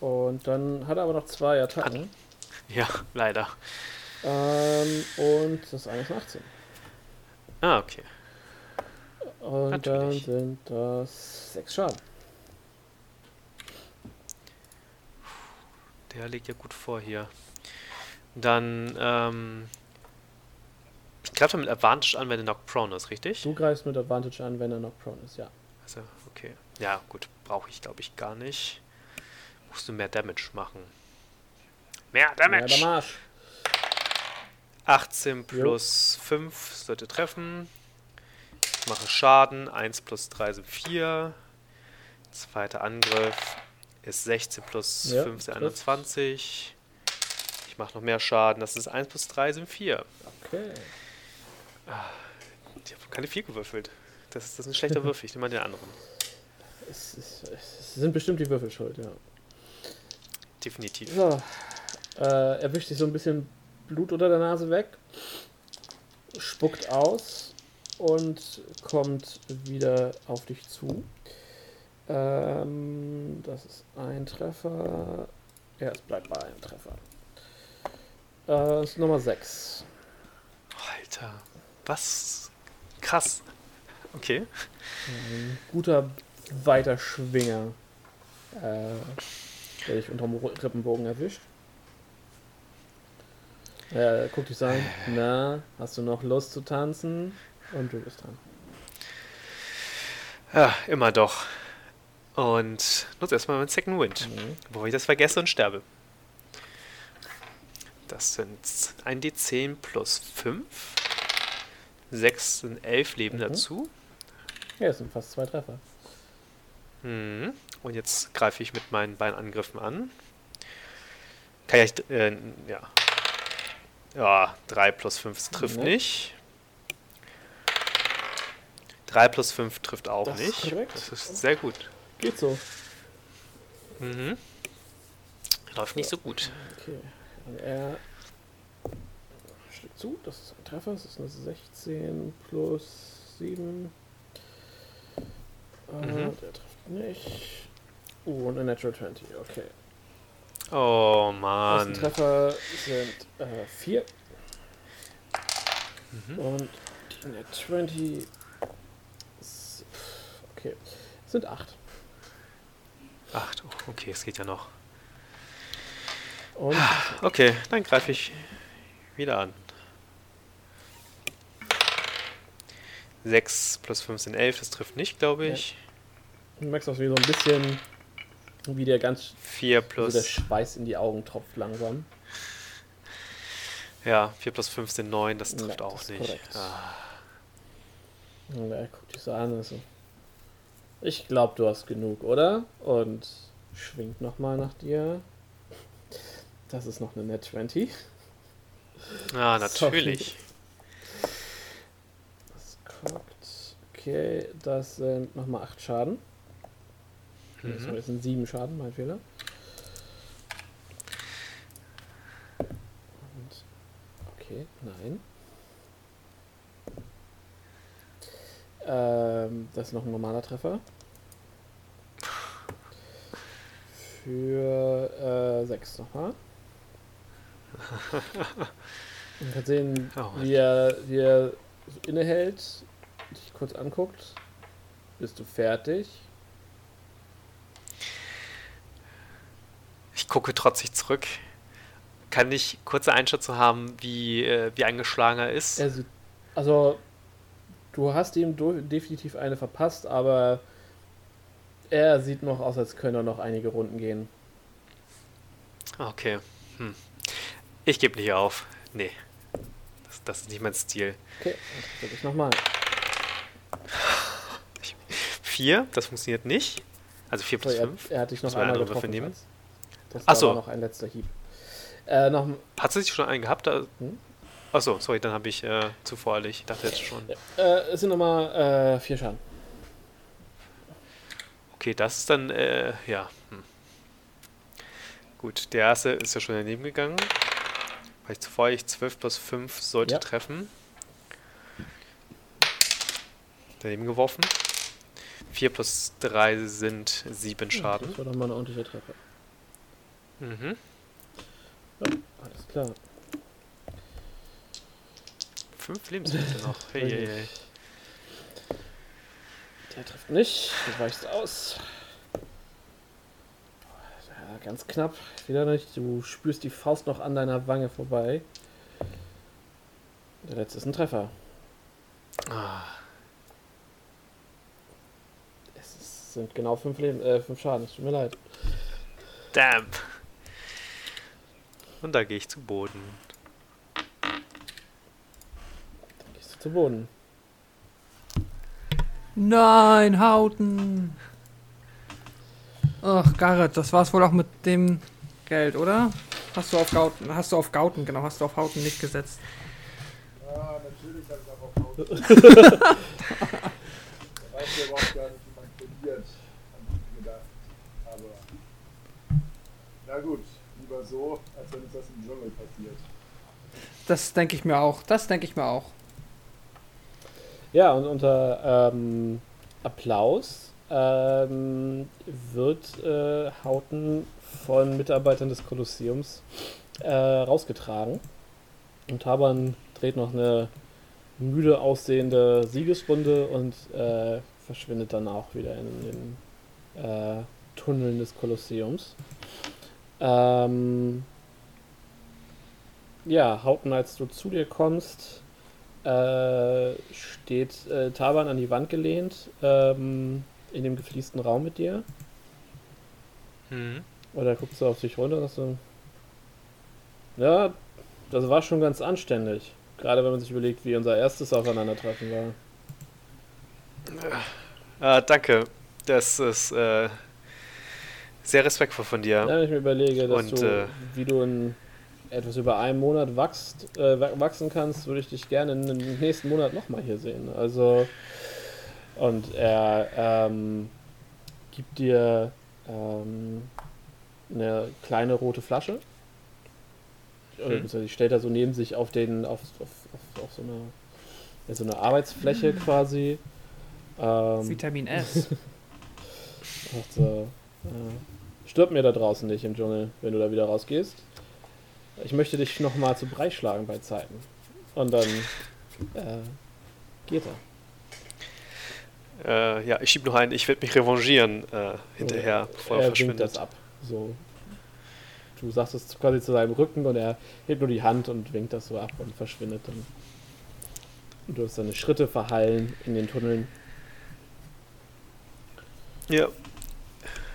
Und dann hat er aber noch zwei Attacken. Ja, leider. Ähm, und das eine ist 18. Ah, okay. Und Natürlich. dann sind das sechs Schaden. Der liegt ja gut vor hier. Dann, ähm. Ich greife mit Advantage an, wenn er Knock Prone ist, richtig? Du greifst mit Advantage an, wenn er Knock Prone ist, ja. Also, okay. Ja, gut. Brauche ich, glaube ich, gar nicht. Musst du mehr Damage machen. Mehr Damage! Mehr Damage! 18 plus jo. 5 sollte treffen. Ich mache Schaden. 1 plus 3 sind 4. Zweiter Angriff ist 16 plus ja, 5 sind 21. Ich mache noch mehr Schaden. Das ist 1 plus 3 sind 4. Okay. Ich habe keine 4 gewürfelt. Das ist, das ist ein schlechter Würfel. Ich nehme mal den anderen. Es, es, es, sind bestimmt die Würfel schuld, ja. Definitiv. So. Äh, erwischt sich so ein bisschen Blut unter der Nase weg, spuckt aus und kommt wieder auf dich zu. Ähm, das ist ein Treffer. Ja, es bleibt bei einem Treffer. Äh, das ist Nummer 6. Alter, was? Krass. Okay. Ein guter, weiter Schwinger, äh, der dich unterm Rippenbogen erwischt. Er guckt dich so an, na, hast du noch Lust zu tanzen? Und du bist dran. Ja, immer doch. Und nutze erstmal meinen Second Wind, mhm. bevor ich das vergesse und sterbe. Das sind 1d10 plus 5. 6 sind 11 Leben mhm. dazu. Ja, das sind fast zwei Treffer. Mhm. Und jetzt greife ich mit meinen beiden Angriffen an. Kann ich, äh, ja. Ja, 3 plus 5 trifft mhm. nicht. 3 plus 5 trifft auch das nicht. Ist das ist sehr gut. Geht so. Mhm. Läuft nicht so gut. Okay. Und er schlägt zu, das ist ein Treffer, das ist eine 16 plus 7. Äh, mhm. Der trifft nicht. Oh, und eine Natural 20, okay. Oh Mann. Die Treffer sind 4. Äh, mhm. Und die Net 20 okay. sind 8. 8, okay, es geht ja noch. Und okay, dann greife ich wieder an. 6 plus 5 sind 11, das trifft nicht, glaube ich. Ja. Du merkst auch wie so ein bisschen, wie der ganz 4 plus. Also der Schweiß in die Augen tropft langsam. Ja, 4 plus 5 sind 9, das trifft ja, auch das nicht. Ah. Und er guckt dich so an und so. Ich glaube, du hast genug, oder? Und schwingt nochmal nach dir. Das ist noch eine Net 20. Ah, natürlich. Das guckt. Okay, das sind nochmal 8 Schaden. Mhm. Das sind 7 Schaden, mein Fehler. Und, okay, nein. Ähm, das ist noch ein normaler Treffer. Für 6 äh, nochmal. Man kann sehen, oh, wie, er, wie er innehält, dich kurz anguckt. Bist du fertig? Ich gucke trotzig zurück. Kann ich kurze Einschätzung haben, wie, äh, wie eingeschlagen er ist? Sieht, also, du hast ihm definitiv eine verpasst, aber er sieht noch aus, als könne er noch einige Runden gehen. Okay. Hm. Ich gebe nicht auf. Nee. Das, das, ist nicht mein Stil. Okay, dann ich nochmal. Vier, das funktioniert nicht. Also vier plus fünf. Er, er hat dich noch einmal getroffen. Nehmen. Das war Achso. noch ein letzter Hieb. Äh, noch, hat sie sich schon einen gehabt? Hm? Achso, sorry, dann habe ich äh, zu voreilig. Ich dachte jetzt schon. Äh, es sind nochmal äh, vier Schaden. Okay, das ist dann, äh, ja. Hm. Gut, der erste ist ja schon daneben gegangen. Weil ich zuvor ich 12 plus 5 sollte ja. treffen. Daneben geworfen. 4 plus 3 sind 7 Schaden. Das war doch mal eine ordentliche Treffer. Mhm. Ja, alles klar. 5 Lebensmittel noch. Hey, hey, hey. Der trifft nicht. Du weichst aus. Ja, ganz knapp. Wieder nicht. Du spürst die Faust noch an deiner Wange vorbei. Der letzte ist ein Treffer. Ah. Es sind genau fünf, Leben, äh, fünf Schaden. Es tut mir leid. Damn. Und da gehe ich zu Boden. Da gehst du zu Boden. Nein, Hauten. Ach, Garrett, das war's wohl auch mit dem Geld, oder? Hast du auf Gauten, hast du auf Gauten, genau, hast du auf Hauten nicht gesetzt. Ja, natürlich habe ich auch auf Hauten. da weiß ich überhaupt gar nicht, wie man habe ich gedacht. Aber, na gut, lieber so, uns das im Dschungel passiert. Das denke ich mir auch, das denke ich mir auch. Ja, und unter ähm, Applaus ähm, wird äh, Hauten von Mitarbeitern des Kolosseums äh, rausgetragen. Und Taban dreht noch eine müde aussehende Siegesrunde und äh, verschwindet dann auch wieder in den äh, Tunneln des Kolosseums. Ähm, ja, Haupten, als du zu dir kommst, äh, steht äh, Taban an die Wand gelehnt, ähm, in dem gefliesten Raum mit dir. Mhm. Oder guckst du auf dich runter und so, ja, das war schon ganz anständig. Gerade wenn man sich überlegt, wie unser erstes Aufeinandertreffen war. Äh, danke. Das ist äh, sehr respektvoll von dir. Ja, wenn ich mir überlege, dass und, du, äh, wie du in etwas über einem Monat wachst, äh, wachsen kannst, würde ich dich gerne in den nächsten Monat nochmal hier sehen. Also, und er ähm, gibt dir ähm, eine kleine rote Flasche. Hm. die stellt er so neben sich auf den, auf, auf, auf, auf so eine ja, so eine Arbeitsfläche hm. quasi. Ähm, Vitamin S. so, äh, stirbt mir da draußen nicht im Dschungel, wenn du da wieder rausgehst. Ich möchte dich nochmal zu Brei schlagen bei Zeiten. Und dann äh, geht er. Äh, ja, ich schieb noch einen, ich werde mich revanchieren äh, hinterher, bevor er, er verschwindet. das ab. So. Du sagst es quasi zu seinem Rücken und er hebt nur die Hand und winkt das so ab und verschwindet dann. Und du hast deine Schritte verhallen in den Tunneln. Ja.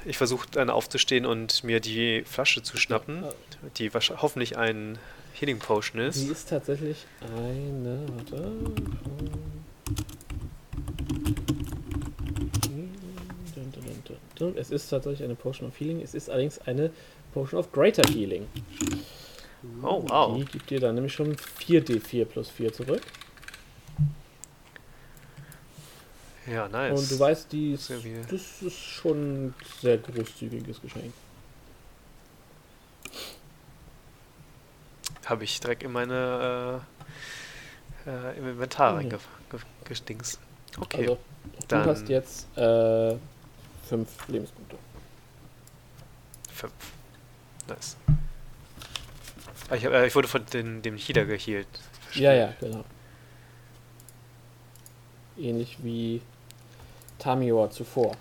Ich versuche dann aufzustehen und mir die Flasche zu schnappen, die hoffentlich ein Healing Potion ist. Die ist tatsächlich eine. Warte. Es ist tatsächlich eine Potion of Healing. Es ist allerdings eine Potion of Greater Healing. Oh, wow. Die gibt dir dann nämlich schon 4d4 plus 4 zurück. Ja, nice. Und du weißt, die ist, das ist schon ein sehr großzügiges Geschenk. Habe ich direkt in meine äh, äh, im Inventar mhm. gestinkt. Okay. Also, du hast jetzt äh, fünf Lebenspunkte. Fünf. Nice. Ah, ich, äh, ich wurde von den, dem Healer gehealt. Ja, ja, genau. Ähnlich wie Tamior zuvor.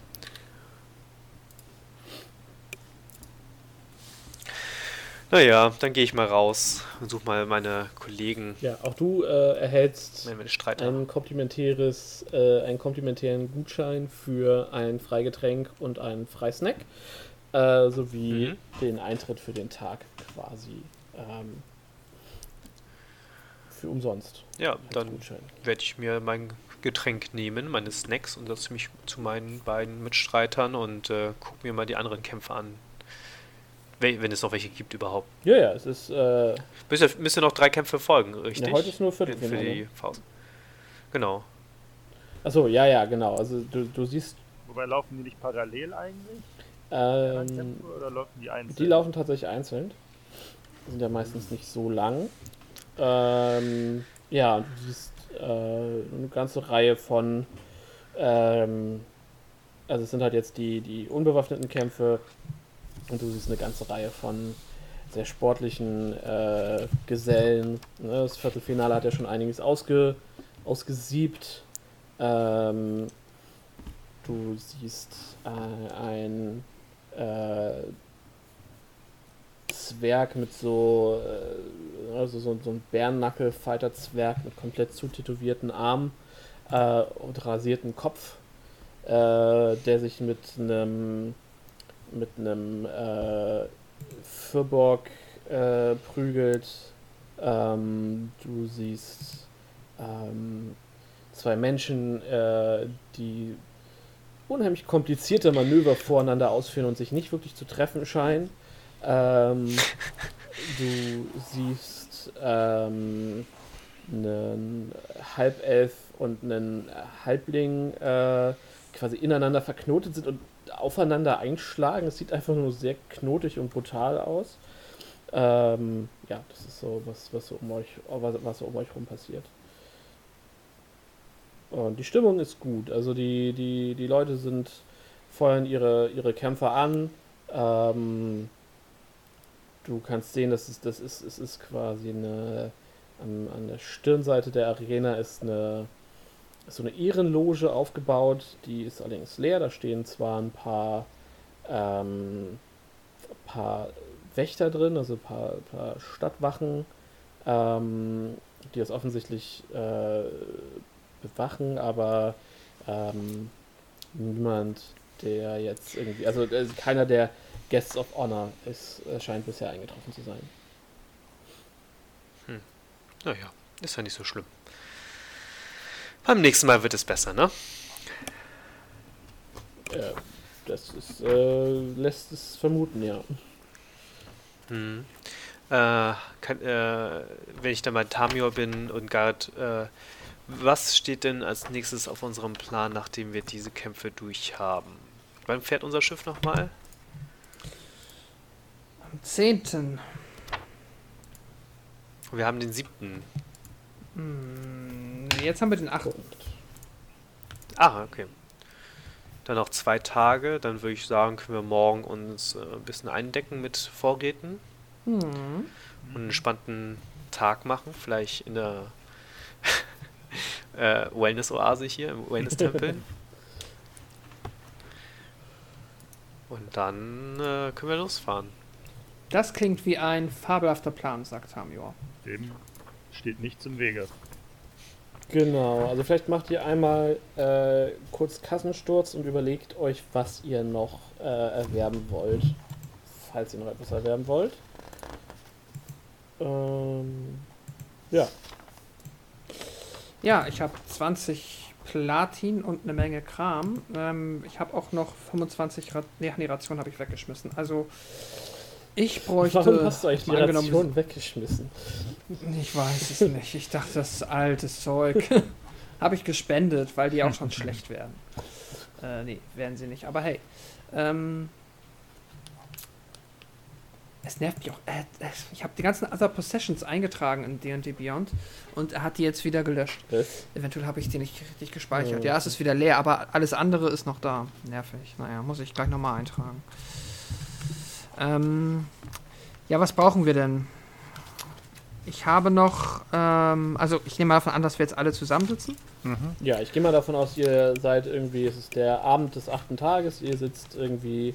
Naja, dann gehe ich mal raus und suche mal meine Kollegen. Ja, auch du äh, erhältst meine, ein komplimentäres, äh, einen komplementären Gutschein für ein Freigetränk und einen Freisnack, äh, sowie mhm. den Eintritt für den Tag quasi ähm, für umsonst. Ja, dann werde ich mir mein Getränk nehmen, meine Snacks und setze mich zu meinen beiden Mitstreitern und äh, gucke mir mal die anderen Kämpfe an. Wenn es noch welche gibt überhaupt. Ja, ja, es ist. Äh, müssen, müssen noch drei Kämpfe folgen, richtig? Ja, heute ist nur Viertelfinale. Für die Faust. Genau. Achso, ja, ja, genau. Also du, du siehst. Wobei laufen die nicht parallel eigentlich? Ähm, oder laufen die einzeln? Die laufen tatsächlich einzeln. Die sind ja meistens nicht so lang. Ähm, ja, du siehst äh, eine ganze Reihe von. Ähm, also es sind halt jetzt die, die unbewaffneten Kämpfe und du siehst eine ganze Reihe von sehr sportlichen äh, Gesellen. Ne? Das Viertelfinale hat ja schon einiges ausge, ausgesiebt. Ähm, du siehst äh, ein äh, Zwerg mit so, äh, also so, so ein Bärennackel-Fighter-Zwerg mit komplett zutätowierten Armen äh, und rasierten Kopf, äh, der sich mit einem mit einem äh, Fürborg äh, prügelt. Ähm, du siehst ähm, zwei Menschen, äh, die unheimlich komplizierte Manöver voreinander ausführen und sich nicht wirklich zu treffen scheinen. Ähm, du siehst ähm, einen Halbelf und einen Halbling äh, quasi ineinander verknotet sind und aufeinander einschlagen. Es sieht einfach nur sehr knotig und brutal aus. Ähm, ja, das ist so was, was so um euch, was, was so um euch rum passiert. Und die Stimmung ist gut. Also die, die, die Leute sind feuern ihre, ihre Kämpfer an. Ähm, du kannst sehen, dass es, das ist, es ist quasi eine an, an der Stirnseite der Arena ist eine ist so eine Ehrenloge aufgebaut, die ist allerdings leer. Da stehen zwar ein paar, ähm, paar Wächter drin, also ein paar, paar Stadtwachen, ähm, die das offensichtlich äh, bewachen, aber ähm, niemand, der jetzt irgendwie, also, also keiner der Guests of Honor ist, äh, scheint bisher eingetroffen zu sein. Hm. Naja, ist ja nicht so schlimm. Beim nächsten Mal wird es besser, ne? Ja, das ist, äh, lässt es vermuten, ja. Hm. Äh, kann, äh, wenn ich dann bei Tamior bin und Gard, äh, was steht denn als nächstes auf unserem Plan, nachdem wir diese Kämpfe durchhaben? Wann fährt unser Schiff nochmal? Am 10. Wir haben den 7. Hm, jetzt haben wir den 8. Ah, okay. Dann noch zwei Tage. Dann würde ich sagen, können wir morgen uns äh, ein bisschen eindecken mit Vorräten. Mhm. Und einen entspannten Tag machen. Vielleicht in der äh, Wellness-Oase hier, im Wellness-Tempel. Und dann äh, können wir losfahren. Das klingt wie ein fabelhafter Plan, sagt Tamior. Dem steht nichts im Wege. Genau, also vielleicht macht ihr einmal äh, kurz Kassensturz und überlegt euch, was ihr noch äh, erwerben wollt, falls ihr noch etwas erwerben wollt. Ähm, ja. Ja, ich habe 20 Platin und eine Menge Kram. Ähm, ich habe auch noch 25 Ra nee, die Ration habe ich weggeschmissen. Also ich bräuchte. Warum hast du eigentlich die Ration weggeschmissen? Ich weiß es nicht. Ich dachte, das ist altes Zeug. habe ich gespendet, weil die auch schon schlecht werden. Äh, nee, werden sie nicht. Aber hey. Ähm, es nervt mich auch. Äh, ich habe die ganzen Other Possessions eingetragen in D&D Beyond und er hat die jetzt wieder gelöscht. Was? Eventuell habe ich die nicht richtig gespeichert. Oh. Ja, es ist wieder leer, aber alles andere ist noch da. Nervig. Naja, muss ich gleich nochmal eintragen. Ähm, ja, was brauchen wir denn? Ich habe noch, ähm, also ich nehme mal davon an, dass wir jetzt alle zusammensitzen. Mhm. Ja, ich gehe mal davon aus, ihr seid irgendwie, es ist der Abend des achten Tages, ihr sitzt irgendwie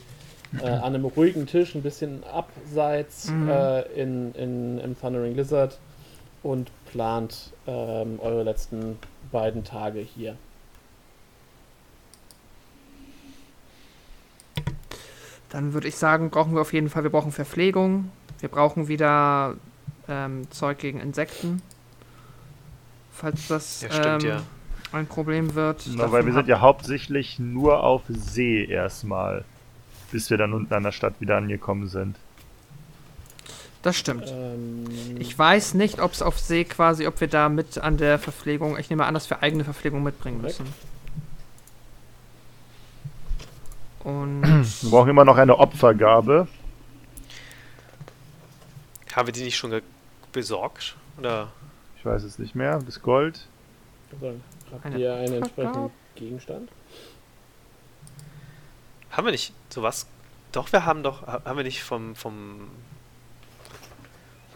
äh, an einem ruhigen Tisch, ein bisschen abseits mhm. äh, in, in, im Thundering Lizard und plant ähm, eure letzten beiden Tage hier. Dann würde ich sagen, brauchen wir auf jeden Fall, wir brauchen Verpflegung, wir brauchen wieder ähm, Zeug gegen Insekten. Falls das ja, stimmt, ähm, ja. ein Problem wird. Na, weil wir sind ja hauptsächlich nur auf See erstmal, bis wir dann unten an der Stadt wieder angekommen sind. Das stimmt. Ähm, ich weiß nicht, ob es auf See quasi, ob wir da mit an der Verpflegung, ich nehme an, dass wir eigene Verpflegung mitbringen müssen. Und wir brauchen immer noch eine Opfergabe. Haben wir die nicht schon besorgt? Oder? Ich weiß es nicht mehr. Das Gold. Also, habt eine ihr einen entsprechenden Gegenstand? Haben wir nicht sowas? Doch, wir haben doch. Haben wir nicht vom. vom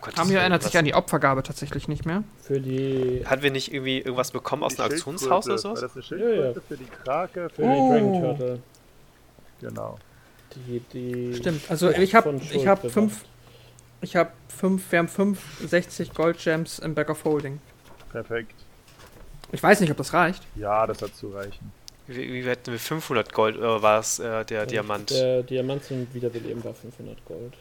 Gottes Hamir erinnert sich an die Opfergabe tatsächlich nicht mehr. Für die. Hatten wir nicht irgendwie irgendwas bekommen aus einem Auktionshaus oder so? War das eine Schildkröte ja, ja. für die Krake? Für oh. die Dragon Turtle. Genau. Die, die Stimmt, also ich habe ich habe fünf ich habe fünf, wir haben fünf 60 Gold Gems im Back of Holding. Perfekt. Ich weiß nicht, ob das reicht. Ja, das hat zu reichen. Wie, wie hätten wir 500 Gold oder war es äh, der Und Diamant? Der Diamant zum Wiederbeleben war 500 Gold.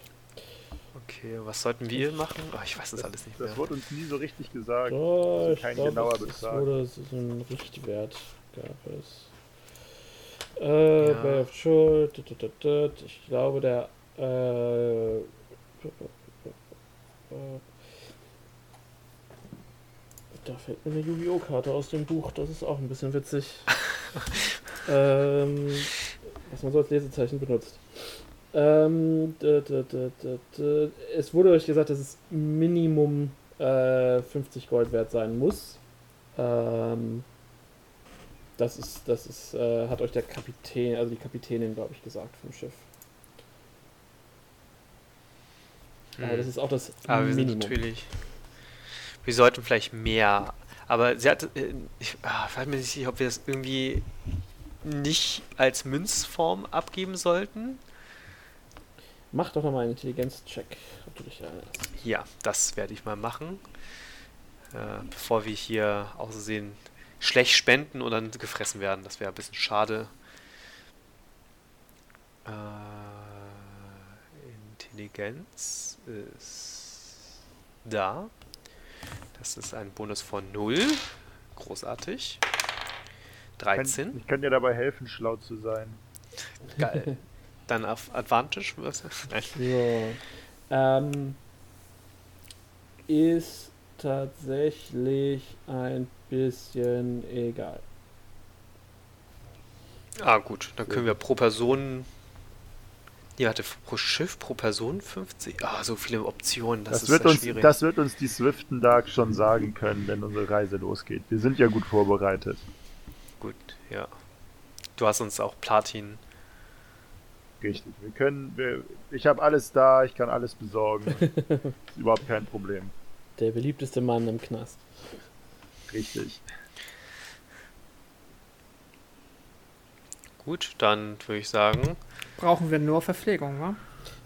Okay, was sollten wir machen? Oh, ich weiß das, das, alles nicht mehr. Das wurde uns nie so richtig gesagt. Oh, also kein glaub, genauer Betrag. Wurde so ein Richtwert gab es. Äh, ja. Bay of Schuld. Ich glaube, der. Äh, da fällt mir eine Yu-Gi-Oh! Karte aus dem Buch. Das ist auch ein bisschen witzig. ähm, was man so als Lesezeichen benutzt. Ähm, es wurde euch gesagt, dass es Minimum äh, 50 Gold wert sein muss. Ähm, das ist, das ist, äh, hat euch der Kapitän, also die Kapitänin, glaube ich, gesagt vom Schiff. Aber hm. das ist auch das Aber Minimum. wir sind natürlich. wir sollten vielleicht mehr. Aber sie hat, äh, ich ah, weiß mir nicht sicher, ob wir das irgendwie nicht als Münzform abgeben sollten. Mach doch nochmal einen Intelligenz-Check. Ja, das werde ich mal machen. Äh, bevor wir hier aussehen schlecht spenden und dann gefressen werden. Das wäre ein bisschen schade. Äh, Intelligenz ist da. Das ist ein Bonus von 0. Großartig. 13. Ich kann dir dabei helfen, schlau zu sein. Geil. Dann auf Advantage? Nein. So. Ähm, ist tatsächlich ein bisschen egal. Ah, gut. Dann können wir pro Person. Ja, hatte pro Schiff, pro Person 50. Ah, so viele Optionen. Das, das ist wird ja uns, schwierig. Das wird uns die Swiften Dark schon sagen können, wenn unsere Reise losgeht. Wir sind ja gut vorbereitet. Gut, ja. Du hast uns auch Platin. Richtig. Wir können. Wir, ich habe alles da, ich kann alles besorgen. ist überhaupt kein Problem. Der beliebteste Mann im Knast. Richtig. Gut, dann würde ich sagen. Brauchen wir nur Verpflegung, wa?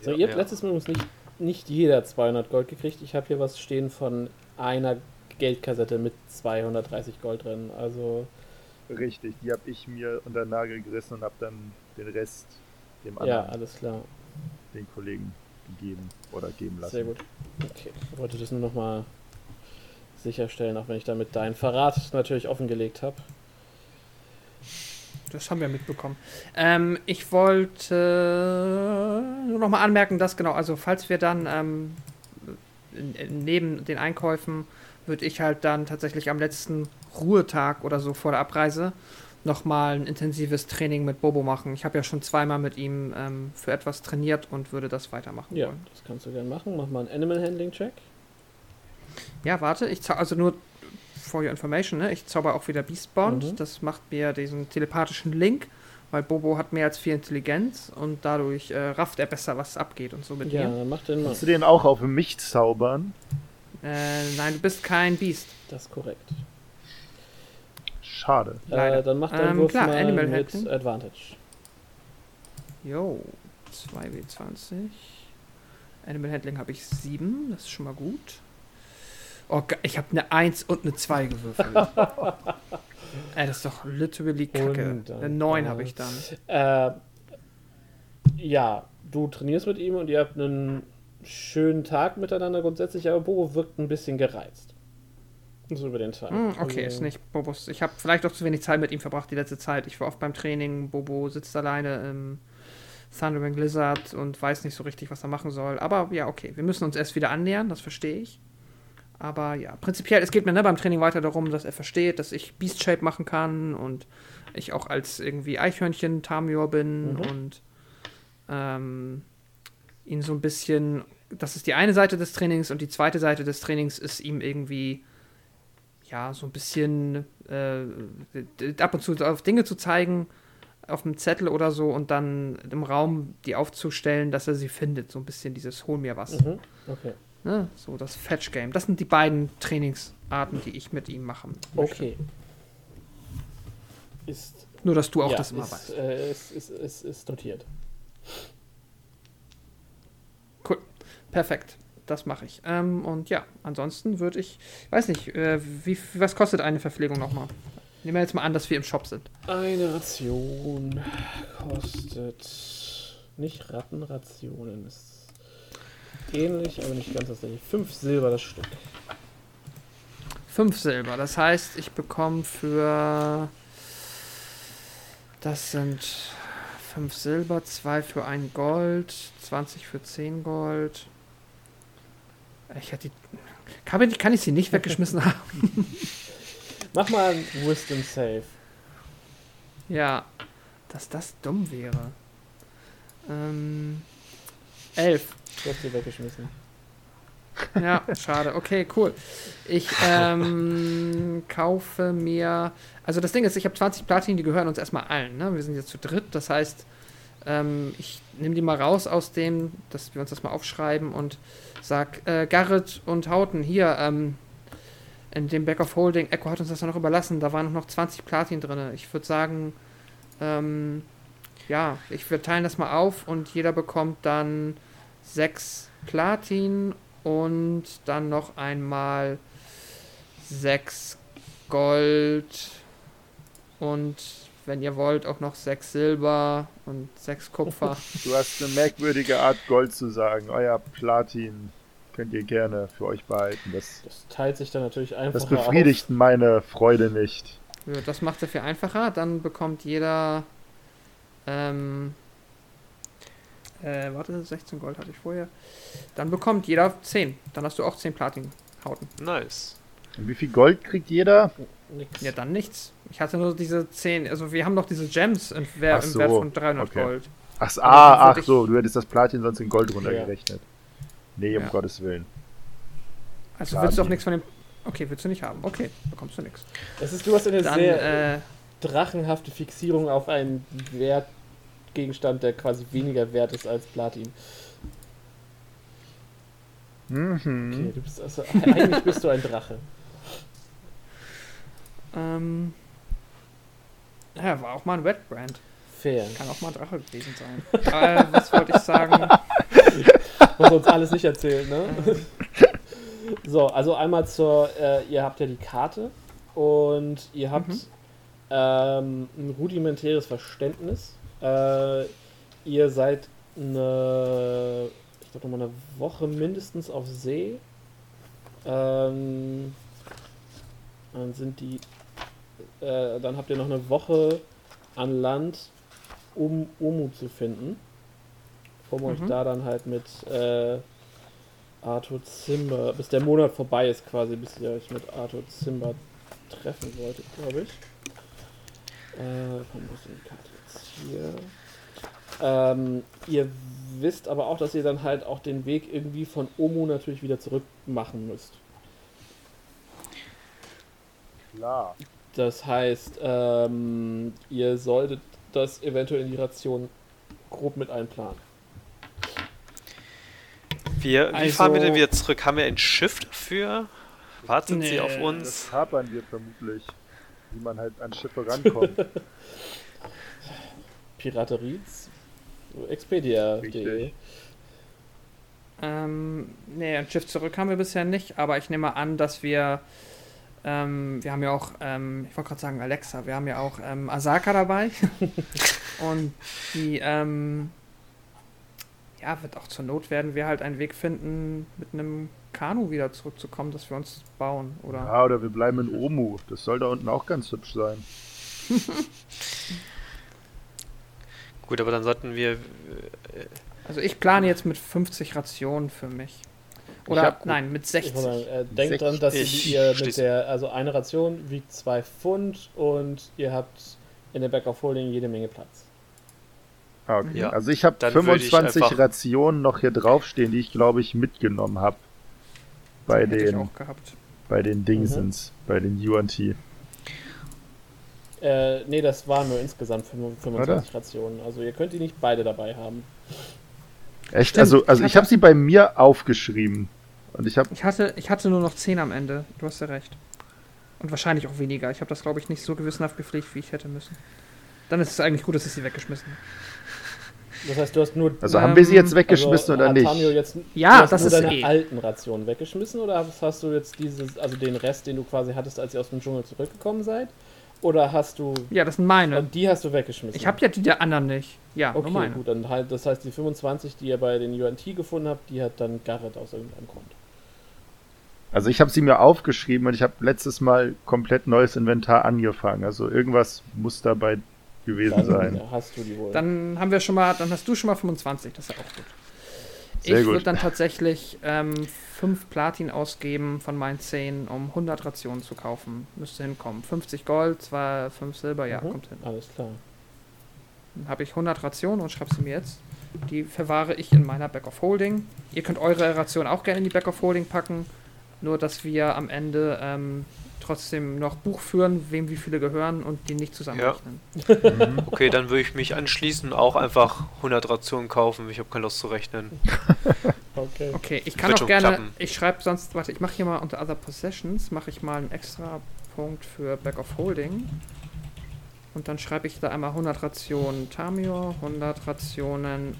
So, Ja, ihr habt ja. letztes Mal nicht, nicht jeder 200 Gold gekriegt. Ich habe hier was stehen von einer Geldkassette mit 230 Gold drin. Also, Richtig. Die habe ich mir unter den Nagel gerissen und habe dann den Rest dem ja, anderen, alles klar. den Kollegen gegeben oder geben lassen. Sehr gut. Okay, ich wollte das nur nochmal sicherstellen, auch wenn ich damit deinen Verrat natürlich offengelegt habe. Das haben wir mitbekommen. Ähm, ich wollte nur noch mal anmerken, dass genau, also falls wir dann ähm, neben den Einkäufen würde ich halt dann tatsächlich am letzten Ruhetag oder so vor der Abreise noch mal ein intensives Training mit Bobo machen. Ich habe ja schon zweimal mit ihm ähm, für etwas trainiert und würde das weitermachen Ja, wollen. das kannst du gerne machen. Mach mal einen Animal Handling Check. Ja, warte, ich also nur for your information, ne? Ich zauber auch wieder Beastbond. Mhm. Das macht mir diesen telepathischen Link, weil Bobo hat mehr als viel Intelligenz und dadurch äh, rafft er besser, was abgeht und so mit Ja, dann mach den mal. Kannst du den auch auf mich zaubern? Äh, nein, du bist kein Beast. Das ist korrekt. Schade. Äh, dann mach deinen Ähm, Wurf klar, mal Animal mit Handling. Advantage. Jo, 2W20. Animal Handling habe ich 7, das ist schon mal gut. Oh, ich habe eine 1 und eine 2 gewürfelt. Ey, das ist doch literally kacke. Eine 9 äh, habe ich dann. Äh, ja, du trainierst mit ihm und ihr habt einen schönen Tag miteinander grundsätzlich, aber Bobo wirkt ein bisschen gereizt. So über den Tag. Hm, okay, Also, ist nicht Bobos. Ich habe vielleicht auch zu wenig Zeit mit ihm verbracht die letzte Zeit. Ich war oft beim Training. Bobo sitzt alleine im Thundering Blizzard und weiß nicht so richtig, was er machen soll. Aber ja, okay, wir müssen uns erst wieder annähern, das verstehe ich. Aber ja, prinzipiell, es geht mir ne, beim Training weiter darum, dass er versteht, dass ich Beast Shape machen kann und ich auch als irgendwie Eichhörnchen Tamior bin Mhm. und ähm, ihn so ein bisschen. Das ist die eine Seite des Trainings und die zweite Seite des Trainings ist ihm irgendwie ja, so ein bisschen äh, ab und zu auf Dinge zu zeigen, auf einem Zettel oder so und dann im Raum die aufzustellen, dass er sie findet. So ein bisschen dieses Hol mir was. Mhm, okay. Ne? So das Fetch Game. Das sind die beiden Trainingsarten, die ich mit ihm machen. möchte. Okay. Ist, Nur, dass du auch ja, das immer ist, weißt. äh, ist, ist, ist, ist notiert. Cool. Perfekt. Das mache ich. Ähm, und ja, ansonsten würde ich, weiß nicht, äh, wie, was kostet eine Verpflegung nochmal? Nehmen wir jetzt mal an, dass wir im Shop sind. Eine Ration kostet nicht Rattenrationen. Ist ähnlich, aber nicht ganz gleiche. Fünf Silber das Stück. Fünf Silber. Das heißt, ich bekomme für. Das sind fünf Silber, zwei für ein Gold, 20 für 10 Gold. Ich hätte die. Kann ich, kann ich sie nicht weggeschmissen haben? Mach mal ein Wisdom Save. Ja. Dass das dumm wäre. Ähm. Elf. Du hast sie weggeschmissen. Ja, schade. Okay, cool. Ich ähm, kaufe mir. Also das Ding ist, ich habe 20 Platin, die gehören uns erstmal allen. Ne? Wir sind jetzt zu dritt. Das heißt, ähm, ich nehme die mal raus aus dem, dass wir uns das mal aufschreiben und sag, äh, Garrett und Hauten, hier, ähm, in dem Back of Holding, Echo hat uns das ja noch überlassen, da waren noch 20 Platin drin. Ich würde sagen, ähm, ja, ich würde teilen das mal auf und jeder bekommt dann 6 Platin und dann noch einmal 6 Gold und wenn ihr wollt auch noch 6 Silber und 6 Kupfer. Du hast eine merkwürdige Art Gold zu sagen. Euer Platin könnt ihr gerne für euch behalten. Das, das teilt sich dann natürlich einfach. Das befriedigt auf. meine Freude nicht. Ja, das macht es viel einfacher. Dann bekommt jeder. Ähm, äh, warte, 16 Gold hatte ich vorher. Dann bekommt jeder 10. Dann hast du auch 10 Platin-Hauten. Nice. Und wie viel Gold kriegt jeder? Nix. Ja, dann nichts. Ich hatte nur diese 10. Also, wir haben noch diese Gems im, Wert, so, im Wert von 300 okay. Gold. Ach, ah, ach so, du hättest das Platin sonst in Gold runtergerechnet. Ja. Nee, um ja. Gottes Willen. Also Platin. willst du auch nichts von dem. Okay, willst du nicht haben. Okay, bekommst du nichts. Das ist, du hast eine Dann, sehr äh, drachenhafte Fixierung auf einen Wertgegenstand, der quasi weniger wert ist als Platin. Mhm. Okay, du bist also, eigentlich bist du ein Drache. Ähm. Ja, war auch mal ein Wetbrand. Fair. Kann auch mal ein Drache gewesen sein. äh, was wollte ich sagen? Muss uns alles nicht erzählen, ne? so, also einmal zur, äh, ihr habt ja die Karte und ihr habt mhm. Ähm, ein rudimentäres Verständnis. Äh, ihr seid eine, ich glaube nochmal eine Woche mindestens auf See. Ähm, dann sind die, äh, dann habt ihr noch eine Woche an Land um Omu zu finden. Um mhm. euch da dann halt mit äh, Arthur Zimmer, bis der Monat vorbei ist quasi, bis ihr euch mit Arthur Zimmer treffen wolltet, glaube ich. Äh, wo ist die Karte jetzt hier? Ähm, ihr wisst aber auch, dass ihr dann halt auch den Weg irgendwie von Omu natürlich wieder zurück machen müsst. Klar. Das heißt, ähm, ihr solltet das eventuell in die Ration grob mit einplanen. Wir, also, wie fahren wir denn wieder zurück? Haben wir ein Schiff dafür? Warten nee, sie auf uns? Das hapern wir vermutlich, wie man halt an Schiffe rankommt. Piraterie, Expedia.de. Ähm, nee, ein Schiff zurück haben wir bisher nicht, aber ich nehme an, dass wir ähm, wir haben ja auch, ähm, ich wollte gerade sagen Alexa, wir haben ja auch ähm, Asaka dabei. und die, ähm, ja, wird auch zur Not werden wir halt einen Weg finden, mit einem Kanu wieder zurückzukommen, dass wir uns bauen, oder? Ja, oder wir bleiben in Omu. Das soll da unten auch ganz hübsch sein. Gut, aber dann sollten wir. Äh, also ich plane jetzt mit 50 Rationen für mich. Oder nein, mit 60. Mal, äh, denkt dran, dass ihr mit der, also eine Ration wiegt 2 Pfund und ihr habt in der Back of Holding jede Menge Platz. Ah, okay. Ja. Also ich habe 25 ich Rationen noch hier draufstehen, die ich glaube ich mitgenommen habe. Bei den bei den Dingsens, mhm. bei den UNT. Äh, nee, das waren nur insgesamt 25 Oder? Rationen. Also ihr könnt die nicht beide dabei haben. Echt? Stimmt, also, also ich, habe sie bei mir aufgeschrieben. Und ich habe. Ich hatte, ich hatte nur noch 10 am Ende. Du hast ja recht. Und wahrscheinlich auch weniger. Ich habe das, glaube ich, nicht so gewissenhaft gepflegt, wie ich hätte müssen. Dann ist es eigentlich gut, dass ich sie weggeschmissen habe. Das heißt, du hast nur. Also ähm, haben wir sie jetzt weggeschmissen also, oder nicht? Jetzt, ja, das ist deine eh. alten Rationen weggeschmissen oder hast du jetzt dieses, also den Rest, den du quasi hattest, als ihr aus dem Dschungel zurückgekommen seid? Oder hast du. Ja, das sind meine. Und die hast du weggeschmissen. Ich habe ja die der anderen nicht. Ja, okay, meine. gut. Dann halt, das heißt, die 25, die ihr bei den UNT gefunden habt, die hat dann Garrett aus irgendeinem Grund. Also ich habe sie mir aufgeschrieben und ich habe letztes Mal komplett neues Inventar angefangen. Also irgendwas muss dabei gewesen dann, sein. Hast du die wohl. Dann haben wir schon mal, dann hast du schon mal 25, das ist ja auch gut. Sehr ich würde dann tatsächlich ähm, 5 Platin ausgeben von meinen 10, um 100 Rationen zu kaufen. Müsste hinkommen. 50 Gold, zwar 5 Silber, ja, mhm. kommt hin. Alles klar. Dann habe ich 100 Rationen und schreibe sie mir jetzt. Die verwahre ich in meiner Back of Holding. Ihr könnt eure Ration auch gerne in die Back of Holding packen. Nur, dass wir am Ende ähm, trotzdem noch Buch führen, wem wie viele gehören und die nicht zusammenrechnen. Ja. Mhm. okay, dann würde ich mich anschließen, auch einfach 100 Rationen kaufen. Ich habe keine Lust zu rechnen. okay. Okay, ich kann auch gerne, klappen. ich schreibe sonst, warte, ich mache hier mal unter Other Possessions, mache ich mal einen extra Punkt für Back of Holding. Und dann schreibe ich da einmal 100 Rationen Tamio, 100 Rationen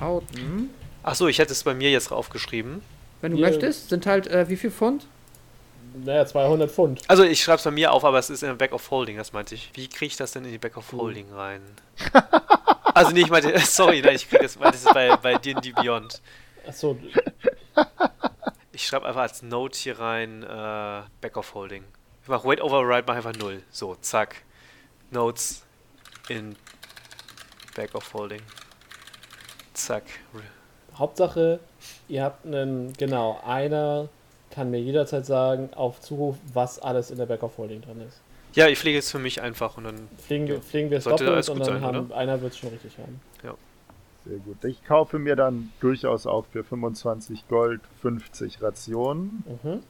Hauten. Achso, ich hätte es bei mir jetzt aufgeschrieben. Wenn du Hier. möchtest, sind halt äh, wie viel Pfund? Naja, 200 Pfund. Also ich schreibe es bei mir auf, aber es ist in der Back of Holding, das meinte ich. Wie kriege ich das denn in die Back of Holding rein? also nee, ich meinte, sorry, nein, ich kriege das, das ist bei, bei D&D Beyond. Achso. Ich schreibe einfach als Note hier rein, äh, Back of Holding. Ich mache Wait Override, mache einfach 0. So, zack. Notes in Back of Holding. Zack. Hauptsache, ihr habt einen, genau, einer kann mir jederzeit sagen, auf Zuruf, was alles in der Back of Holding drin ist. Ja, ich pflege es für mich einfach und dann. Pflegen, ja, pflegen wir es doppelt und dann sein, haben, einer wird es schon richtig haben. Ja. Sehr gut. Ich kaufe mir dann durchaus auch für 25 Gold 50 Rationen. Mhm.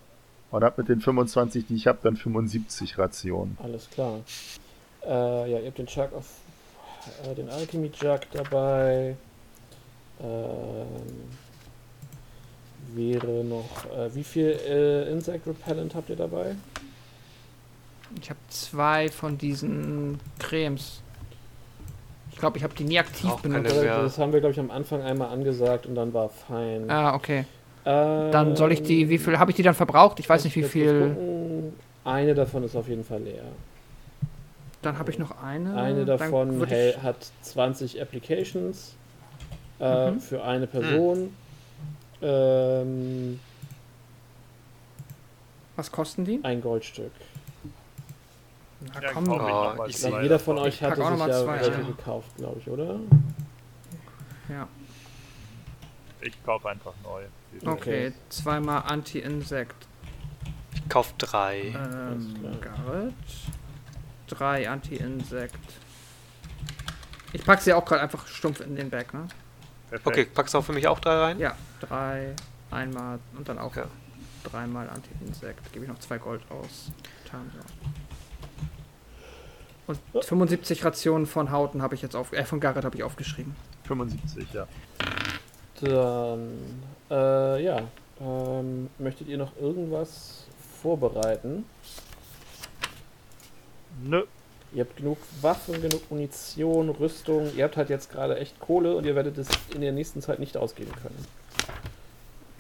Und habe mit den 25, die ich habe, dann 75 Rationen. Alles klar. Äh, ja, ihr habt den Jug auf äh, den Alchemy Jug dabei. Ähm, wäre noch. Äh, wie viel äh, Insect Repellent habt ihr dabei? Ich habe zwei von diesen Cremes. Ich glaube, ich habe die nie aktiv Auch benutzt. Das haben wir, glaube ich, am Anfang einmal angesagt und dann war fein. Ah, okay. Ähm, dann soll ich die, wie viel, habe ich die dann verbraucht? Ich weiß nicht, wie viel. Eine davon ist auf jeden Fall leer. Dann habe ich noch eine. Eine davon hey, hat 20 Applications äh, mhm. für eine Person. Mhm. Ähm, Was kosten die? Ein Goldstück. Na, ja, komm, oh, ich glaub, jeder von euch hatte sich ja zwei, welche ja. gekauft, glaube ich, oder? Ja. Ich kaufe einfach neu. Okay, zweimal Anti-Insekt. Ich kaufe drei. Ähm, Garrett. Drei Anti-Insekt. Ich packe sie auch gerade einfach stumpf in den Bag, ne? Perfekt. Okay, packst du auch für mich auch drei rein? Ja, drei, einmal und dann auch ja. dreimal Anti-Insekt. Gebe ich noch zwei Gold aus. Und 75 Rationen von Hauten habe ich jetzt auf, äh, von Garrett habe ich aufgeschrieben. 75, ja. Dann, äh, ja. Ähm, möchtet ihr noch irgendwas vorbereiten? Nö. Ihr habt genug Waffen, genug Munition, Rüstung. Ihr habt halt jetzt gerade echt Kohle und ihr werdet es in der nächsten Zeit nicht ausgeben können.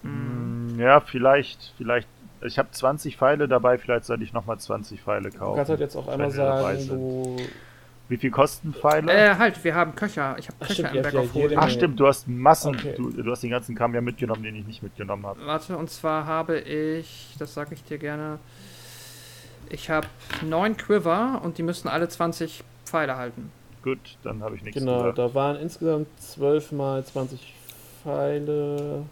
Hm, ja, vielleicht, vielleicht. Ich habe 20 Pfeile dabei, vielleicht sollte ich nochmal 20 Pfeile kaufen. Du kannst halt jetzt auch einmal sagen, du. Wie viel kosten Pfeile? Äh, halt, wir haben Köcher. Ich habe Köcher stimmt, im of Holding. Ach stimmt, du hast Massen. Okay. Du, du, hast den ganzen Kram ja mitgenommen, den ich nicht mitgenommen habe. Warte, und zwar habe ich, das sage ich dir gerne, ich habe neun Quiver und die müssen alle 20 Pfeile halten. Gut, dann habe ich nichts Genau, gesagt. da waren insgesamt 12 mal 20 Pfeile.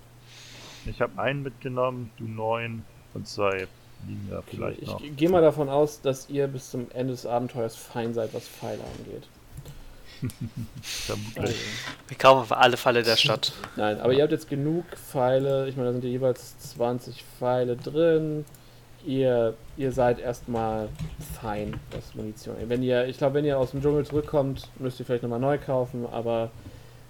Ich habe einen mitgenommen, du neun und zwei liegen da vielleicht ich noch. Ich gehe mal davon aus, dass ihr bis zum Ende des Abenteuers fein seid, was Pfeile angeht. Vermutlich. Also. Wir kaufen auf alle Pfeile der Stadt. Nein, aber ihr habt jetzt genug Pfeile. Ich meine, da sind ja jeweils 20 Pfeile drin ihr, ihr seid erstmal fein, was Munition. Wenn ihr, ich glaube, wenn ihr aus dem Dschungel zurückkommt, müsst ihr vielleicht nochmal neu kaufen, aber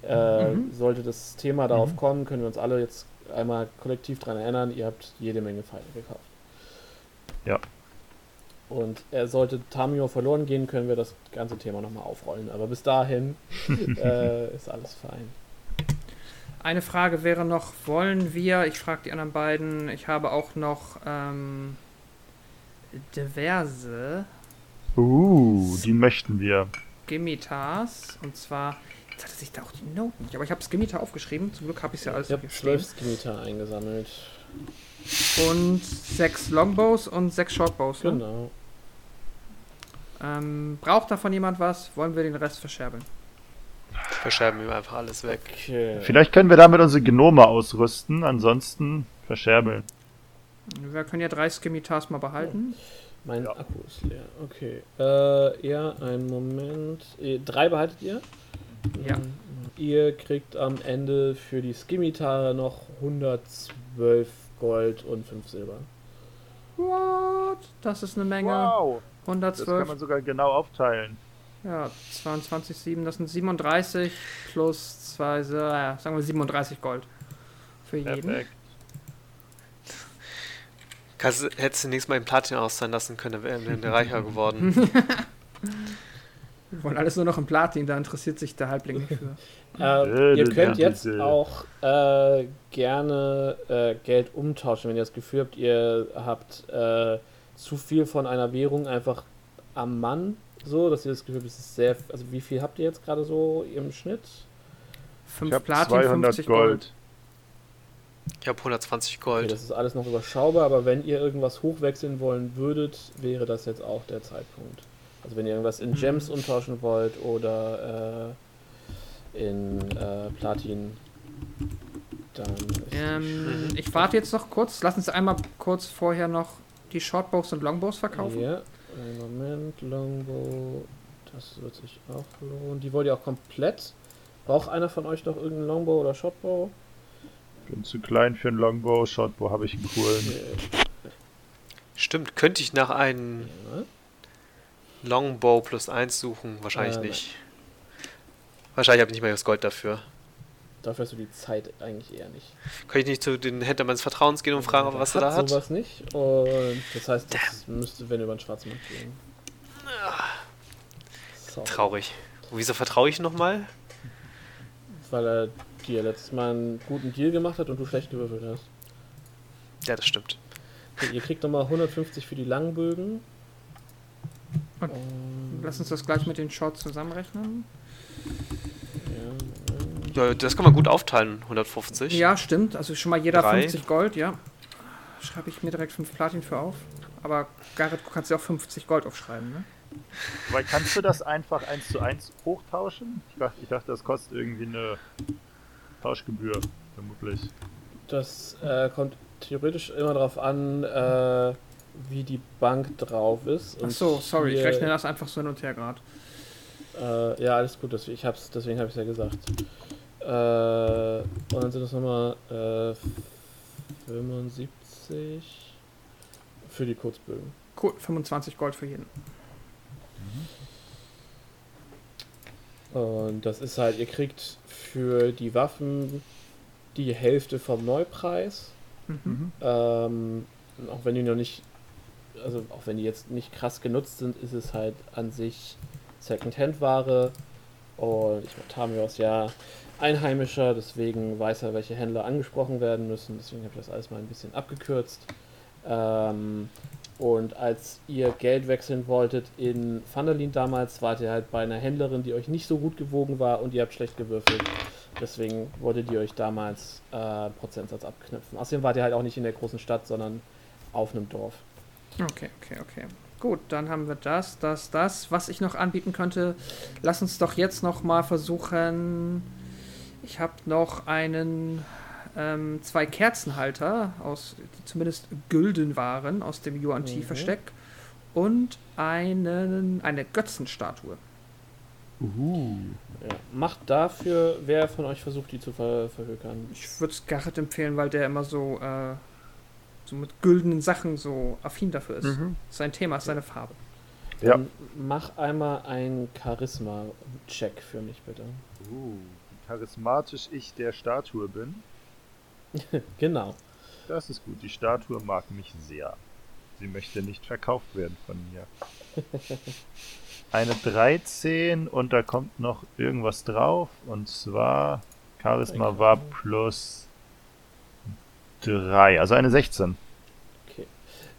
äh, mhm. sollte das Thema darauf mhm. kommen, können wir uns alle jetzt einmal kollektiv daran erinnern, ihr habt jede Menge Pfeile gekauft. Ja. Und er sollte Tamio verloren gehen, können wir das ganze Thema nochmal aufrollen. Aber bis dahin äh, ist alles fein. Eine Frage wäre noch, wollen wir, ich frage die anderen beiden, ich habe auch noch ähm, diverse. Uh, die möchten wir. Skimitas. Und zwar, jetzt hatte sich da auch die Noten nicht, aber ich habe Skimitar aufgeschrieben. Zum Glück habe ich es ja alles Ich habe zwölf Skimitar eingesammelt. Und sechs Longbows und sechs Shortbows. Ne? Genau. Ähm, braucht davon jemand was? Wollen wir den Rest verscherbeln? Verscherben wir einfach alles weg. Okay. Vielleicht können wir damit unsere Genome ausrüsten, ansonsten verscherbeln. Wir können ja drei Skimitars mal behalten. Mein ja. Akku ist leer. Okay. Äh, ja, einen Moment. Drei behaltet ihr? Ja. Ihr kriegt am Ende für die Skimitare noch 112 Gold und 5 Silber. What? Das ist eine Menge. Wow. 112. Das kann man sogar genau aufteilen. Ja, 22, 7, das sind 37 plus 2, ja, sagen wir 37 Gold. Für jeden. Perfekt. Kannst, hättest du nächstes Mal in Platin auszahlen lassen können, dann wären wir reicher geworden. Wir wollen alles nur noch im Platin, da interessiert sich der Halbling nicht für. Äh, ihr könnt jetzt auch äh, gerne äh, Geld umtauschen, wenn ihr das Gefühl habt, ihr habt äh, zu viel von einer Währung einfach am Mann, so, dass ihr das Gefühl habt, es ist sehr. Also, wie viel habt ihr jetzt gerade so im Schnitt? 5 Ich habe Platin, 200 50 Gold. Gold. Ich habe 120 Okay, Gold. das ist alles noch überschaubar, aber wenn ihr irgendwas hochwechseln wollen würdet, wäre das jetzt auch der Zeitpunkt. Also wenn ihr irgendwas in Mhm. Gems umtauschen wollt oder äh, in äh, Platin, dann ist Ähm, ich warte jetzt noch kurz. Lass uns einmal kurz vorher noch die Shortbows und Longbows verkaufen. Ja, einen Moment, Longbow, das wird sich auch lohnen. Die wollt ihr auch komplett. Braucht einer von euch noch irgendeinen Longbow oder Shotbow? Bin zu klein für einen Longbow. Shotbow habe ich einen coolen. Stimmt, könnte ich nach einem. Longbow plus 1 suchen? Wahrscheinlich Äh, nicht. Wahrscheinlich habe ich nicht mal das Gold dafür. Dafür hast du die Zeit eigentlich eher nicht. Kann ich nicht zu den Händler meines Vertrauens gehen und fragen, ob er was er da hat? sowas nicht. Und das heißt, das müsste, wenn über den Schwarzmarkt gehen. Sorry. Traurig. Wieso vertraue ich nochmal? Weil er dir letztes Mal einen guten Deal gemacht hat und du schlecht gewürfelt hast. Ja, das stimmt. Okay, ihr kriegt nochmal 150 für die Langbögen. Und Und, Lass uns das gleich mit den Shots zusammenrechnen. ja, Ja, das kann man gut aufteilen, 150. Ja, stimmt. Also schon mal jeder Drei. 50 Gold, ja. Schreibe ich mir direkt 5 Platin für auf. Aber Garrett, du kannst ja auch 50 Gold aufschreiben, ne? Weil kannst du das einfach eins zu eins hochtauschen? Ich dachte, ich dachte, das kostet irgendwie eine Tauschgebühr, vermutlich. Das äh, kommt theoretisch immer darauf an, äh, wie die Bank drauf ist. Ach so, sorry, ich rechne das einfach so hin und her gerade. Äh, ja, alles gut, das, ich hab's, deswegen habe ich ja gesagt. Äh, und dann sind das nochmal äh, 75 für die Kurzbögen. Cool, 25 Gold für jeden. Und das ist halt, ihr kriegt für die Waffen die Hälfte vom Neupreis. Mhm. Ähm, auch wenn die noch nicht, also auch wenn die jetzt nicht krass genutzt sind, ist es halt an sich Second-Hand-Ware. Und ich meine, Tamio ist ja Einheimischer, deswegen weiß er, welche Händler angesprochen werden müssen. Deswegen habe ich das alles mal ein bisschen abgekürzt. Ähm, und als ihr Geld wechseln wolltet in Vanderlin damals, wart ihr halt bei einer Händlerin, die euch nicht so gut gewogen war und ihr habt schlecht gewürfelt. Deswegen wolltet ihr euch damals äh, Prozentsatz abknüpfen. Außerdem wart ihr halt auch nicht in der großen Stadt, sondern auf einem Dorf. Okay, okay, okay. Gut, dann haben wir das, das, das. Was ich noch anbieten könnte, lass uns doch jetzt noch mal versuchen. Ich habe noch einen, ähm, zwei Kerzenhalter, aus, die zumindest gülden waren, aus dem Yuan Ti Mhm. Versteck und einen, eine Götzenstatue. Uhu. Ja. Macht dafür, wer von euch versucht, die zu ver verhökern. Ich würde es Garrett empfehlen, weil der immer so, äh, so mit güldenen Sachen so affin dafür ist. Mhm. Sein Thema ist seine Farbe. Ja. Dann mach einmal einen Charisma-Check für mich, bitte. Uh, wie charismatisch ich der Statue bin. Genau. Das ist gut. Die Statue mag mich sehr. Sie möchte nicht verkauft werden von mir. Eine 13 und da kommt noch irgendwas drauf. Und zwar Charisma war plus 3, also eine 16. Okay.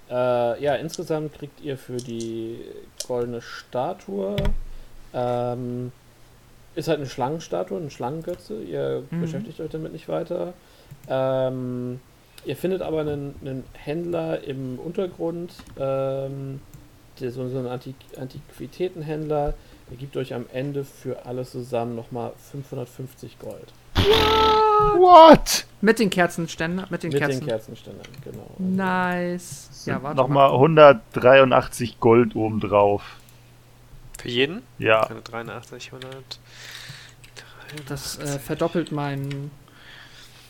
Äh, ja, insgesamt kriegt ihr für die goldene Statue. Ähm, ist halt eine Schlangenstatue, eine Schlangengötze. Ihr Mhm. beschäftigt euch damit nicht weiter. Ähm, ihr findet aber einen, einen Händler im Untergrund, ähm, der, so, so ein Antik Antiquitätenhändler. Der gibt euch am Ende für alles zusammen nochmal 550 Gold. What? Mit den Kerzenständern, mit den Mit Kerzen. den Kerzenständern, genau. Nice. Ja, warte Nochmal 183 Gold obendrauf. Für jeden? Ja, 183, 100. Das äh, verdoppelt meinen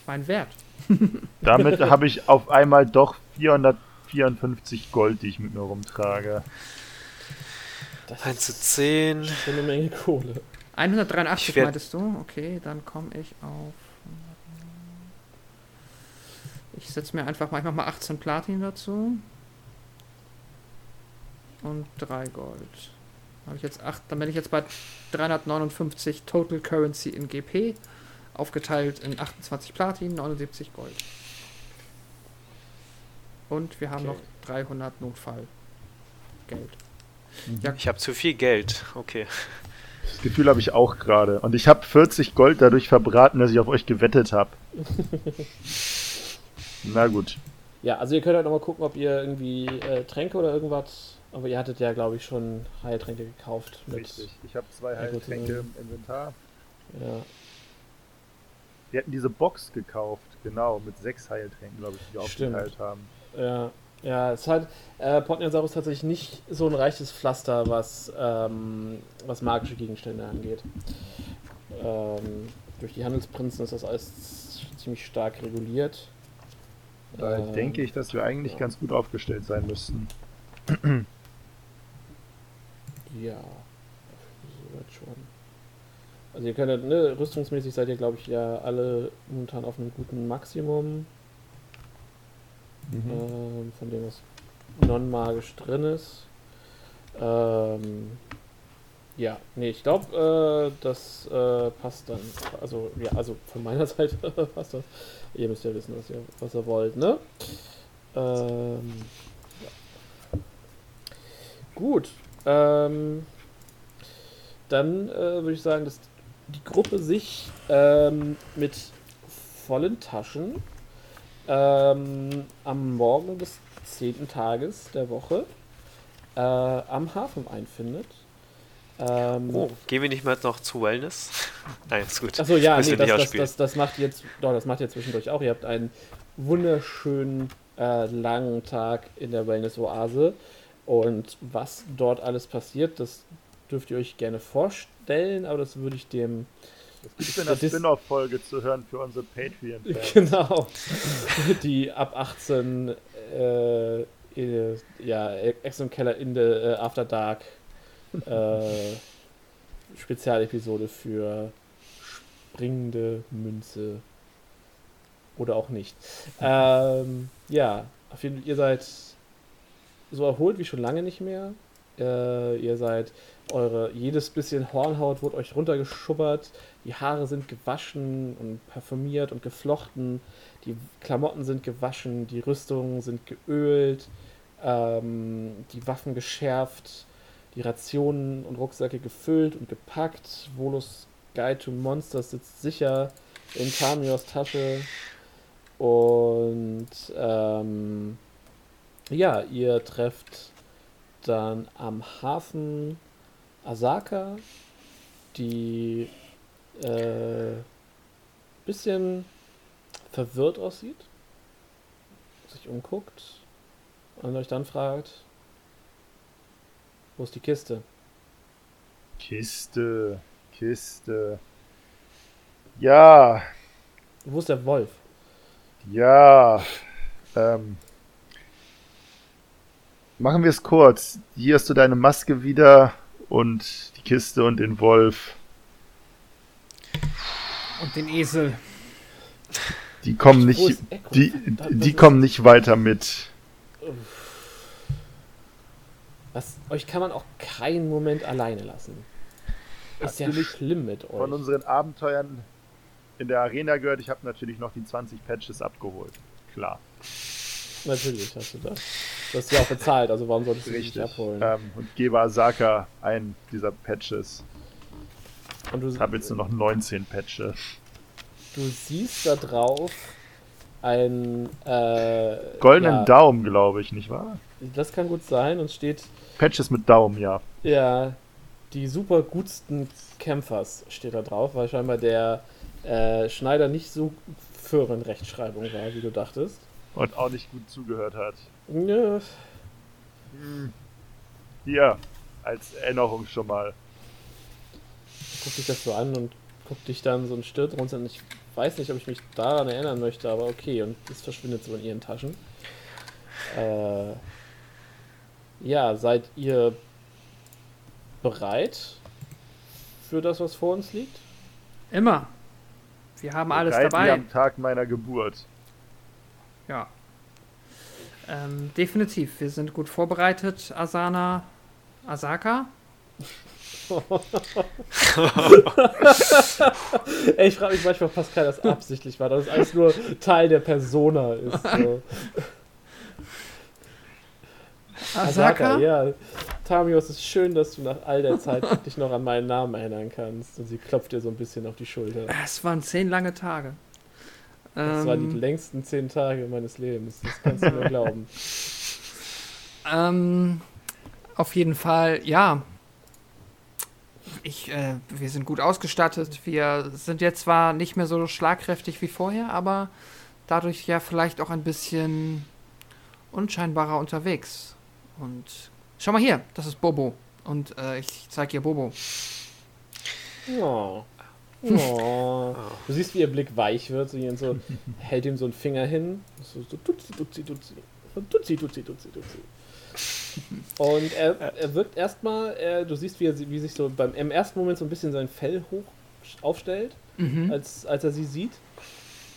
mein Wert. damit habe ich auf einmal doch 54 Gold, die ich mit mir rumtrage. Das 1 zu 10. Schon eine Menge Kohle. 183 meintest du? Okay, dann komme ich auf. Ich setze mir einfach mal, ich mach mal 18 Platin dazu. Und 3 Gold. Habe ich jetzt 8, dann bin ich jetzt bei 359 Total Currency in GP, aufgeteilt in 28 Platin, 79 Gold. Und wir haben okay. noch 300 Notfallgeld. Mhm. Ja. Ich habe zu viel Geld, okay. Das Gefühl habe ich auch gerade. Und ich habe 40 Gold dadurch verbraten, dass ich auf euch gewettet habe. Na gut. Ja, also ihr könnt halt nochmal gucken, ob ihr irgendwie äh, Tränke oder irgendwas. Aber ihr hattet ja, glaube ich, schon Heiltränke gekauft. Richtig. Ich habe zwei Heiltränke im Inventar. Ja. Wir hatten diese Box gekauft, genau, mit sechs Heiltränken, glaube ich, die wir aufgeteilt haben. Ja. Ja, es hat äh, Potniasaurus tatsächlich nicht so ein reiches Pflaster, was, ähm, was magische Gegenstände angeht. Ähm, durch die Handelsprinzen ist das alles ziemlich stark reguliert. Da ähm, denke ich, dass wir eigentlich ja. ganz gut aufgestellt sein müssten. ja. Also ihr könnt, ne, rüstungsmäßig seid ihr, glaube ich, ja alle momentan auf einem guten Maximum. Mhm. Ähm, von dem was non-magisch drin ist. Ähm, ja, nee, ich glaube, äh, das äh, passt dann. Also, ja, also von meiner Seite passt das. Ihr müsst ja wissen, was ihr, was ihr wollt, ne? Ähm, ja. Gut. Ähm, dann äh, würde ich sagen, dass die Gruppe sich ähm, mit vollen Taschen ähm, am Morgen des zehnten Tages der Woche äh, am Hafen einfindet. Ähm, oh, gehen wir nicht mal noch zu Wellness? Nein, ist gut. Achso, ja, nee, das, das, das, das, macht jetzt, doch, das macht ihr zwischendurch auch. Ihr habt einen wunderschönen äh, langen Tag in der Wellness-Oase. Und was dort alles passiert, das dürft ihr euch gerne vorstellen, aber das würde ich dem es gibt eine Spin-off-Folge zu hören für unsere Patreon-Fans. Genau. Die ab 18 äh, in, ja, Exxon Keller in the äh, After Dark äh, Spezialepisode für springende Münze. Oder auch nicht. Ähm, ja, auf jeden Fall, ihr seid so erholt wie schon lange nicht mehr. Äh, ihr seid eure, jedes bisschen Hornhaut wurde euch runtergeschubbert, die Haare sind gewaschen und parfümiert und geflochten, die Klamotten sind gewaschen, die Rüstungen sind geölt, ähm, die Waffen geschärft, die Rationen und Rucksäcke gefüllt und gepackt. Volus Guide to Monsters sitzt sicher in Tamios Tasche. Und ähm, ja, ihr trefft dann am Hafen Asaka, die äh, bisschen verwirrt aussieht, sich umguckt und euch dann fragt, wo ist die Kiste? Kiste, Kiste. Ja. Wo ist der Wolf? Ja. Ähm, machen wir es kurz. Hier hast du deine Maske wieder und die Kiste und den Wolf. Und den Esel. Die kommen nicht, die, die kommen nicht weiter mit. Was, euch kann man auch keinen Moment alleine lassen. Ist ja schlimm mit euch. Von unseren Abenteuern in der Arena gehört, ich habe natürlich noch die 20 Patches abgeholt. Klar. Natürlich hast du das. Du hast ja auch bezahlt, also warum solltest du Richtig. dich abholen? Ähm, und gebe Asaka einen dieser Patches. Und du habe jetzt nur noch 19 Patches. Du siehst da drauf ein äh, goldenen ja, Daumen, glaube ich, nicht wahr? Das kann gut sein und steht Patches mit Daumen, ja. Ja, die super gutsten Kämpfers steht da drauf, weil scheinbar der äh, Schneider nicht so für in Rechtschreibung war, wie du dachtest. Und auch nicht gut zugehört hat. Ja. Hier, als Erinnerung schon mal. Guck dich das so an und guck dich dann so ein Stirt runter und ich weiß nicht, ob ich mich daran erinnern möchte, aber okay, und es verschwindet so in ihren Taschen. Äh, ja, seid ihr bereit für das, was vor uns liegt? Immer. Wir haben alles Bereit dabei. Wie am Tag meiner Geburt. Ja. Ähm, definitiv. Wir sind gut vorbereitet, Asana. Asaka? Ey, ich frage mich manchmal, ob Pascal das absichtlich war, dass es alles nur Teil der Persona ist. So. Asaka? ja. Tamio, es ist schön, dass du nach all der Zeit dich noch an meinen Namen erinnern kannst. Und sie klopft dir so ein bisschen auf die Schulter. Es waren zehn lange Tage. Das waren die Ähm, längsten zehn Tage meines Lebens. Das kannst du mir glauben. Ähm, auf jeden Fall, ja. Ich, äh, wir sind gut ausgestattet. Wir sind jetzt zwar nicht mehr so schlagkräftig wie vorher, aber dadurch ja vielleicht auch ein bisschen unscheinbarer unterwegs. Und schau mal hier, das ist Bobo. Und äh, ich zeig ihr Bobo. Oh. Oh. Du siehst, wie ihr Blick weich wird. Sie so, hält ihm so einen Finger hin. So, so tutzi, tutzi, tutzi. Tutzi, tutzi, tutzi, tutzi. Und er, er wirkt erstmal, er, du siehst, wie er wie sich so beim, im ersten Moment so ein bisschen sein Fell hoch aufstellt, Mhm. als, als er sie sieht.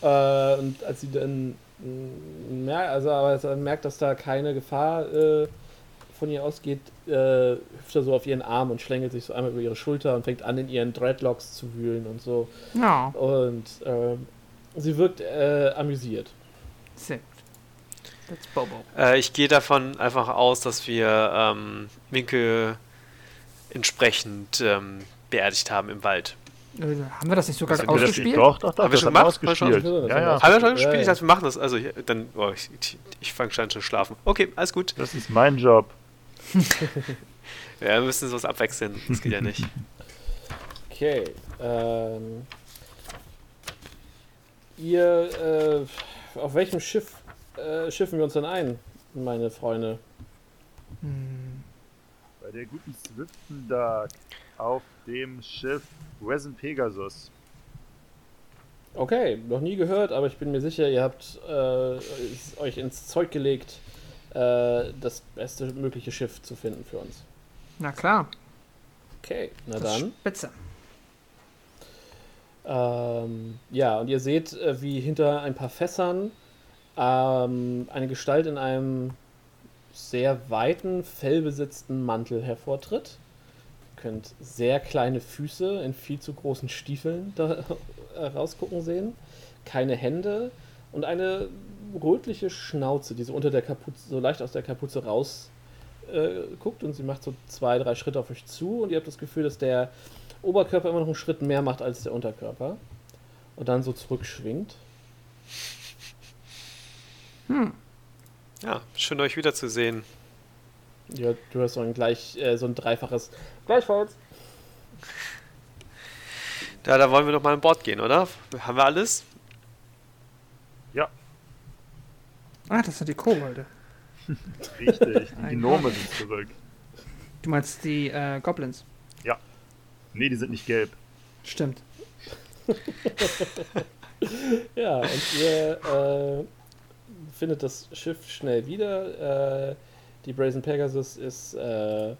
Äh, und als sie dann mm, merkt, also aber als er merkt, dass da keine Gefahr äh, von ihr ausgeht, äh, hüpft er so auf ihren Arm und schlängelt sich so einmal über ihre Schulter und fängt an, in ihren Dreadlocks zu wühlen und so. Ja, Und ähm, sie wirkt äh, amüsiert. sehr gut. That's Bobo. Äh, ich gehe davon einfach aus, dass wir ähm, Winkel entsprechend ähm, beerdigt haben im Wald. Äh, haben wir das nicht sogar nicht ausgespielt? Doch, doch, doch. Haben wir das schon haben gemacht? Haben wir schon ausgespielt. Ja, ja. Haben wir schon Ja, gespielt? ja. Ich dachte, wir machen das. Also, ich, dann, oh, ich, ich, ich fange schon an zu schlafen. Okay, alles gut. Das ist mein Job. Ja, wir müssen sowas abwechseln. Das geht ja nicht. Okay. Ähm, ihr, äh, auf welchem Schiff äh, schiffen wir uns denn ein, meine Freunde? Hm. Bei der guten Swiftendark auf dem Schiff Resin Pegasus. Okay, noch nie gehört, aber ich bin mir sicher, ihr habt äh, es euch ins Zeug gelegt, äh, das beste mögliche Schiff zu finden für uns. Na klar. Okay, na das dann. Spitze. Ähm, ja, und ihr seht, äh, wie hinter ein paar Fässern ähm, eine Gestalt in einem sehr weiten, fellbesetzten Mantel hervortritt. Ihr könnt sehr kleine Füße in viel zu großen Stiefeln da rausgucken sehen. Keine Hände und eine rötliche Schnauze, die so unter der Kapuze, so leicht aus der Kapuze raus äh, guckt und sie macht so zwei, drei Schritte auf euch zu und ihr habt das Gefühl, dass der Oberkörper immer noch einen Schritt mehr macht als der Unterkörper und dann so zurückschwingt. Ja, schön euch wiederzusehen. Ja, du hast so ein gleich äh, so ein dreifaches Gleichfalls. Da, da wollen wir doch mal an Bord gehen, oder? Haben wir alles? Ah, das sind die Kobolde. Richtig, die Gnome sind zurück. Du meinst die äh, Goblins. Nee, die sind nicht gelb. Stimmt. Ja, und ihr äh, findet das Schiff schnell wieder. Äh, die Brazen Pegasus ist äh,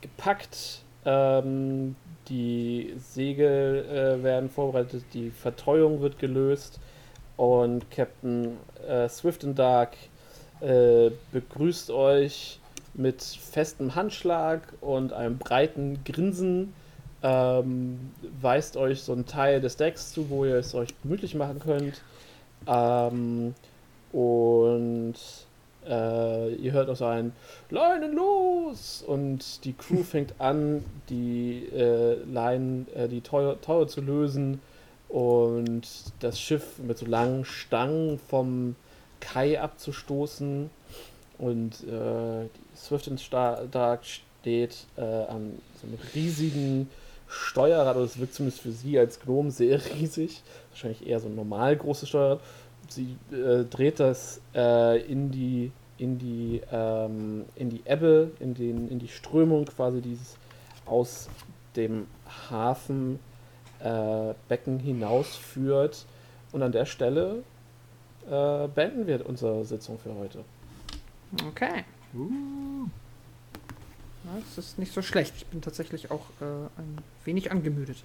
gepackt. Ähm, die Segel äh, werden vorbereitet. Die Vertreuung wird gelöst. Und Captain äh, Swift and Dark äh, begrüßt euch mit festem Handschlag und einem breiten Grinsen. Ähm, weist euch so einen Teil des Decks zu, wo ihr es euch gemütlich machen könnt. Ähm, und äh, ihr hört auch so ein Leinen los! Und die Crew fängt an, die äh, Leinen, äh, die Teuer zu lösen und das Schiff mit so langen Stangen vom Kai abzustoßen. Und äh, Swift and Dark steht äh, an so einem riesigen Steuerrad, oder es wirkt zumindest für sie als Gnom sehr riesig. Wahrscheinlich eher so ein normal großes Steuerrad. Sie äh, dreht das äh, in die in die ähm, in die Ebbe, in den in die Strömung quasi dieses aus dem Hafen äh, Becken hinausführt. Und an der Stelle äh, beenden wir unsere Sitzung für heute. Okay. Uh. das ist nicht so schlecht. Ich bin tatsächlich auch äh, ein wenig angemüdet.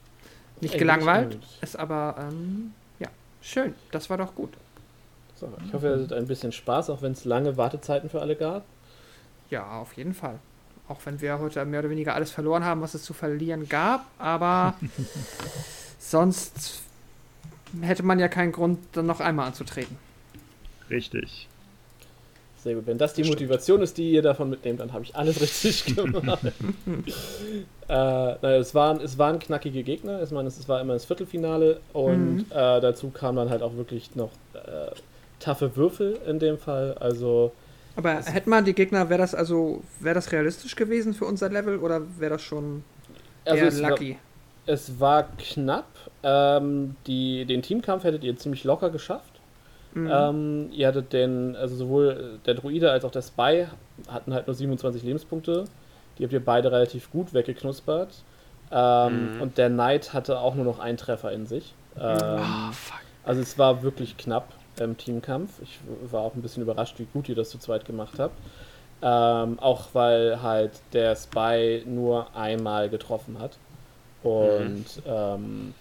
Nicht Ey, gelangweilt, ist aber, ähm, ja, schön. Das war doch gut. So, ich hoffe, ihr hattet ein bisschen Spaß, auch wenn es lange Wartezeiten für alle gab. Ja, auf jeden Fall. Auch wenn wir heute mehr oder weniger alles verloren haben, was es zu verlieren gab. Aber sonst hätte man ja keinen Grund, dann noch einmal anzutreten. Richtig. Sehr gut. Wenn das die Motivation ist, die ihr davon mitnehmt, dann habe ich alles richtig gemacht. äh, naja, es, waren, es waren knackige Gegner. Ich meine, es war immer das Viertelfinale und mhm. äh, dazu kamen dann halt auch wirklich noch äh, taffe Würfel in dem Fall. Also. Aber hätten wir die Gegner, wäre das also, wäre das realistisch gewesen für unser Level oder wäre das schon also eher es lucky? War, es war knapp. Ähm, die, den Teamkampf hättet ihr ziemlich locker geschafft. Mhm. Ähm, ihr hattet den, also sowohl der Druide als auch der Spy hatten halt nur 27 Lebenspunkte. Die habt ihr beide relativ gut weggeknuspert. Ähm, mhm. Und der Knight hatte auch nur noch einen Treffer in sich. Ähm, oh, also es war wirklich knapp im Teamkampf. Ich war auch ein bisschen überrascht, wie gut ihr das zu zweit gemacht habt. Ähm, auch weil halt der Spy nur einmal getroffen hat. Und mhm. ähm,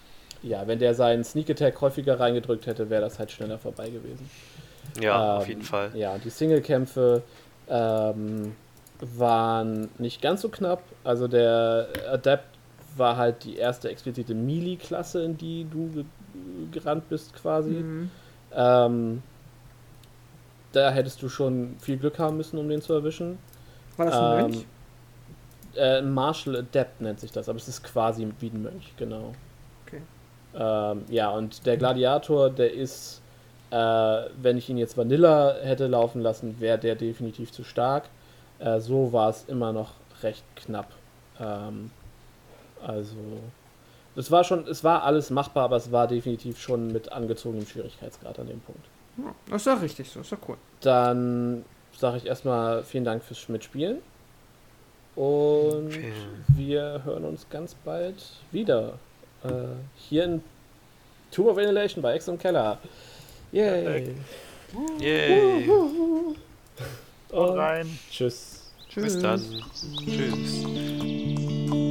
ja, wenn der seinen Sneak Attack häufiger reingedrückt hätte, wäre das halt schneller vorbei gewesen. Ja, ähm, auf jeden Fall. Ja, die Singlekämpfe ähm, waren nicht ganz so knapp. Also der Adept war halt die erste explizite Melee-Klasse, in die du gerannt bist quasi. Mhm. Ähm, da hättest du schon viel Glück haben müssen, um den zu erwischen. War das ein ähm, Mönch? Äh, Martial Adept nennt sich das, aber es ist quasi wie ein Mönch, genau. Okay. Ähm, ja, und der Gladiator, der ist, äh, wenn ich ihn jetzt Vanilla hätte laufen lassen, wäre der definitiv zu stark. Äh, so war es immer noch recht knapp. Ähm, also, es war schon, es war alles machbar, aber es war definitiv schon mit angezogenem Schwierigkeitsgrad an dem Punkt. Ja, das ist ja richtig so, ist ja cool. Dann sage ich erstmal vielen Dank fürs Mitspielen. Und okay. wir hören uns ganz bald wieder. Äh, hier in Tomb of Annihilation bei Ex und Keller. Yay! Yay! Und rein. Tschüss. Tschüss. Bis dann. Tschüss.